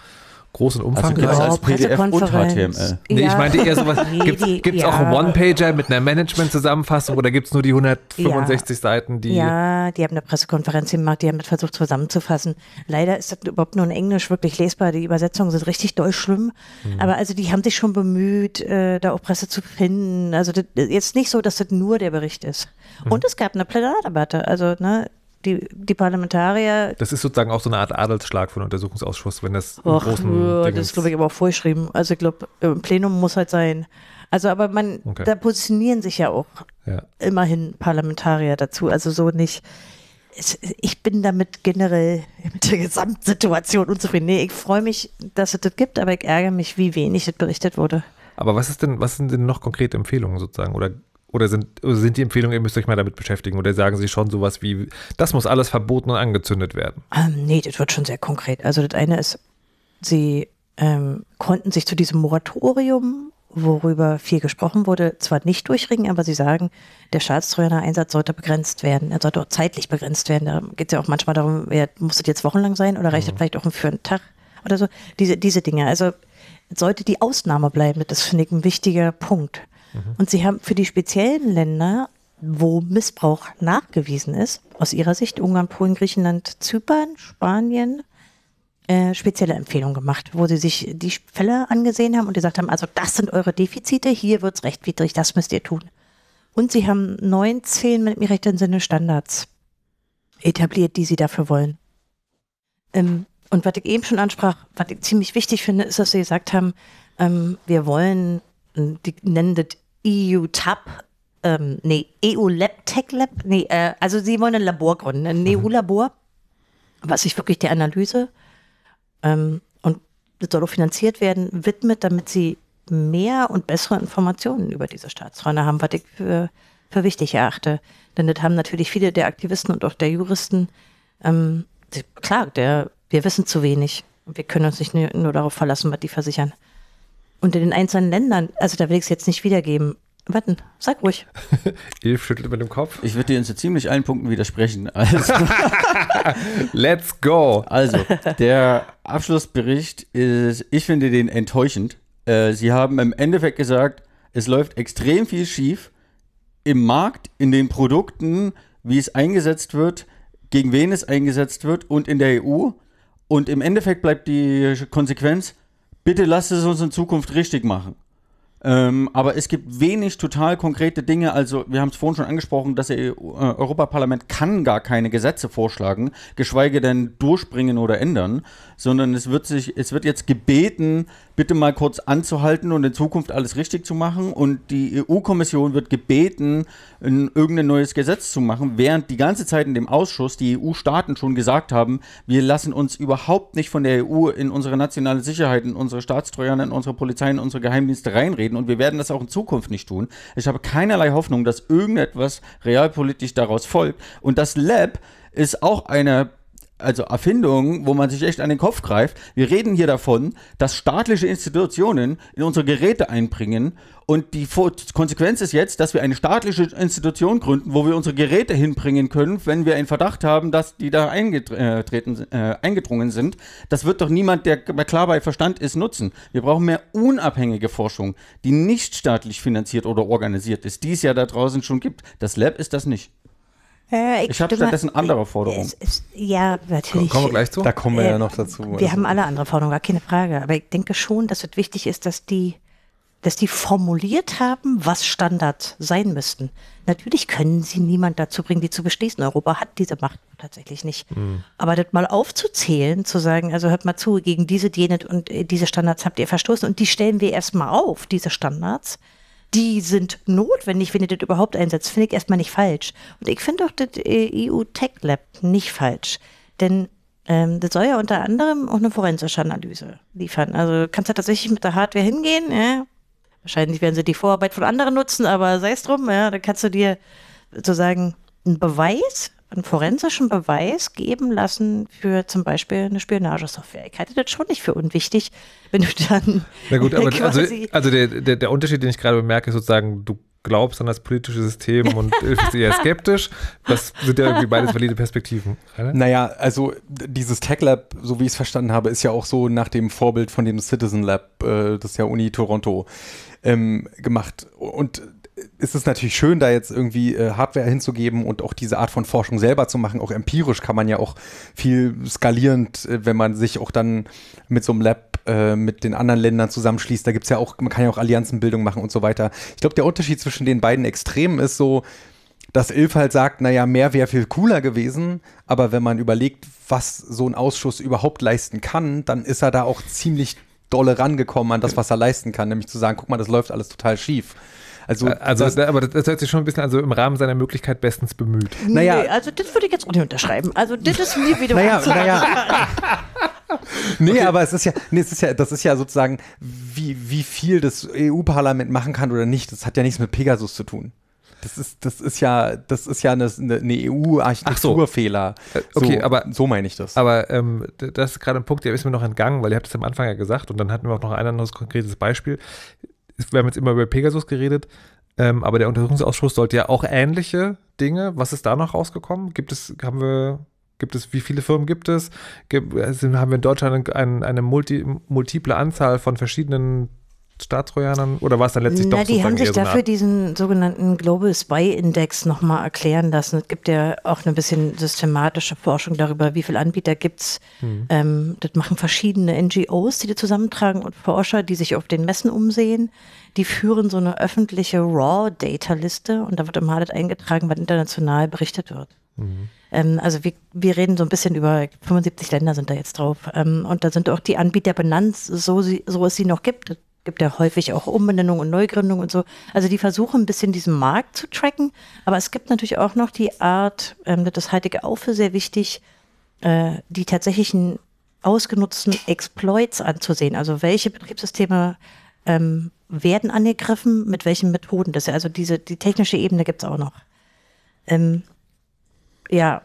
Speaker 1: großen Umfang
Speaker 3: also
Speaker 1: als,
Speaker 3: als PDF und HTML.
Speaker 1: Nee, ja. ich meinte eher sowas, gibt es ja. auch einen One-Pager mit einer Management-Zusammenfassung oder gibt es nur die 165 ja. Seiten, die...
Speaker 2: Ja, die haben eine Pressekonferenz gemacht, die haben das versucht zusammenzufassen. Leider ist das überhaupt nur in Englisch wirklich lesbar, die Übersetzungen sind richtig doll schlimm, mhm. aber also die haben sich schon bemüht, äh, da auch Presse zu finden. Also das, jetzt nicht so, dass das nur der Bericht ist. Mhm. Und es gab eine Plenardebatte, also ne, die, die Parlamentarier.
Speaker 1: Das ist sozusagen auch so eine Art Adelsschlag von Untersuchungsausschuss, wenn das
Speaker 2: im Och, großen Das ist, glaube ich, aber auch vorgeschrieben. Also ich glaube, im Plenum muss halt sein. Also aber man, okay. da positionieren sich ja auch ja. immerhin Parlamentarier dazu. Also so nicht. Ich bin damit generell [LAUGHS] mit der Gesamtsituation unzufrieden. Nee, ich freue mich, dass es das gibt, aber ich ärgere mich, wie wenig das berichtet wurde.
Speaker 1: Aber was ist denn, was sind denn noch konkrete Empfehlungen sozusagen? Oder oder sind, sind die Empfehlungen, ihr müsst euch mal damit beschäftigen? Oder sagen sie schon sowas wie, das muss alles verboten und angezündet werden?
Speaker 2: Ähm, nee, das wird schon sehr konkret. Also das eine ist, sie ähm, konnten sich zu diesem Moratorium, worüber viel gesprochen wurde, zwar nicht durchringen, aber sie sagen, der Staatstrojaner-Einsatz sollte begrenzt werden. Er sollte auch zeitlich begrenzt werden. Da geht es ja auch manchmal darum, wer, muss das jetzt wochenlang sein oder reicht das vielleicht auch für einen Tag oder so? Diese, diese Dinge. Also sollte die Ausnahme bleiben. Das finde ich ein wichtiger Punkt. Und sie haben für die speziellen Länder, wo Missbrauch nachgewiesen ist, aus ihrer Sicht Ungarn, Polen, Griechenland, Zypern, Spanien, äh, spezielle Empfehlungen gemacht, wo sie sich die Fälle angesehen haben und gesagt haben, also das sind eure Defizite, hier wird's rechtwidrig, das müsst ihr tun. Und sie haben 19 mit mir recht im Sinne Standards etabliert, die sie dafür wollen. Ähm, und was ich eben schon ansprach, was ich ziemlich wichtig finde, ist, dass sie gesagt haben, ähm, wir wollen, die nennen das EU-TAP, ähm, nee, EU-Lab, Tech-Lab, nee, äh, also sie wollen ein Labor gründen, ein EU-Labor, was sich wirklich der Analyse ähm, und das soll auch finanziert werden, widmet, damit sie mehr und bessere Informationen über diese Staatsräume haben, was ich für, für wichtig erachte. Denn das haben natürlich viele der Aktivisten und auch der Juristen ähm, klar, der, wir wissen zu wenig. Und wir können uns nicht nur darauf verlassen, was die versichern. Und in den einzelnen Ländern, also da will ich es jetzt nicht wiedergeben. Warten, sag ruhig. [LAUGHS]
Speaker 1: Ilf schüttelt mit dem Kopf.
Speaker 3: Ich würde dir in so ziemlich allen Punkten widersprechen. Also, [LAUGHS]
Speaker 1: Let's go.
Speaker 3: also, der Abschlussbericht ist, ich finde den enttäuschend. Äh, sie haben im Endeffekt gesagt, es läuft extrem viel schief im Markt, in den Produkten, wie es eingesetzt wird, gegen wen es eingesetzt wird und in der EU. Und im Endeffekt bleibt die Konsequenz, bitte lasst es uns in Zukunft richtig machen. Ähm, aber es gibt wenig total konkrete Dinge. Also, wir haben es vorhin schon angesprochen, EU, äh, Europaparlament kann gar keine Gesetze vorschlagen, geschweige denn durchbringen oder ändern, sondern es wird sich, es wird jetzt gebeten, bitte mal kurz anzuhalten und in Zukunft alles richtig zu machen. Und die EU-Kommission wird gebeten, ein, irgendein neues Gesetz zu machen, während die ganze Zeit in dem Ausschuss die EU-Staaten schon gesagt haben, wir lassen uns überhaupt nicht von der EU in unsere nationale Sicherheit, in unsere Staatstreuern, in unsere Polizei, in unsere Geheimdienste reinreden und wir werden das auch in Zukunft nicht tun. Ich habe keinerlei Hoffnung, dass irgendetwas realpolitisch daraus folgt. Und das Lab ist auch eine also Erfindung, wo man sich echt an den Kopf greift. Wir reden hier davon, dass staatliche Institutionen in unsere Geräte einbringen und die Konsequenz ist jetzt, dass wir eine staatliche Institution gründen, wo wir unsere Geräte hinbringen können, wenn wir einen Verdacht haben, dass die da eingetreten, äh, eingedrungen sind. Das wird doch niemand, der klar bei Verstand ist, nutzen. Wir brauchen mehr unabhängige Forschung, die nicht staatlich finanziert oder organisiert ist, die es ja da draußen schon gibt. Das Lab ist das nicht.
Speaker 2: Äh,
Speaker 3: Ich habe
Speaker 2: stimme-
Speaker 3: stattdessen andere Forderungen.
Speaker 2: Es, es, ja, natürlich.
Speaker 1: Kommen wir gleich zu?
Speaker 4: Da kommen wir
Speaker 2: Äh,
Speaker 4: ja noch dazu.
Speaker 2: Wir
Speaker 4: Also,
Speaker 2: haben alle andere Forderungen, gar keine Frage. Aber ich denke schon, dass es wichtig ist, dass die, dass die formuliert haben, was Standard sein müssten. Natürlich können sie niemand dazu bringen, die zu beschließen. Europa hat diese Macht tatsächlich nicht. Aber das mal aufzuzählen, zu sagen, also hört mal zu, gegen diese, jene und äh, diese Standards habt ihr verstoßen und die stellen wir erstmal auf, diese Standards. Die sind notwendig, wenn ihr das überhaupt einsetzt, finde ich erstmal nicht falsch. Und ich finde auch das äh, EU Tech Lab nicht falsch. Denn ähm, das soll ja unter anderem auch eine forensische Analyse liefern. Also kannst du tatsächlich mit der Hardware hingehen, ja. Wahrscheinlich werden sie die Vorarbeit von anderen nutzen, aber sei es drum, ja, dann kannst du dir sozusagen einen Beweis, einen forensischen Beweis geben lassen für zum Beispiel eine Spionagesoftware. Ich halte das schon nicht für unwichtig, wenn du dann
Speaker 1: Na gut, aber [LAUGHS] also,
Speaker 2: quasi-
Speaker 1: also der, der, der Unterschied, den ich gerade bemerke, ist sozusagen, du glaubst an das politische System und bist eher skeptisch. Das sind ja irgendwie [LAUGHS] beides valide Perspektiven. oder?
Speaker 4: Naja, also dieses Tech Lab, so wie ich es verstanden habe, ist ja auch so nach dem Vorbild von dem Citizen Lab, äh, das ist ja Uni Toronto, ähm, gemacht. Und es ist natürlich schön, da jetzt irgendwie äh, Hardware hinzugeben und auch diese Art von Forschung selber zu machen. Auch empirisch kann man ja auch viel skalierend, äh, wenn man sich auch dann mit so einem Lab äh, mit den anderen Ländern zusammenschließt. Da gibt es ja auch, man kann ja auch Allianzenbildung machen und so weiter. Ich glaube, der Unterschied zwischen den beiden Extremen ist so, dass Ilf halt sagt, naja, mehr wäre viel cooler gewesen, aber wenn man überlegt, was so ein Ausschuss überhaupt leisten kann, dann ist er da auch ziemlich dolle rangekommen an das, was er leisten kann, nämlich zu sagen, guck mal, das läuft alles total schief. Also,
Speaker 1: Also,
Speaker 4: das,
Speaker 1: da, aber das, hört sich schon ein bisschen, also im Rahmen seiner Möglichkeit bestens bemüht.
Speaker 4: Naja.
Speaker 2: nee, also das würde ich jetzt auch nicht unterschreiben. Also das ist mir wieder
Speaker 4: naja, naja. [LAUGHS] nee, aber es ist ja, nee, es ist ja, das ist ja sozusagen, wie, wie viel das EU-Parlament machen kann oder nicht, das hat ja nichts mit Pegasus zu tun. Das ist, das ist ja, das ist ja eine, eine EU-Architekturfehler.
Speaker 1: Äh, okay,
Speaker 4: so,
Speaker 1: aber-
Speaker 4: so meine ich das.
Speaker 1: Aber ähm, das ist gerade ein Punkt, der ist mir noch entgangen, weil ihr habt es am Anfang ja gesagt und dann hatten wir auch noch ein anderes konkretes Beispiel. Wir haben jetzt immer über Pegasus geredet, ähm, aber der Untersuchungsausschuss sollte ja auch ähnliche Dinge. Was ist da noch rausgekommen? Gibt es, haben wir, gibt es, wie viele Firmen gibt es? Gibt, also haben wir in Deutschland ein, eine multi, multiple Anzahl von verschiedenen Staatstrojanern oder war es dann letztlich
Speaker 2: Na,
Speaker 1: doch
Speaker 2: die haben sich
Speaker 1: eher so
Speaker 2: dafür
Speaker 1: Art-
Speaker 2: diesen sogenannten Global Spy Index nochmal erklären lassen. Es gibt ja auch eine bisschen systematische Forschung darüber, wie viele Anbieter gibt es.
Speaker 1: Hm.
Speaker 2: Ähm, das machen verschiedene NGOs, die das zusammentragen und Forscher, die sich auf den Messen umsehen. Die führen so eine öffentliche Raw-Data-Liste und da wird immer alles eingetragen, was international berichtet wird.
Speaker 1: Mhm.
Speaker 2: Ähm, also wir, wir reden so ein bisschen über 75 Länder sind da jetzt drauf. Ähm, und da sind auch die Anbieter benannt, so, sie, so es sie noch gibt. Es gibt ja häufig auch Umbenennung und Neugründung und so. Also die versuchen ein bisschen diesen Markt zu tracken. Aber es gibt natürlich auch noch die Art, ähm, das halte ich auch für sehr wichtig, äh, die tatsächlichen ausgenutzten Exploits anzusehen. Also welche Betriebssysteme ähm, werden angegriffen, mit welchen Methoden. Das ist ja also diese, die technische Ebene gibt es auch noch. Ähm, ja,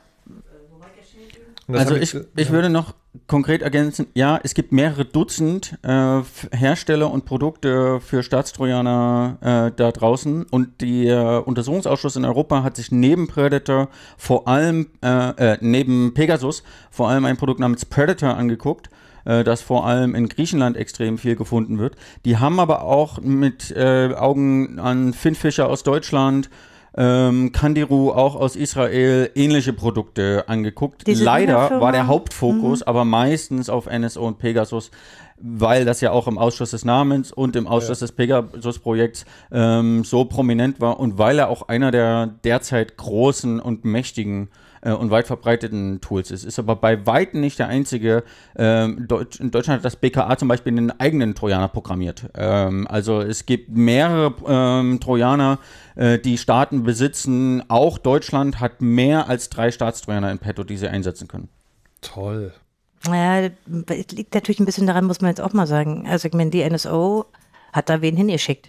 Speaker 3: Also
Speaker 1: hab
Speaker 3: ich, ich würde noch konkret ergänzen, ja, es gibt mehrere Dutzend äh, Hersteller und Produkte für Staatstrojaner äh, da draußen und der Untersuchungsausschuss in Europa hat sich neben Predator vor allem, äh, äh, neben Pegasus vor allem ein Produkt namens Predator angeguckt, äh, das vor allem in Griechenland extrem viel gefunden wird. Die haben aber auch mit äh, Augen an Finnfischer aus Deutschland ähm, Kandiru auch aus Israel ähnliche Produkte angeguckt.
Speaker 2: Diese
Speaker 3: Leider war der Hauptfokus aber meistens auf NSO und Pegasus, weil das ja auch im Ausschuss des Namens und im Ausschuss des Pegasus-Projekts ähm, so prominent war und weil er auch einer der derzeit großen und mächtigen äh, und weit verbreiteten Tools ist. Ist aber bei weitem nicht der einzige. Ähm, Deutsch, in Deutschland hat das BKA zum Beispiel einen eigenen Trojaner programmiert. Ähm, also es gibt mehrere ähm, Trojaner, äh, die Staaten besitzen. Auch Deutschland hat mehr als drei Staatstrojaner in petto, die sie einsetzen können.
Speaker 1: Toll.
Speaker 2: Naja, es liegt natürlich ein bisschen daran, muss man jetzt auch mal sagen. Also ich meine, die NSO hat da wen hingeschickt.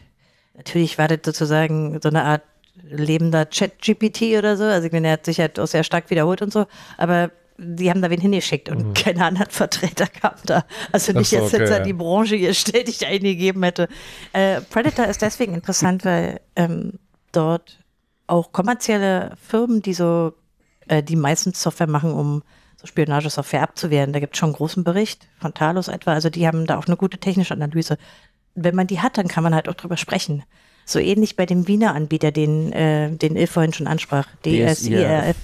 Speaker 2: Natürlich war das sozusagen so eine Art lebender Chat-GPT oder so. Also ich meine, er hat sich halt auch sehr stark wiederholt und so, aber die haben da wen hingeschickt und keine anderen Vertreter kamen da. Also nicht
Speaker 1: so,
Speaker 2: jetzt, jetzt
Speaker 1: okay, ja.
Speaker 2: die Branche gestellt, die ich eingegeben hätte. Äh, Predator ist deswegen interessant, [LAUGHS] weil ähm, dort auch kommerzielle Firmen, die so äh, die meistens Software machen, um so Spionagesoftware abzuwehren. Da gibt es schon einen großen Bericht von Talos etwa. Also die haben da auch eine gute technische Analyse. Wenn man die hat, dann kann man halt auch drüber sprechen. So ähnlich bei dem Wiener Anbieter, den, äh, den Il vorhin schon ansprach, DSIRF.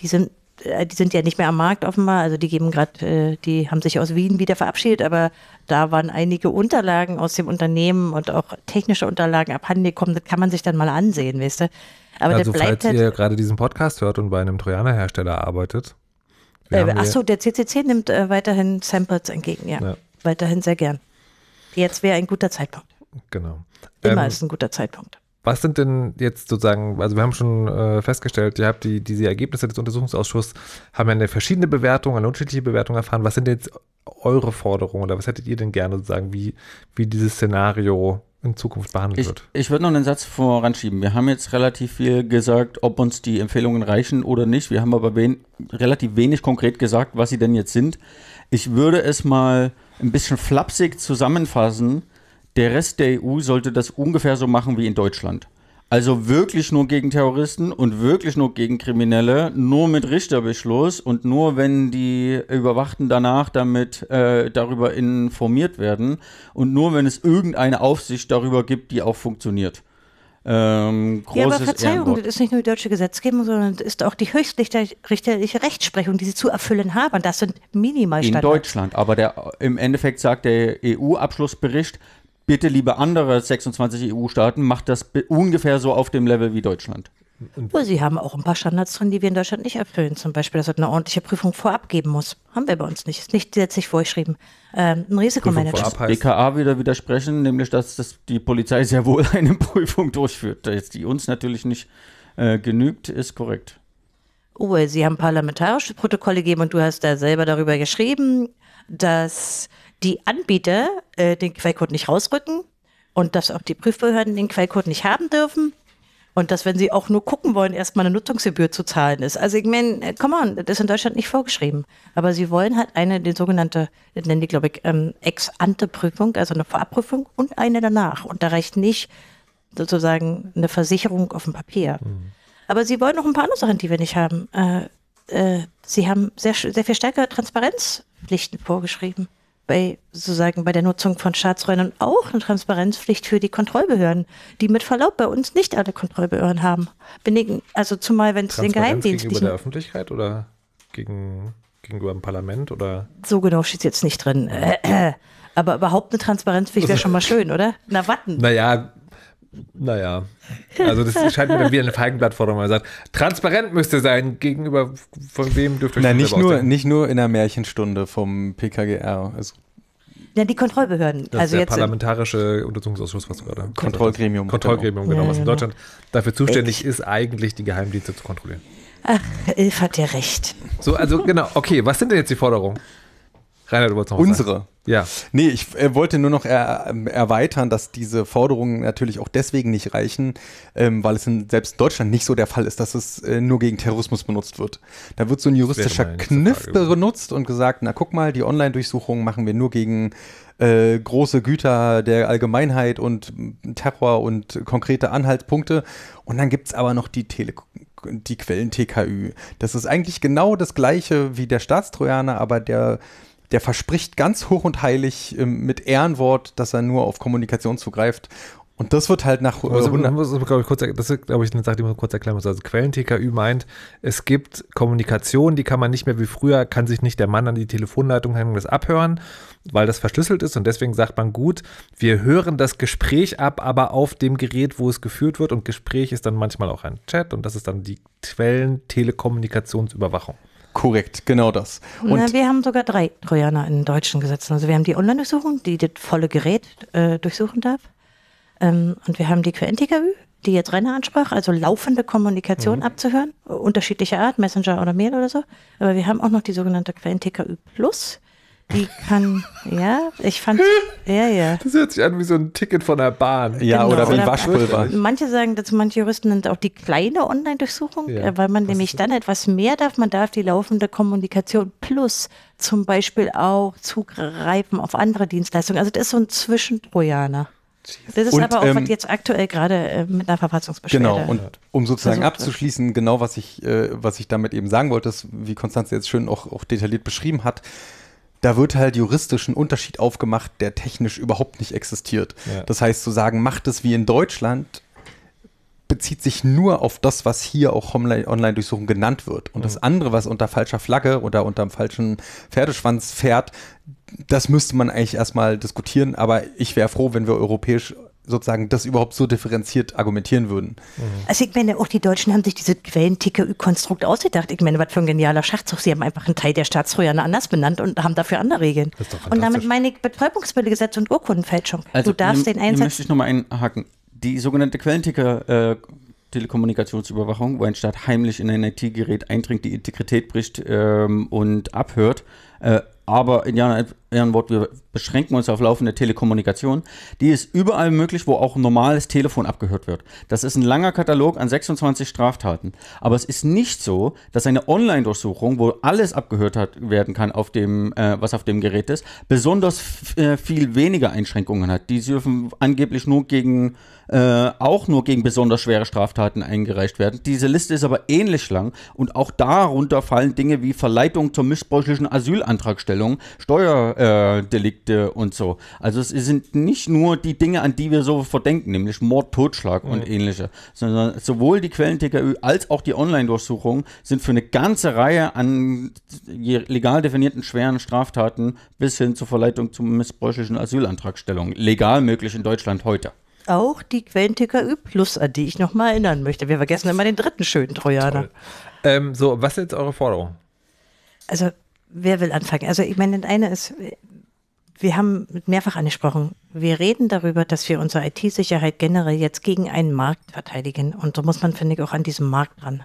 Speaker 2: Die sind, äh, die sind ja nicht mehr am Markt offenbar. Also die geben gerade, äh, die haben sich aus Wien wieder verabschiedet, aber da waren einige Unterlagen aus dem Unternehmen und auch technische Unterlagen abhandengekommen. Das kann man sich dann mal ansehen, weißt du. Aber
Speaker 1: also falls
Speaker 2: halt.
Speaker 1: ihr gerade diesen Podcast hört und bei einem Trojanerhersteller arbeitet.
Speaker 2: Äh, Achso, der CCC nimmt äh, weiterhin Samples entgegen, ja.
Speaker 1: Ja.
Speaker 2: Weiterhin sehr gern. Jetzt wäre ein guter Zeitpunkt.
Speaker 1: Genau.
Speaker 2: Immer
Speaker 1: Ähm,
Speaker 2: ist ein guter Zeitpunkt.
Speaker 1: Was sind denn jetzt sozusagen, also wir haben schon äh, festgestellt, ihr habt die, diese Ergebnisse des Untersuchungsausschusses, haben ja eine verschiedene Bewertung, eine unterschiedliche Bewertung erfahren. Was sind jetzt eure Forderungen oder was hättet ihr denn gerne sozusagen, wie, wie dieses Szenario in Zukunft behandelt
Speaker 3: Ich,
Speaker 1: wird?
Speaker 3: ich würde noch einen Satz voranschieben. Wir haben jetzt relativ viel gesagt, ob uns die Empfehlungen reichen oder nicht. Wir haben aber wen, relativ wenig konkret gesagt, was sie denn jetzt sind. Ich würde es mal ein bisschen flapsig zusammenfassen. Der Rest der EU sollte das ungefähr so machen wie in Deutschland. Also wirklich nur gegen Terroristen und wirklich nur gegen Kriminelle, nur mit Richterbeschluss und nur wenn die Überwachten danach damit äh, darüber informiert werden und nur wenn es irgendeine Aufsicht darüber gibt, die auch funktioniert. Ähm,
Speaker 2: Ja, aber Verzeihung,
Speaker 3: Ehrenwort.
Speaker 2: das ist nicht nur die deutsche Gesetzgebung, sondern das ist auch die höchstrichterliche Rechtsprechung, die sie zu erfüllen haben. Das sind
Speaker 3: in
Speaker 2: Minimalstandards.
Speaker 3: Deutschland. Aber der, im Endeffekt sagt der EU-Abschlussbericht, bitte liebe andere 26 EU-Staaten, macht das ungefähr so auf dem Level wie Deutschland.
Speaker 2: Obwohl, sie haben auch ein paar Standards drin, die wir in Deutschland nicht erfüllen. Zum Beispiel, dass es eine ordentliche Prüfung vorab geben muss. Haben wir bei uns nicht. Ist nicht gesetzlich vorgeschrieben. Ähm, ein Risikomanagement.
Speaker 1: vorab heißt,
Speaker 3: BKA wieder widersprechen, nämlich dass das die Polizei sehr wohl [LAUGHS] eine Prüfung durchführt. Die uns natürlich nicht äh, genügt, ist korrekt.
Speaker 2: Oh, Sie haben parlamentarische Protokolle gegeben und du hast da selber darüber geschrieben, dass die Anbieter äh, den Quellcode nicht rausrücken und dass auch die Prüfbehörden den Quellcode nicht haben dürfen. Und dass, wenn sie auch nur gucken wollen, erstmal eine Nutzungsgebühr zu zahlen ist. Also ich meine, äh, come on, das ist in Deutschland nicht vorgeschrieben. Aber sie wollen halt eine, die sogenannte, nennen die, glaube ich, ähm, Ex-Ante-Prüfung, also eine Vorabprüfung und eine danach. Und da reicht nicht sozusagen eine Versicherung auf dem Papier. Mhm. Aber sie wollen noch ein paar andere Sachen, die wir nicht haben. Äh, äh, sie haben sehr, sehr viel stärkere Transparenzpflichten vorgeschrieben bei sozusagen bei der Nutzung von Staatsräumen auch eine Transparenzpflicht für die Kontrollbehörden, die mit Verlaub bei uns nicht alle Kontrollbehörden haben. Bin also zumal wenn es den Geheimdienst
Speaker 1: gegenüber der Öffentlichkeit oder gegen, gegenüber dem Parlament oder
Speaker 2: so genau steht es jetzt nicht drin. [CLEARS THROAT] aber überhaupt eine Transparenzpflicht wäre schon mal schön, oder? Na warten.
Speaker 1: Naja, naja, also das scheint mir dann wie eine Feigenblattforderung, man sagt, transparent müsste sein gegenüber, von wem dürft ihr
Speaker 4: euch nicht nur, nicht nur in der Märchenstunde vom PKGR. Also
Speaker 2: ja, die Kontrollbehörden.
Speaker 1: Das
Speaker 2: also
Speaker 1: ist der
Speaker 2: jetzt
Speaker 1: parlamentarische Untersuchungsausschuss, was du gerade
Speaker 4: Kontrollgremium.
Speaker 1: Kontrollgremium, genau, genau was in Deutschland dafür zuständig ist, eigentlich die Geheimdienste zu kontrollieren.
Speaker 2: Ach, Ilf hat ja recht.
Speaker 1: So, also genau, okay, was sind denn jetzt die Forderungen?
Speaker 4: Reinhard, du wolltest noch Unsere. Sagen. Ja. Nee, ich äh, wollte nur noch er, ähm, erweitern, dass diese Forderungen natürlich auch deswegen nicht reichen, ähm, weil es in selbst Deutschland nicht so der Fall ist, dass es äh, nur gegen Terrorismus benutzt wird. Da wird so ein juristischer Kniff benutzt und gesagt, na guck mal, die Online-Durchsuchungen machen wir nur gegen äh, große Güter der Allgemeinheit und Terror und konkrete Anhaltspunkte. Und dann gibt es aber noch die Tele die Quellen TKÜ. Das ist eigentlich genau das gleiche wie der Staatstrojaner, aber der der verspricht ganz hoch und heilig ähm, mit Ehrenwort, dass er nur auf Kommunikation zugreift. Und das wird halt nach äh,
Speaker 1: also, 100 muss, glaube ich, kurz, das ist, glaube ich, eine Sache, die man kurz erklären muss. Also Quellen-TKÜ meint, es gibt Kommunikation, die kann man nicht mehr wie früher, kann sich nicht der Mann an die Telefonleitung hängen und das abhören, weil das verschlüsselt ist. Und deswegen sagt man, gut, wir hören das Gespräch ab, aber auf dem Gerät, wo es geführt wird. Und Gespräch ist dann manchmal auch ein Chat und das ist dann die Quellen-Telekommunikationsüberwachung.
Speaker 4: Korrekt, genau das.
Speaker 2: Und Na, wir haben sogar drei Trojaner in deutschen Gesetzen. Also wir haben die Online-Durchsuchung, die das volle Gerät äh, durchsuchen darf. Ähm, und wir haben die QNTKÜ, die jetzt Rainer ansprach, also laufende Kommunikation mhm. abzuhören, unterschiedlicher Art, Messenger oder Mail oder so. Aber wir haben auch noch die sogenannte QNTKÜ Plus, die kann, ja, ich fand, [LAUGHS] ja, ja.
Speaker 1: Das hört sich an wie so ein Ticket von der Bahn.
Speaker 4: Ja, genau. oder wie oder Waschpulver.
Speaker 2: Manche sagen dazu, manche Juristen nennt auch die kleine Online-Durchsuchung, ja, äh, weil man nämlich dann etwas mehr darf. Man darf die laufende Kommunikation plus zum Beispiel auch zugreifen auf andere Dienstleistungen. Also das ist so ein Zwischentrojaner. Das ist und, aber auch, ähm, was jetzt aktuell gerade äh, mit einer Verfassungsbeschwerde
Speaker 4: Genau, und um sozusagen abzuschließen, genau was ich, äh, was ich damit eben sagen wollte, ist, wie Konstanze jetzt schön auch, auch detailliert beschrieben hat, da wird halt juristisch ein Unterschied aufgemacht, der technisch überhaupt nicht existiert. Ja. Das heißt, zu sagen, macht es wie in Deutschland, bezieht sich nur auf das, was hier auch Online-Durchsuchung genannt wird. Und mhm. das andere, was unter falscher Flagge oder unter einem falschen Pferdeschwanz fährt, das müsste man eigentlich erstmal diskutieren. Aber ich wäre froh, wenn wir europäisch sozusagen das überhaupt so differenziert argumentieren würden.
Speaker 2: Mhm. Also ich meine, auch die Deutschen haben sich diese Quellen-TKÜ-Konstrukt ausgedacht. Ich meine, was für ein genialer Schachzug. Sie haben einfach einen Teil der Staatstrojaner anders benannt und haben dafür andere Regeln. Und damit meine ich Betäubungsmittelgesetz und Urkundenfälschung.
Speaker 3: Also, du darfst den Einsatz... möchte ich nochmal einhaken. Die sogenannte Quellenticker äh, Telekommunikationsüberwachung, wo ein Staat heimlich in ein IT-Gerät eindringt, die Integrität bricht ähm, und abhört, äh, aber in Ehrenwort, wir beschränken uns auf laufende Telekommunikation. Die ist überall möglich, wo auch ein normales Telefon abgehört wird. Das ist ein langer Katalog an 26 Straftaten. Aber es ist nicht so, dass eine Online-Durchsuchung, wo alles abgehört hat, werden kann, auf dem, äh, was auf dem Gerät ist, besonders äh, viel weniger Einschränkungen hat. Die dürfen angeblich nur gegen äh, auch nur gegen besonders schwere Straftaten eingereicht werden. Diese Liste ist aber ähnlich lang und auch darunter fallen Dinge wie Verleitung zur missbräuchlichen Asylantragstellung, Steuerdelikte und so. Also es sind nicht nur die Dinge, an die wir so verdenken, nämlich Mord, Totschlag mhm. und ähnliche, sondern sowohl die Quellen-TKÜ als auch die Online-Durchsuchung sind für eine ganze Reihe an legal definierten schweren Straftaten bis hin zur Verleitung zur missbräuchlichen Asylantragstellung legal möglich in Deutschland heute
Speaker 2: auch die Quellen-TKÜ Plus, an die ich nochmal erinnern möchte. Wir vergessen immer den dritten schönen Trojaner.
Speaker 1: Ähm, so, was ist jetzt eure Forderung?
Speaker 2: Also, wer will anfangen? Also, ich meine, das eine ist, wir haben mehrfach angesprochen, wir reden darüber, dass wir unsere IT-Sicherheit generell jetzt gegen einen Markt verteidigen. Und so muss man, finde ich, auch an diesem Markt dran.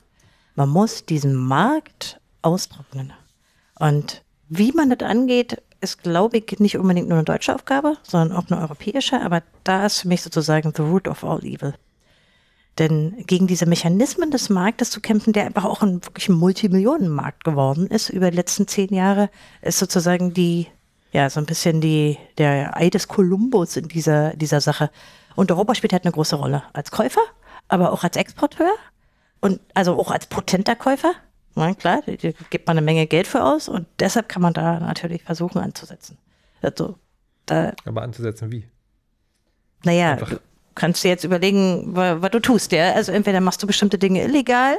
Speaker 2: Man muss diesen Markt austrocknen. Und wie man das angeht, ist, glaube ich, nicht unbedingt nur eine deutsche Aufgabe, sondern auch eine europäische, aber da ist für mich sozusagen the root of all evil. Denn gegen diese Mechanismen des Marktes zu kämpfen, der einfach auch ein wirklich Multimillionenmarkt geworden ist über die letzten zehn Jahre, ist sozusagen die, ja, so ein bisschen die, der Ei des Kolumbus in dieser, dieser Sache. Und Europa spielt halt eine große Rolle als Käufer, aber auch als Exporteur und also auch als potenter Käufer. Na klar, da gibt man eine Menge Geld für aus und deshalb kann man da natürlich versuchen anzusetzen. Also, da,
Speaker 1: Aber anzusetzen wie?
Speaker 2: naja,
Speaker 1: Einfach-
Speaker 2: kannst dir jetzt überlegen, wa- was du tust. Ja? Also entweder machst du bestimmte Dinge illegal,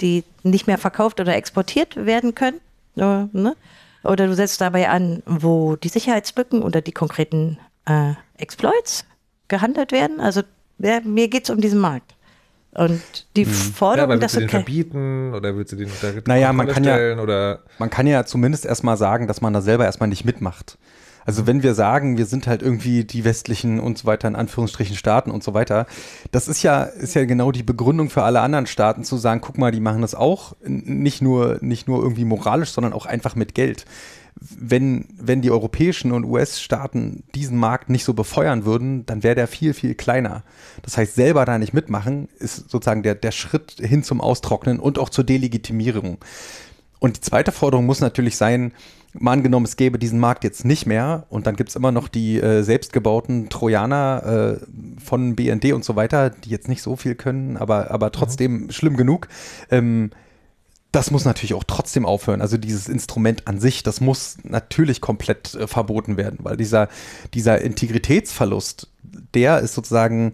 Speaker 2: die nicht mehr verkauft oder exportiert werden können, oder, ne? oder du setzt dabei an, wo die Sicherheitslücken oder die konkreten äh, Exploits gehandelt werden. Also ja, mir geht es um diesen Markt. Und die
Speaker 1: Ja,
Speaker 2: Forderung,
Speaker 1: aber
Speaker 2: dass
Speaker 1: willst du den
Speaker 2: ke-
Speaker 1: verbieten oder willst du den unter
Speaker 4: Naja, man kann ja-
Speaker 1: oder
Speaker 4: Man kann ja zumindest erstmal sagen, dass man da selber erstmal nicht mitmacht. Also wenn wir sagen, wir sind halt irgendwie die westlichen und so weiter, in Anführungsstrichen Staaten und so weiter, das ist ja, ist ja genau die Begründung für alle anderen Staaten zu sagen, guck mal, die machen das auch, nicht nur, nicht nur irgendwie moralisch, sondern auch einfach mit Geld. Wenn, wenn die europäischen und US-Staaten diesen Markt nicht so befeuern würden, dann wäre der viel, viel kleiner. Das heißt, selber da nicht mitmachen, ist sozusagen der, der Schritt hin zum Austrocknen und auch zur Delegitimierung. Und die zweite Forderung muss natürlich sein, mal angenommen, es gäbe diesen Markt jetzt nicht mehr und dann gibt es immer noch die äh, selbstgebauten Trojaner äh, von BND und so weiter, die jetzt nicht so viel können, aber, aber trotzdem schlimm genug. Ähm, das muss natürlich auch trotzdem aufhören. Also dieses Instrument an sich, das muss natürlich komplett äh, verboten werden, weil dieser, dieser Integritätsverlust, der ist sozusagen,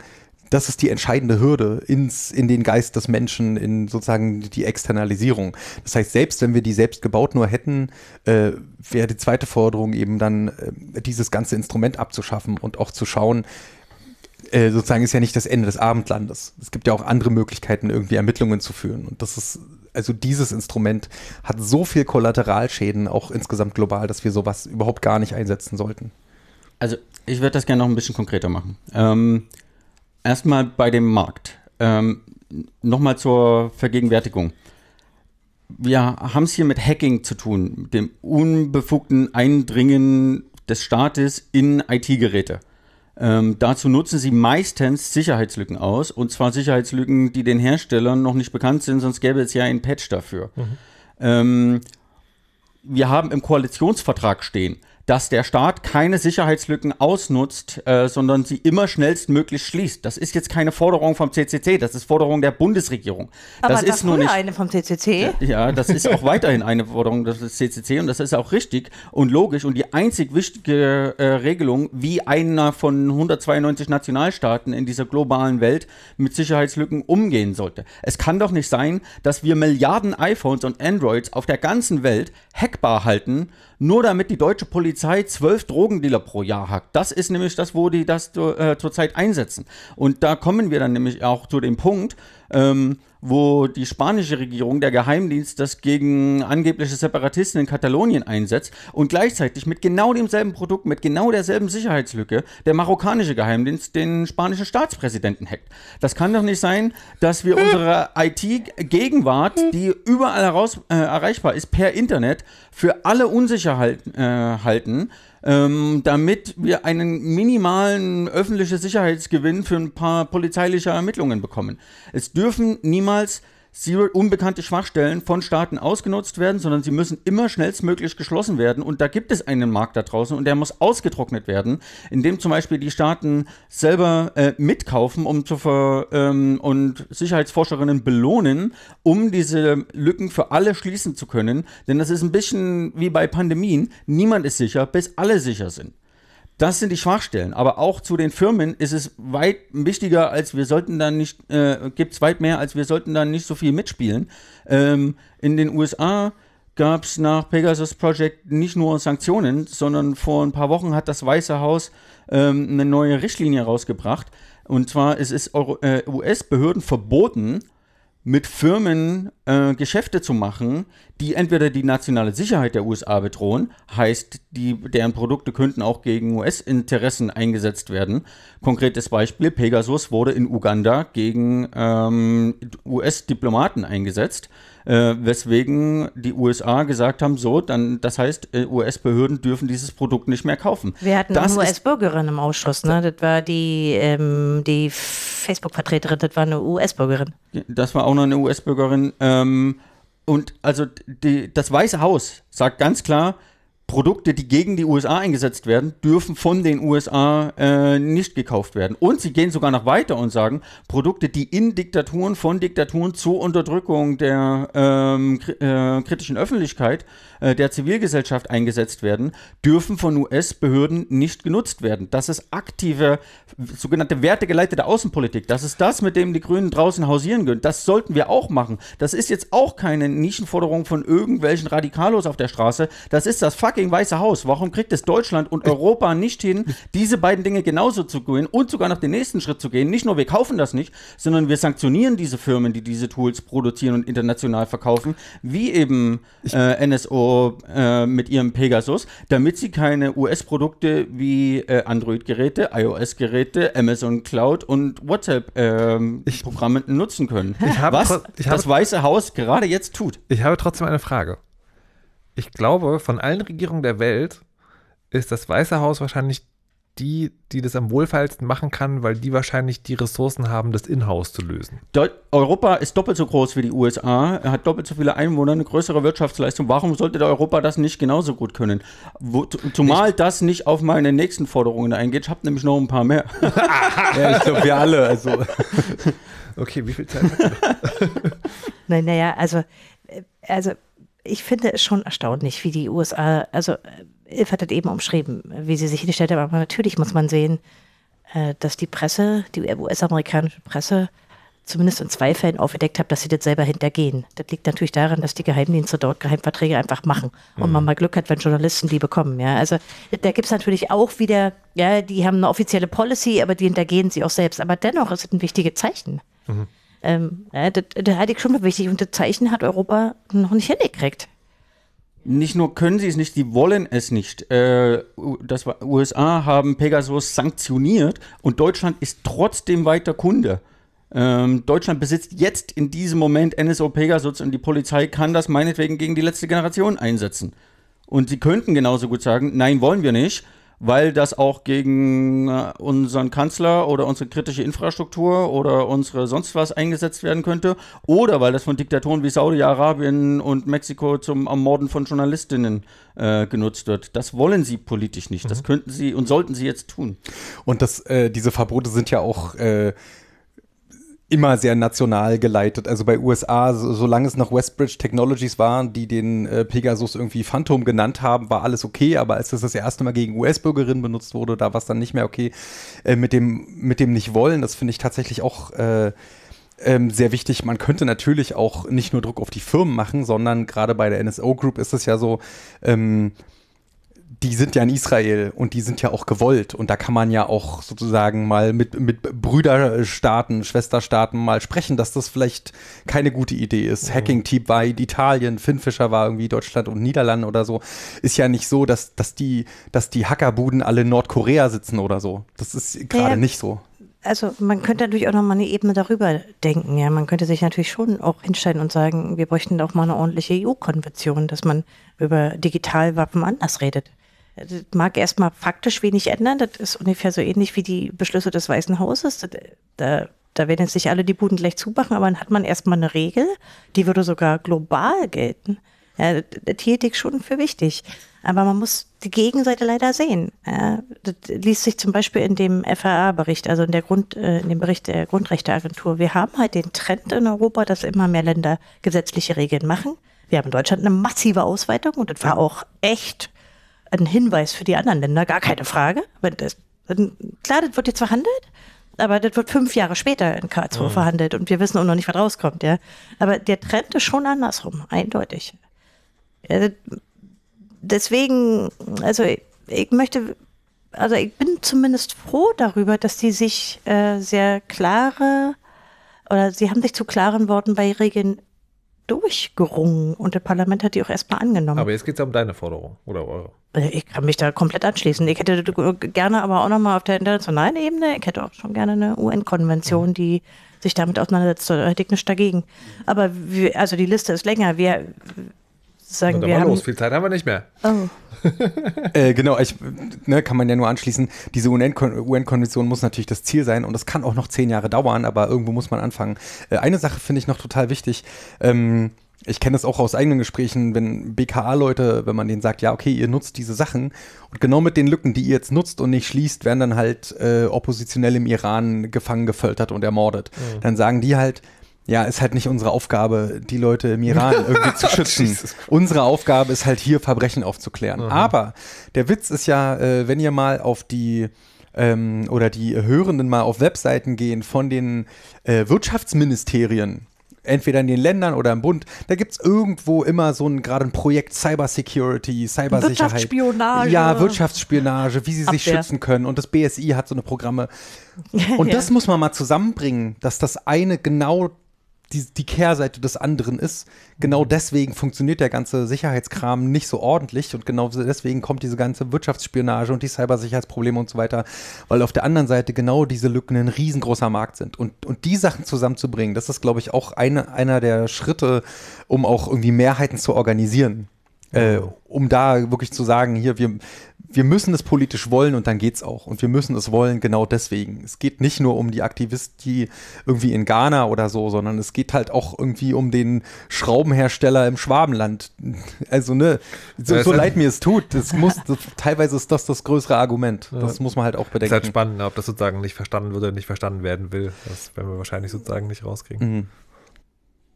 Speaker 4: das ist die entscheidende Hürde ins, in den Geist des Menschen, in sozusagen die Externalisierung. Das heißt, selbst wenn wir die selbst gebaut nur hätten, äh, wäre die zweite Forderung eben dann, äh, dieses ganze Instrument abzuschaffen und auch zu schauen, äh, sozusagen ist ja nicht das Ende des Abendlandes. Es gibt ja auch andere Möglichkeiten, irgendwie Ermittlungen zu führen. Und das ist, also dieses Instrument hat so viel Kollateralschäden, auch insgesamt global, dass wir sowas überhaupt gar nicht einsetzen sollten.
Speaker 3: Also, ich würde das gerne noch ein bisschen konkreter machen. Ähm, erstmal bei dem Markt. Ähm, Nochmal zur Vergegenwärtigung. Wir haben es hier mit Hacking zu tun, mit dem unbefugten Eindringen des Staates in IT-Geräte. Ähm, dazu nutzen sie meistens Sicherheitslücken aus, und zwar Sicherheitslücken, die den Herstellern noch nicht bekannt sind, sonst gäbe es ja einen Patch dafür. Ähm, wir haben im Koalitionsvertrag stehen, dass der Staat keine Sicherheitslücken ausnutzt, äh, sondern sie immer schnellstmöglich schließt. Das ist jetzt keine Forderung vom CCC, das ist Forderung der Bundesregierung.
Speaker 2: Aber
Speaker 3: das
Speaker 2: war
Speaker 3: ist nur nicht
Speaker 2: eine vom CCC.
Speaker 3: ja, das ist auch weiterhin eine Forderung des CCC und das ist auch richtig und logisch. Und die einzig wichtige äh, Regelung, wie einer von 192 Nationalstaaten in dieser globalen Welt mit Sicherheitslücken umgehen sollte. Es kann doch nicht sein, dass wir Milliarden iPhones und Androids auf der ganzen Welt hackbar halten, nur damit die deutsche Polizei zwölf Drogendealer pro Jahr hackt. Das ist nämlich das, wo die das äh, zurzeit einsetzen. Und da kommen wir dann nämlich auch zu dem Punkt, ähm, wo die spanische Regierung, der Geheimdienst, das gegen angebliche Separatisten in Katalonien einsetzt und gleichzeitig mit genau demselben Produkt, mit genau derselben Sicherheitslücke, der marokkanische Geheimdienst den spanischen Staatspräsidenten hackt. Das kann doch nicht sein, dass wir unsere IT-Gegenwart, die überall heraus, äh, erreichbar ist, per Internet für alle unsicher halten, äh, halten ähm, damit wir einen minimalen öffentlichen Sicherheitsgewinn für ein paar polizeiliche Ermittlungen bekommen. Es dürfen niemals unbekannte Schwachstellen von Staaten ausgenutzt werden, sondern sie müssen immer schnellstmöglich geschlossen werden. Und da gibt es einen Markt da draußen und der muss ausgetrocknet werden, indem zum Beispiel die Staaten selber äh, mitkaufen um zu ver, ähm, und Sicherheitsforscherinnen belohnen, um diese Lücken für alle schließen zu können. Denn das ist ein bisschen wie bei Pandemien. Niemand ist sicher, bis alle sicher sind. Das sind die Schwachstellen. Aber auch zu den Firmen ist es weit wichtiger, als wir sollten dann nicht, äh, gibt es weit mehr, als wir sollten dann nicht so viel mitspielen. Ähm, in den USA gab es nach Pegasus Project nicht nur Sanktionen, sondern vor ein paar Wochen hat das Weiße Haus ähm, eine neue Richtlinie rausgebracht. Und zwar ist es äh, US-Behörden verboten, mit Firmen äh, Geschäfte zu machen, die entweder die nationale Sicherheit der USA bedrohen, heißt, die, deren Produkte könnten auch gegen US-Interessen eingesetzt werden. Konkretes Beispiel, Pegasus wurde in Uganda gegen ähm, US-Diplomaten eingesetzt. Äh, weswegen die USA gesagt haben, so, dann, das heißt, äh, US-Behörden dürfen dieses Produkt nicht mehr kaufen.
Speaker 2: Wir hatten
Speaker 3: das
Speaker 2: eine US-Bürgerin im Ausschuss, ne? Das war die, ähm, die Facebook-Vertreterin, das war eine US-Bürgerin.
Speaker 3: Das war auch noch eine US-Bürgerin. Ähm, und also die, das Weiße Haus sagt ganz klar, Produkte, die gegen die USA eingesetzt werden, dürfen von den USA äh, nicht gekauft werden. Und sie gehen sogar noch weiter und sagen, Produkte, die in Diktaturen, von Diktaturen zur Unterdrückung der ähm, kri äh, kritischen Öffentlichkeit, äh, der Zivilgesellschaft eingesetzt werden, dürfen von US-Behörden nicht genutzt werden. Das ist aktive, sogenannte wertegeleitete Außenpolitik. Das ist das, mit dem die Grünen draußen hausieren können. Das sollten wir auch machen. Das ist jetzt auch keine Nischenforderung von irgendwelchen Radikalos auf der Straße. Das ist das fucking Weiße Haus. Warum kriegt es Deutschland und Europa nicht hin, diese beiden Dinge genauso zu gehen und sogar noch den nächsten Schritt zu gehen? Nicht nur wir kaufen das nicht, sondern wir sanktionieren diese Firmen, die diese Tools produzieren und international verkaufen, wie eben äh, NSO äh, mit ihrem Pegasus, damit sie keine US-Produkte wie äh, Android-Geräte, iOS-Geräte, Amazon Cloud und WhatsApp-Programme nutzen können.
Speaker 1: Ich habe
Speaker 3: Was
Speaker 1: ich habe-
Speaker 3: das Weiße Haus gerade jetzt tut.
Speaker 1: Ich habe trotzdem eine Frage. Ich glaube, von allen Regierungen der Welt ist das Weiße Haus wahrscheinlich die, die das am wohlfeilsten machen kann, weil die wahrscheinlich die Ressourcen haben, das in-house zu lösen.
Speaker 3: Europa ist doppelt so groß wie die USA, er hat doppelt so viele Einwohner, eine größere Wirtschaftsleistung. Warum sollte der Europa das nicht genauso gut können? Wo, zumal das nicht auf meine nächsten Forderungen eingeht. Ich habe nämlich noch ein paar mehr. [LAUGHS]
Speaker 4: Ja, ich glaube, wir alle. Also, [LAUGHS]
Speaker 1: Okay, wie viel Zeit? [LAUGHS]
Speaker 2: Nein, naja, also, äh, also ich finde es schon erstaunlich, wie die USA, also äh, Ilf hat das eben umschrieben, wie sie sich hingestellt haben, aber natürlich muss man sehen, äh, dass die Presse, die US-amerikanische Presse, zumindest in zwei Fällen aufgedeckt hat, dass sie das selber hintergehen. Das liegt natürlich daran, dass die Geheimdienste dort Geheimverträge einfach machen und man mal Glück hat, wenn Journalisten die bekommen. Ja, also da gibt es natürlich auch wieder, ja, die haben eine offizielle Policy, aber die hintergehen sie auch selbst. Aber dennoch ist es ein wichtiges Zeichen. Ähm, ja, das, das ich schon für wichtig und das Zeichen hat Europa noch nicht hingekriegt.
Speaker 3: Nicht nur können sie es nicht, sie wollen es nicht. Äh, das war, USA haben Pegasus sanktioniert und Deutschland ist trotzdem weiter Kunde. Ähm, Deutschland besitzt jetzt in diesem Moment NSO Pegasus und die Polizei kann das meinetwegen gegen die letzte Generation einsetzen. Und sie könnten genauso gut sagen, nein, wollen wir nicht, weil das auch gegen äh, unseren Kanzler oder unsere kritische Infrastruktur oder unsere sonst was eingesetzt werden könnte. Oder weil das von Diktatoren wie Saudi-Arabien und Mexiko zum Ermorden von Journalistinnen äh, genutzt wird. Das wollen sie politisch nicht. Das könnten sie und sollten sie jetzt tun.
Speaker 4: und das, äh, diese Verbote sind ja auch äh, immer sehr national geleitet. Also bei USA, so, solange es noch Westbridge Technologies waren, die den äh, Pegasus irgendwie Phantom genannt haben, war alles okay. Aber als das das erste Mal gegen US-Bürgerinnen benutzt wurde, da war es dann nicht mehr okay. Äh, mit, dem, mit dem nicht wollen, das finde ich tatsächlich auch äh, ähm, sehr wichtig. Man könnte natürlich auch nicht nur Druck auf die Firmen machen, sondern gerade bei der NSO Group ist es ja so, ähm, die sind ja in Israel und die sind ja auch gewollt. Und da kann man ja auch sozusagen mal mit, mit Brüderstaaten, Schwesterstaaten mal sprechen, dass das vielleicht keine gute Idee ist. Hacking Team war in Italien, Finnfischer war irgendwie Deutschland und Niederlande oder so. Ist ja nicht so, dass, dass, die, dass die Hackerbuden alle in Nordkorea sitzen oder so. Das ist gerade
Speaker 2: Ja.
Speaker 4: nicht so.
Speaker 2: Also man könnte natürlich auch noch mal eine Ebene darüber denken. Ja, man könnte sich natürlich schon auch hinstellen und sagen, wir bräuchten auch mal eine ordentliche EU-Konvention, dass man über Digitalwaffen anders redet. Das mag erstmal faktisch wenig ändern. Das ist ungefähr so ähnlich wie die Beschlüsse des Weißen Hauses. Da, da werden jetzt nicht alle die Buden gleich zumachen, aber dann hat man erstmal eine Regel, die würde sogar global gelten. Ja, das, das hielt ich schon für wichtig. Aber man muss die Gegenseite leider sehen. Ja, das liest sich zum Beispiel in dem FAA-Bericht, also in, der Grund, äh, in dem Bericht der Grundrechteagentur. Wir haben halt den Trend in Europa, dass immer mehr Länder gesetzliche Regeln machen. Wir haben in Deutschland eine massive Ausweitung und das war auch echt ein Hinweis für die anderen Länder, gar keine Frage. Wenn das, klar, das wird jetzt verhandelt, aber das wird fünf Jahre später in Karlsruhe verhandelt und wir wissen auch noch nicht, was rauskommt, ja. Aber der Trend ist schon andersrum, eindeutig. Deswegen, also ich, ich möchte, also ich bin zumindest froh darüber, dass die sich äh, sehr klare oder sie haben sich zu klaren Worten bei Regeln durchgerungen und das Parlament hat die auch erstmal angenommen.
Speaker 1: Aber jetzt geht es ja um deine Forderung oder eure.
Speaker 2: Äh, Ich kann mich da komplett anschließen. Ich hätte gerne aber auch nochmal auf der internationalen Ebene, ich hätte auch schon gerne eine UN-Konvention, die sich damit auseinandersetzt. Da hätte ich nichts dagegen. Aber wir, also die Liste ist länger. Wir sagen,
Speaker 1: Und dann
Speaker 2: wir
Speaker 1: mal
Speaker 2: haben.
Speaker 1: los, viel Zeit haben wir nicht mehr.
Speaker 2: Oh. [LAUGHS]
Speaker 4: Äh, genau, ich, ne, kann man ja nur anschließen. Diese UN-Kon- UN-Konvention muss natürlich das Ziel sein und das kann auch noch zehn Jahre dauern, aber irgendwo muss man anfangen. Äh, eine Sache finde ich noch total wichtig. Ähm, ich kenne das auch aus eigenen Gesprächen, wenn BKA-Leute, wenn man denen sagt, ja, okay, ihr nutzt diese Sachen und genau mit den Lücken, die ihr jetzt nutzt und nicht schließt, werden dann halt äh, Oppositionelle im Iran gefangen, gefoltert und ermordet. Dann sagen die halt, ja, ist halt nicht unsere Aufgabe, die Leute im Iran [LAUGHS] irgendwie zu schützen. Unsere Aufgabe ist halt hier Verbrechen aufzuklären. Aber der Witz ist ja, äh, wenn ihr mal auf die ähm, oder die Hörenden mal auf Webseiten gehen von den äh, Wirtschaftsministerien, entweder in den Ländern oder im Bund, da gibt es irgendwo immer so ein gerade ein Projekt Cybersecurity, Cybersicherheit.
Speaker 2: Wirtschaftsspionage.
Speaker 4: Ja, Wirtschaftsspionage, wie sie sich
Speaker 2: Abwehr.
Speaker 4: schützen können. Und das BSI hat so eine Programme. [LAUGHS] Und
Speaker 2: Ja.
Speaker 4: das muss man mal zusammenbringen, dass das eine genau die, die Kehrseite des anderen ist. Genau deswegen funktioniert der ganze Sicherheitskram nicht so ordentlich und genau deswegen kommt diese ganze Wirtschaftsspionage und die Cybersicherheitsprobleme und so weiter, weil auf der anderen Seite genau diese Lücken ein riesengroßer Markt sind. Und, und die Sachen zusammenzubringen, das ist, glaube ich, auch eine, einer der Schritte, um auch irgendwie Mehrheiten zu organisieren. Äh, um da wirklich zu sagen, hier, wir, wir müssen es politisch wollen und dann geht's auch. Und wir müssen es wollen genau deswegen. Es geht nicht nur um die Aktivisten irgendwie in Ghana oder so, sondern es geht halt auch irgendwie um den Schraubenhersteller im Schwabenland. [LAUGHS] Also, ne, so,
Speaker 1: Ja,
Speaker 4: so
Speaker 1: es
Speaker 4: leid mir es tut, das muss, das, teilweise ist das das größere Argument. Das muss man halt auch
Speaker 1: Ist
Speaker 4: bedenken.
Speaker 1: halt spannend, ob das sozusagen nicht verstanden wird oder nicht verstanden werden will. Das werden wir wahrscheinlich sozusagen nicht rauskriegen.
Speaker 4: Mhm.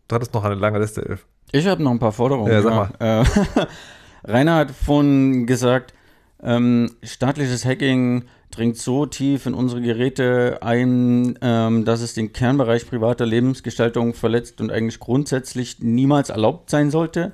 Speaker 1: Du hattest noch eine lange Liste, Elf.
Speaker 3: Ich habe noch ein paar Forderungen.
Speaker 1: Ja, sag
Speaker 3: mal. Äh, [LAUGHS] Rainer hat vorhin gesagt, ähm, staatliches Hacking dringt so tief in unsere Geräte ein, ähm, dass es den Kernbereich privater Lebensgestaltung verletzt und eigentlich grundsätzlich niemals erlaubt sein sollte.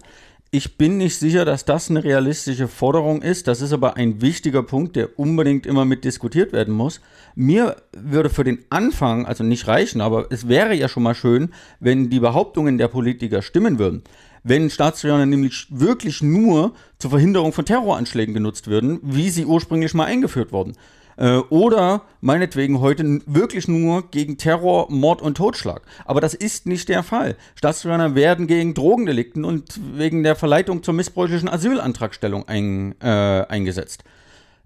Speaker 3: Ich bin nicht sicher, dass das eine realistische Forderung ist. Das ist aber ein wichtiger Punkt, der unbedingt immer mit diskutiert werden muss. Mir würde für den Anfang, also nicht reichen, aber es wäre ja schon mal schön, wenn die Behauptungen der Politiker stimmen würden. Wenn Staatstrojaner nämlich wirklich nur zur Verhinderung von Terroranschlägen genutzt würden, wie sie ursprünglich mal eingeführt wurden. Äh, oder meinetwegen heute wirklich nur gegen Terror, Mord und Totschlag. Aber das ist nicht der Fall. Staatstrojaner werden gegen Drogendelikten und wegen der Verleitung zur missbräuchlichen Asylantragstellung ein, äh, eingesetzt.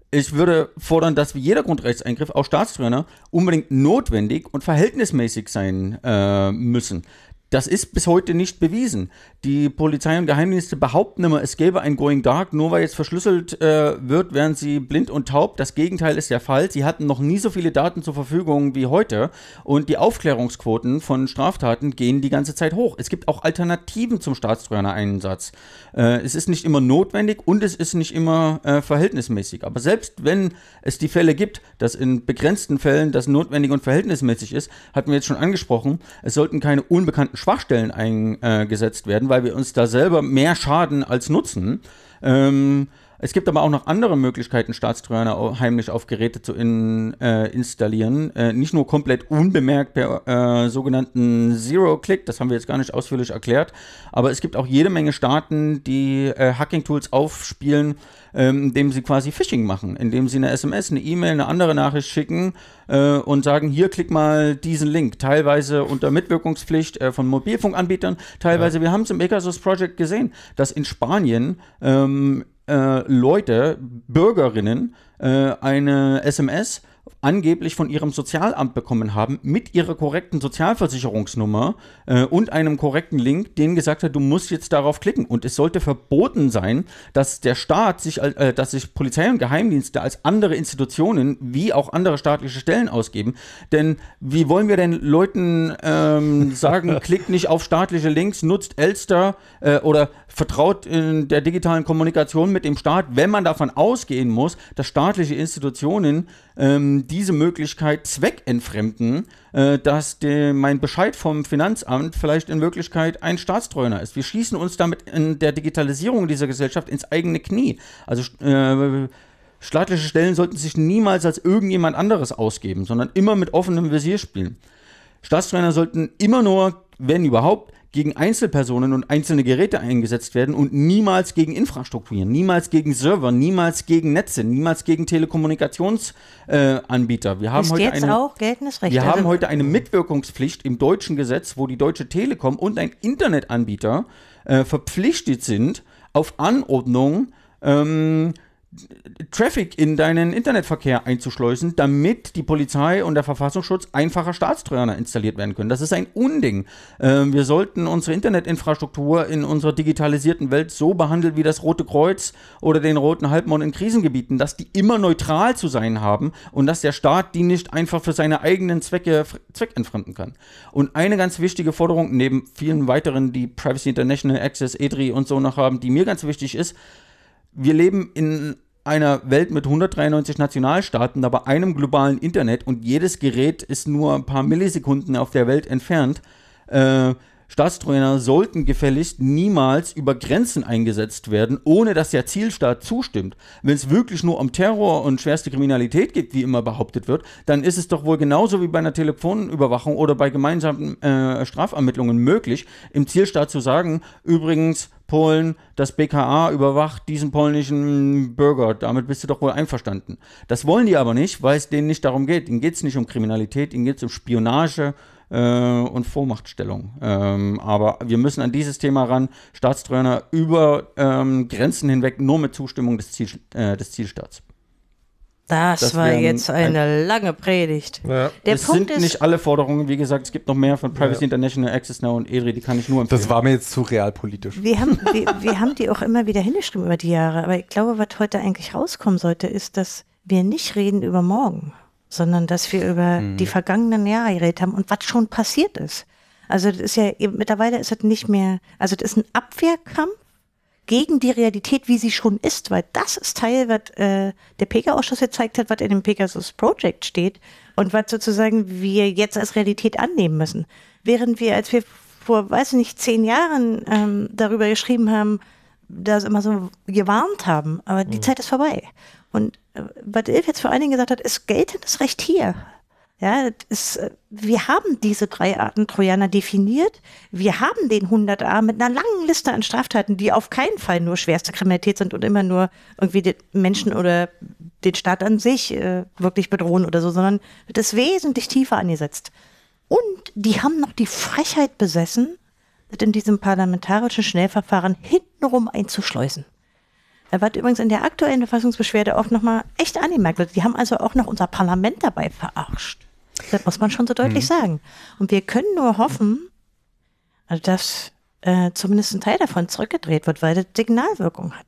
Speaker 3: Ich würde fordern, dass wie jeder Grundrechtseingriff, auch Staatstrojaner, unbedingt notwendig und verhältnismäßig sein äh, müssen. Das ist bis heute nicht bewiesen. Die Polizei und Geheimdienste behaupten immer, es gäbe ein Going Dark, nur weil jetzt verschlüsselt äh, wird, wären sie blind und taub. Das Gegenteil ist der Fall. Sie hatten noch nie so viele Daten zur Verfügung wie heute und die Aufklärungsquoten von Straftaten gehen die ganze Zeit hoch. Es gibt auch Alternativen zum Staatstrojaner-Einsatz. Äh, es ist nicht immer notwendig und es ist nicht immer äh, verhältnismäßig. Aber selbst wenn es die Fälle gibt, dass in begrenzten Fällen das notwendig und verhältnismäßig ist, hatten wir jetzt schon angesprochen, es sollten keine unbekannten Schwachstellen eingesetzt werden, weil wir uns da selber mehr schaden als nutzen. Ähm, es gibt aber auch noch andere Möglichkeiten, Staatstrojaner heimlich auf Geräte zu in, äh, installieren. Äh, nicht nur komplett unbemerkt per äh, sogenannten Zero-Click, das haben wir jetzt gar nicht ausführlich erklärt, aber es gibt auch jede Menge Staaten, die äh, Hacking-Tools aufspielen, ähm, indem sie quasi Phishing machen, indem sie eine SMS, eine E-Mail, eine andere Nachricht schicken äh, und sagen, hier klick mal diesen Link. Teilweise unter Mitwirkungspflicht äh, von Mobilfunkanbietern, teilweise, wir haben es im Pegasus Project gesehen, dass in Spanien ähm, äh, Leute, Bürgerinnen, äh, eine SMS angeblich von ihrem Sozialamt bekommen haben mit ihrer korrekten Sozialversicherungsnummer äh, und einem korrekten Link, denen gesagt hat, du musst jetzt darauf klicken. Und es sollte verboten sein, dass der Staat sich, äh, dass sich Polizei und Geheimdienste als andere Institutionen wie auch andere staatliche Stellen ausgeben. Denn wie wollen wir denn Leuten ähm, sagen, [LAUGHS] klickt nicht auf staatliche Links, nutzt Elster äh, oder vertraut in der digitalen Kommunikation mit dem Staat, wenn man davon ausgehen muss, dass staatliche Institutionen ähm, diese Möglichkeit zweckentfremden, äh, dass de, mein Bescheid vom Finanzamt vielleicht in Wirklichkeit ein Staatstreuner ist. Wir schießen uns damit in der Digitalisierung dieser Gesellschaft ins eigene Knie. Also äh, staatliche Stellen sollten sich niemals als irgendjemand anderes ausgeben, sondern immer mit offenem Visier spielen. Staatstrainer sollten immer nur wenn überhaupt, gegen Einzelpersonen und einzelne Geräte eingesetzt werden und niemals gegen Infrastrukturen, niemals gegen Server, niemals gegen Netze, niemals gegen Telekommunikationsanbieter. Äh, wir haben
Speaker 2: Ist
Speaker 3: heute
Speaker 2: jetzt
Speaker 3: eine,
Speaker 2: auch geltendes Recht.
Speaker 3: wir
Speaker 2: Also-
Speaker 3: haben heute eine Mitwirkungspflicht im deutschen Gesetz, wo die Deutsche Telekom und ein Internetanbieter äh, verpflichtet sind, auf Anordnung ähm, Traffic in deinen Internetverkehr einzuschleusen, damit die Polizei und der Verfassungsschutz einfacher Staatstrojaner installiert werden können. Das ist ein Unding. Ähm, wir sollten unsere Internetinfrastruktur in unserer digitalisierten Welt so behandeln wie das Rote Kreuz oder den Roten Halbmond in Krisengebieten, dass die immer neutral zu sein haben und dass der Staat die nicht einfach für seine eigenen Zwecke zweckentfremden kann. Und eine ganz wichtige Forderung, neben vielen weiteren, die Privacy International, Access, EDRI und so noch haben, die mir ganz wichtig ist, wir leben in einer Welt mit 193 Nationalstaaten, aber einem globalen Internet und jedes Gerät ist nur ein paar Millisekunden auf der Welt entfernt. Äh, Staatstrojaner sollten gefälligst niemals über Grenzen eingesetzt werden, ohne dass der Zielstaat zustimmt. Wenn es wirklich nur um Terror und schwerste Kriminalität geht, wie immer behauptet wird, dann ist es doch wohl genauso wie bei einer Telefonüberwachung oder bei gemeinsamen äh, Strafermittlungen möglich, im Zielstaat zu sagen, übrigens, Polen, das BKA überwacht diesen polnischen Bürger. Damit bist du doch wohl einverstanden. Das wollen die aber nicht, weil es denen nicht darum geht. Ihnen geht es nicht um Kriminalität, ihnen geht es um Spionage äh, und Vormachtstellung. Ähm, aber wir müssen an dieses Thema ran, Staatstreuner über ähm, Grenzen hinweg nur mit Zustimmung des, Ziel, äh, des Zielstaats.
Speaker 2: Das,
Speaker 3: Das
Speaker 2: war jetzt eine lange Predigt.
Speaker 1: Ja.
Speaker 2: Der
Speaker 3: es
Speaker 2: Punkt
Speaker 3: sind
Speaker 2: ist,
Speaker 3: nicht alle Forderungen, wie gesagt, es gibt noch mehr von Privacy
Speaker 1: Ja.
Speaker 3: International, Access Now und EDRI, die kann ich nur empfehlen.
Speaker 4: Das war mir jetzt zu realpolitisch.
Speaker 2: wir haben, wir, wir haben die auch immer wieder hingeschrieben über die Jahre. Aber ich glaube, was heute eigentlich rauskommen sollte, ist, dass wir nicht reden über morgen, sondern dass wir über
Speaker 3: Mhm.
Speaker 2: die vergangenen Jahre geredet haben und was schon passiert ist. Also das ist ja eben, mittlerweile ist es nicht mehr, also das ist ein Abwehrkampf gegen die Realität, wie sie schon ist, weil das ist Teil, was äh, der PK-Ausschuss gezeigt hat, was in dem Pegasus Project steht und was sozusagen wir jetzt als Realität annehmen müssen. Während wir, als wir vor, weiß ich nicht, zehn Jahren ähm, darüber geschrieben haben, das immer so gewarnt haben, aber die Zeit ist vorbei. Und was Ilf jetzt vor allen Dingen gesagt hat, ist geltendes Recht hier. Ja, ist, äh, wir haben diese drei Arten Trojaner definiert. Wir haben den 100a mit einer langen Liste an Straftaten, die auf keinen Fall nur schwerste Kriminalität sind und immer nur irgendwie den Menschen oder den Staat an sich äh, wirklich bedrohen oder so, sondern das ist wesentlich tiefer angesetzt. Und die haben noch die Frechheit besessen, das in diesem parlamentarischen Schnellverfahren hintenrum einzuschleusen. Er wird übrigens in der aktuellen Verfassungsbeschwerde auch nochmal echt angemerkt. wird. Die haben also auch noch unser Parlament dabei verarscht. Das muss man schon so deutlich sagen. Und wir können nur hoffen, dass äh, zumindest ein Teil davon zurückgedreht wird, weil das Signalwirkung hat.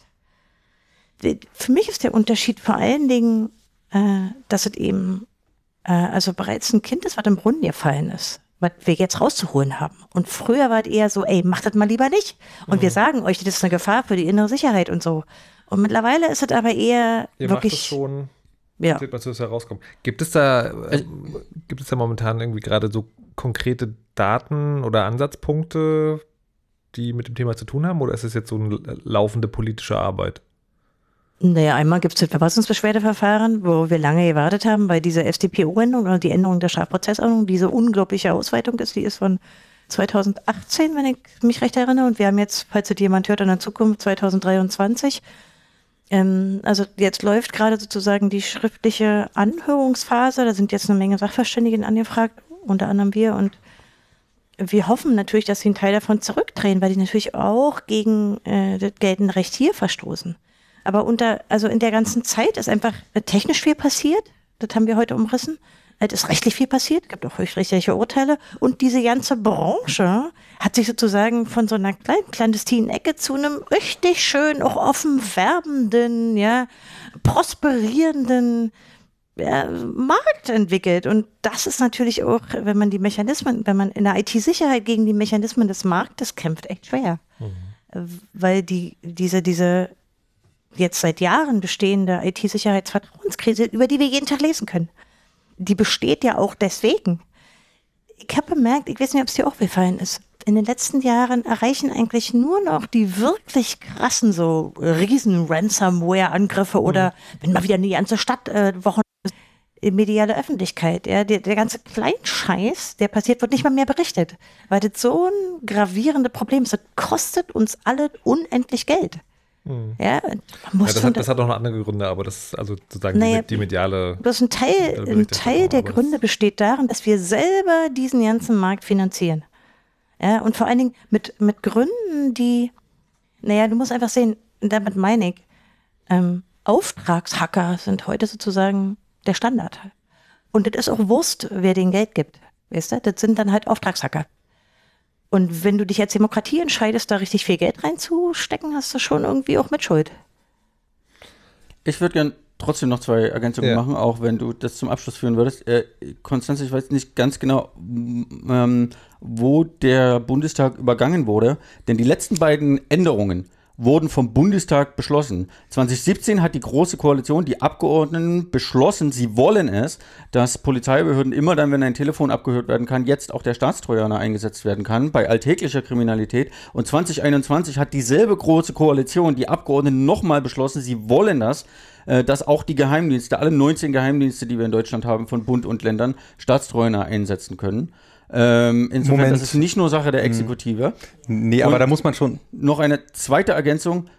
Speaker 2: Für mich ist der Unterschied vor allen Dingen, äh, dass es eben äh, also bereits ein Kind ist, was im Brunnen gefallen ist, was wir jetzt rauszuholen haben. Und früher war es eher so, ey, macht das mal lieber nicht. Und wir sagen euch, das ist eine Gefahr für die innere Sicherheit und so. Und mittlerweile ist es aber eher
Speaker 1: Ihr macht es
Speaker 2: wirklich,
Speaker 1: schon,
Speaker 2: ja.
Speaker 1: dass herauskommt. Gibt es da, ähm, gibt es da momentan irgendwie gerade so konkrete Daten oder Ansatzpunkte, die mit dem Thema zu tun haben? Oder ist es jetzt so eine laufende politische Arbeit?
Speaker 2: Naja, einmal gibt es das Verfassungsbeschwerdeverfahren, wo wir lange gewartet haben, weil diese FDPO-Änderung oder die Änderung der Strafprozessordnung diese unglaubliche Ausweitung ist. Die ist von 2018, wenn ich mich recht erinnere. Und wir haben jetzt, falls es jemand hört, in der Zukunft 2023. Ähm, also jetzt läuft gerade sozusagen die schriftliche Anhörungsphase. Da sind jetzt eine Menge Sachverständigen angefragt, unter anderem wir. Und wir hoffen natürlich, dass sie einen Teil davon zurückdrehen, weil die natürlich auch gegen äh, das geltende Recht hier verstoßen. Aber unter, also in der ganzen Zeit ist einfach äh, technisch viel passiert. Das haben wir heute umrissen. Es ist rechtlich viel passiert, es gibt auch höchstrichterliche Urteile. Und diese ganze Branche hat sich sozusagen von so einer kleinen clandestinen Ecke zu einem richtig schön, auch offen werbenden, ja, prosperierenden ja, Markt entwickelt. Und das ist natürlich auch, wenn man die Mechanismen, wenn man in der IT-Sicherheit gegen die Mechanismen des Marktes kämpft, echt schwer. Äh, Weil die, diese, diese jetzt seit Jahren bestehende IT-Sicherheitsvertrauenskrise, über die wir jeden Tag lesen können, die besteht ja auch deswegen. Ich habe bemerkt, ich weiß nicht, ob es dir auch gefallen ist, in den letzten Jahren erreichen eigentlich nur noch die wirklich krassen, so riesen Ransomware-Angriffe oder wenn mal wieder eine ganze Stadt äh, Wochen mediale Öffentlichkeit. Ja, der, der ganze Kleinscheiß, der passiert, wird nicht mal mehr berichtet, weil das so ein gravierendes Problem ist. Das kostet uns alle unendlich Geld.
Speaker 1: Hm.
Speaker 2: Ja,
Speaker 1: ja das, hat, das hat auch noch andere Gründe, aber das ist also sozusagen
Speaker 2: naja,
Speaker 1: die, die mediale.
Speaker 2: Das ein Teil, ein Teil der Gründe besteht darin, dass wir selber diesen ganzen Markt finanzieren. Ja, und vor allen Dingen mit, mit Gründen, die, naja, du musst einfach sehen, damit meine ich, ähm, Auftragshacker sind heute sozusagen der Standard. Und das ist auch Wurst, wer den Geld gibt. Weißt du? Das sind dann halt Auftragshacker. Und wenn du dich als Demokratie entscheidest, da richtig viel Geld reinzustecken, hast du schon irgendwie auch Mitschuld.
Speaker 3: Ich würde gern trotzdem noch zwei Ergänzungen ja. machen, auch wenn du das zum Abschluss führen würdest. Äh, Konstanze, ich weiß nicht ganz genau, ähm, wo der Bundestag übergangen wurde, denn die letzten beiden Änderungen wurden vom Bundestag beschlossen. 2017 hat die Große Koalition, die Abgeordneten beschlossen, sie wollen es, dass Polizeibehörden immer dann, wenn ein Telefon abgehört werden kann, jetzt auch der Staatstrojaner eingesetzt werden kann bei alltäglicher Kriminalität. Und 2021 hat dieselbe Große Koalition, die Abgeordneten nochmal beschlossen, sie wollen das, äh, dass auch die Geheimdienste, alle 19 Geheimdienste, die wir in Deutschland haben, von Bund und Ländern, Staatstrojaner einsetzen können. Ähm, insofern, Moment. das ist nicht nur Sache der hm. Exekutive.
Speaker 4: Nee, aber Und da muss man schon.
Speaker 3: Noch eine zweite Ergänzung.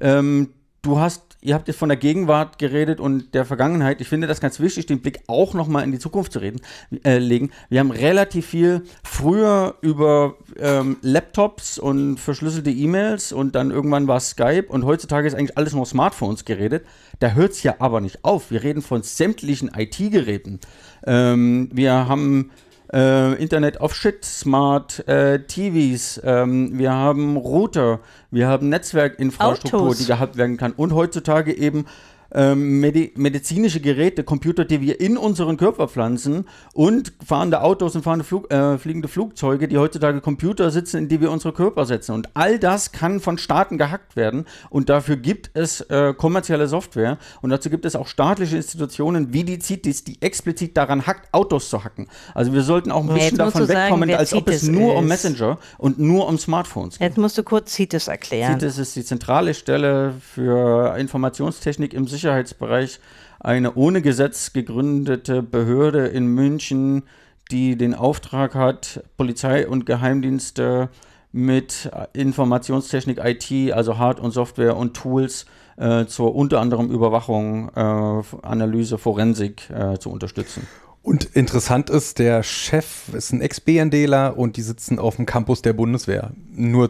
Speaker 3: Ähm, du hast, ihr habt jetzt von der Gegenwart geredet und der Vergangenheit. Ich finde das ganz wichtig, den Blick auch nochmal in die Zukunft zu reden, äh, legen. Wir haben relativ viel früher über ähm, Laptops und verschlüsselte E-Mails und dann irgendwann war Skype und heutzutage ist eigentlich alles nur Smartphones geredet. Da hört es ja aber nicht auf. Wir reden von sämtlichen IT-Geräten. Ähm, wir haben äh, Internet of Shit, Smart äh, TVs, ähm, wir haben Router, wir haben Netzwerkinfrastruktur, Autos. die gehabt werden kann und heutzutage eben ähm, Medi medizinische Geräte, Computer, die wir in unseren Körper pflanzen und fahrende Autos und fahrende Flug, äh, fliegende Flugzeuge, die heutzutage Computer sitzen, in die wir unsere Körper setzen. Und all das kann von Staaten gehackt werden und dafür gibt es äh, kommerzielle Software und dazu gibt es auch staatliche Institutionen wie die CITES, die explizit daran hackt, Autos zu hacken. Also wir sollten auch ein bisschen davon wegkommen, sagen, als ob es nur ist. um Messenger und nur um Smartphones
Speaker 2: geht. Jetzt musst du kurz CITES erklären.
Speaker 3: CITES ist die zentrale Stelle für Informationstechnik im Sicherheitsbereich Sicherheitsbereich eine ohne Gesetz gegründete Behörde in München, die den Auftrag hat, Polizei und Geheimdienste mit Informationstechnik, IT, also Hard- und Software und Tools äh, zur unter anderem Überwachung, äh, Analyse, Forensik äh, zu unterstützen.
Speaker 4: Und interessant ist, der Chef ist ein Ex-BNDler und die sitzen auf dem Campus der Bundeswehr. Nur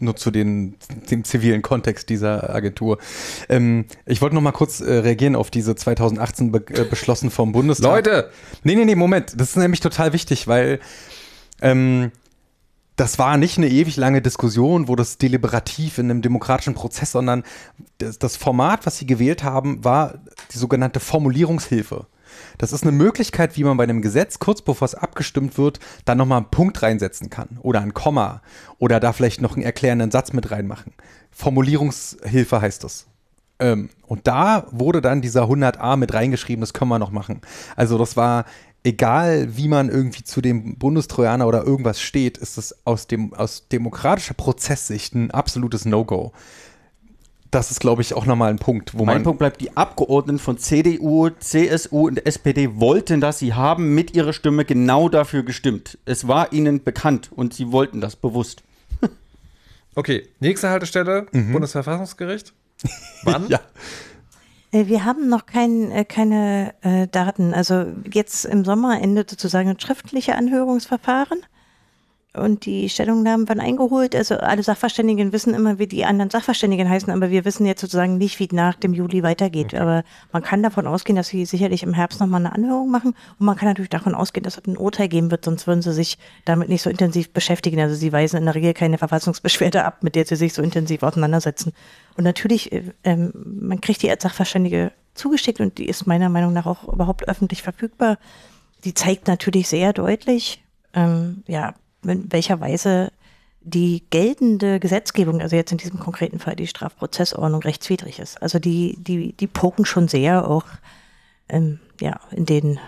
Speaker 4: nur zu den, dem zivilen Kontext dieser Agentur. Ähm, ich wollte noch mal kurz äh, reagieren auf diese 2018 be äh, beschlossen vom Bundestag.
Speaker 1: Leute!
Speaker 4: Nee, nee, nee, Moment. Das ist nämlich total wichtig, weil ähm, das war nicht eine ewig lange Diskussion, wo das deliberativ in einem demokratischen Prozess, sondern das, das Format, was sie gewählt haben, war die sogenannte Formulierungshilfe. Das ist eine Möglichkeit, wie man bei einem Gesetz, kurz bevor es abgestimmt wird, dann nochmal einen Punkt reinsetzen kann oder ein Komma oder da vielleicht noch einen erklärenden Satz mit reinmachen. Formulierungshilfe heißt das. Ähm, und da wurde dann dieser 100a mit reingeschrieben, das können wir noch machen. Also das war egal wie man irgendwie zu dem Bundestrojaner oder irgendwas steht, ist das aus, dem, aus demokratischer Prozesssicht ein absolutes No-Go das ist, glaube ich, auch nochmal ein Punkt,
Speaker 3: wo mein man. Punkt bleibt, die Abgeordneten von CDU, CSU und SPD wollten das. Sie haben mit ihrer Stimme genau dafür gestimmt. Es war ihnen bekannt und sie wollten das bewusst. [LAUGHS]
Speaker 1: okay, nächste Haltestelle, mhm. Bundesverfassungsgericht. Wann? [LAUGHS] ja.
Speaker 2: Äh, wir haben noch kein, äh, keine äh, Daten. Also jetzt im Sommer endet sozusagen ein schriftliches Anhörungsverfahren und die Stellungnahmen waren eingeholt. Also alle Sachverständigen wissen immer, wie die anderen Sachverständigen heißen, aber wir wissen jetzt sozusagen nicht, wie nach dem Juli weitergeht. Okay. Aber man kann davon ausgehen, dass sie sicherlich im Herbst nochmal eine Anhörung machen. Und man kann natürlich davon ausgehen, dass es ein Urteil geben wird, sonst würden sie sich damit nicht so intensiv beschäftigen. Also sie weisen in der Regel keine Verfassungsbeschwerde ab, mit der sie sich so intensiv auseinandersetzen. Und natürlich, äh, ähm, man kriegt die als Sachverständige zugeschickt und die ist meiner Meinung nach auch überhaupt öffentlich verfügbar. Die zeigt natürlich sehr deutlich, ähm, ja, in welcher Weise die geltende Gesetzgebung, also jetzt in diesem konkreten Fall die Strafprozessordnung, rechtswidrig ist. Also die, die, die poken schon sehr auch ähm, ja, in den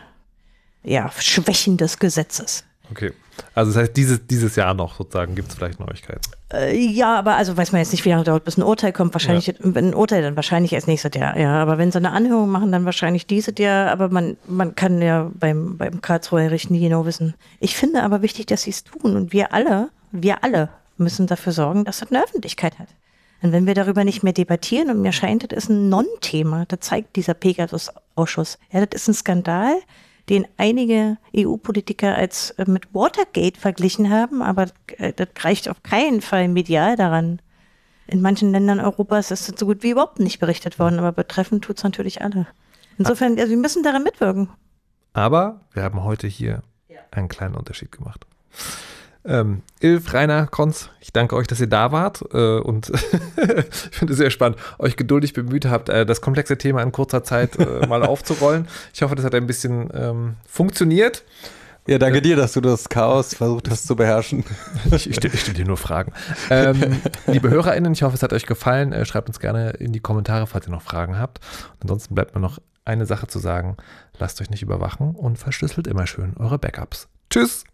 Speaker 2: ja, Schwächen des Gesetzes.
Speaker 5: Okay. Also das heißt, dieses, dieses Jahr noch sozusagen gibt es vielleicht Neuigkeiten.
Speaker 2: Äh, ja, aber also weiß man jetzt nicht, wie lange dauert, bis ein Urteil kommt. Wahrscheinlich, ja. wenn ein Urteil dann wahrscheinlich erst nächstes Jahr. Ja, aber wenn sie eine Anhörung machen, dann wahrscheinlich dieses Jahr. Aber man, man kann ja beim, beim Karlsruher Gericht nie genau wissen. Ich finde aber wichtig, dass sie es tun. Und wir alle, wir alle müssen dafür sorgen, dass das eine Öffentlichkeit hat. Und wenn wir darüber nicht mehr debattieren und mir scheint, das ist ein Non-Thema, das zeigt dieser Pegasus-Ausschuss. Ja, das ist ein Skandal, den einige EU-Politiker als äh, mit Watergate verglichen haben, aber äh, das reicht auf keinen Fall medial daran. In manchen Ländern Europas ist das so gut wie überhaupt nicht berichtet worden, aber betreffend tut es natürlich alle. Insofern, also wir müssen daran mitwirken.
Speaker 5: Aber wir haben heute hier einen kleinen Unterschied gemacht. Ähm, Ilf, Rainer, Konz, ich danke euch, dass ihr da wart äh, und [LAUGHS] ich finde es sehr spannend, euch geduldig bemüht habt, äh, das komplexe Thema in kurzer Zeit äh, mal [LAUGHS] aufzurollen. Ich hoffe, das hat ein bisschen ähm, funktioniert.
Speaker 4: Ja, danke dir, dass du das Chaos versucht hast zu beherrschen. [LAUGHS]
Speaker 5: ich, ich stelle stell dir nur Fragen. Ähm, liebe HörerInnen, ich hoffe, es hat euch gefallen. Äh, schreibt uns gerne in die Kommentare, falls ihr noch Fragen habt. Ansonsten bleibt mir noch eine Sache zu sagen. Lasst euch nicht überwachen und verschlüsselt immer schön eure Backups. Tschüss!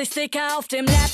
Speaker 6: Sticker auf dem Laptop.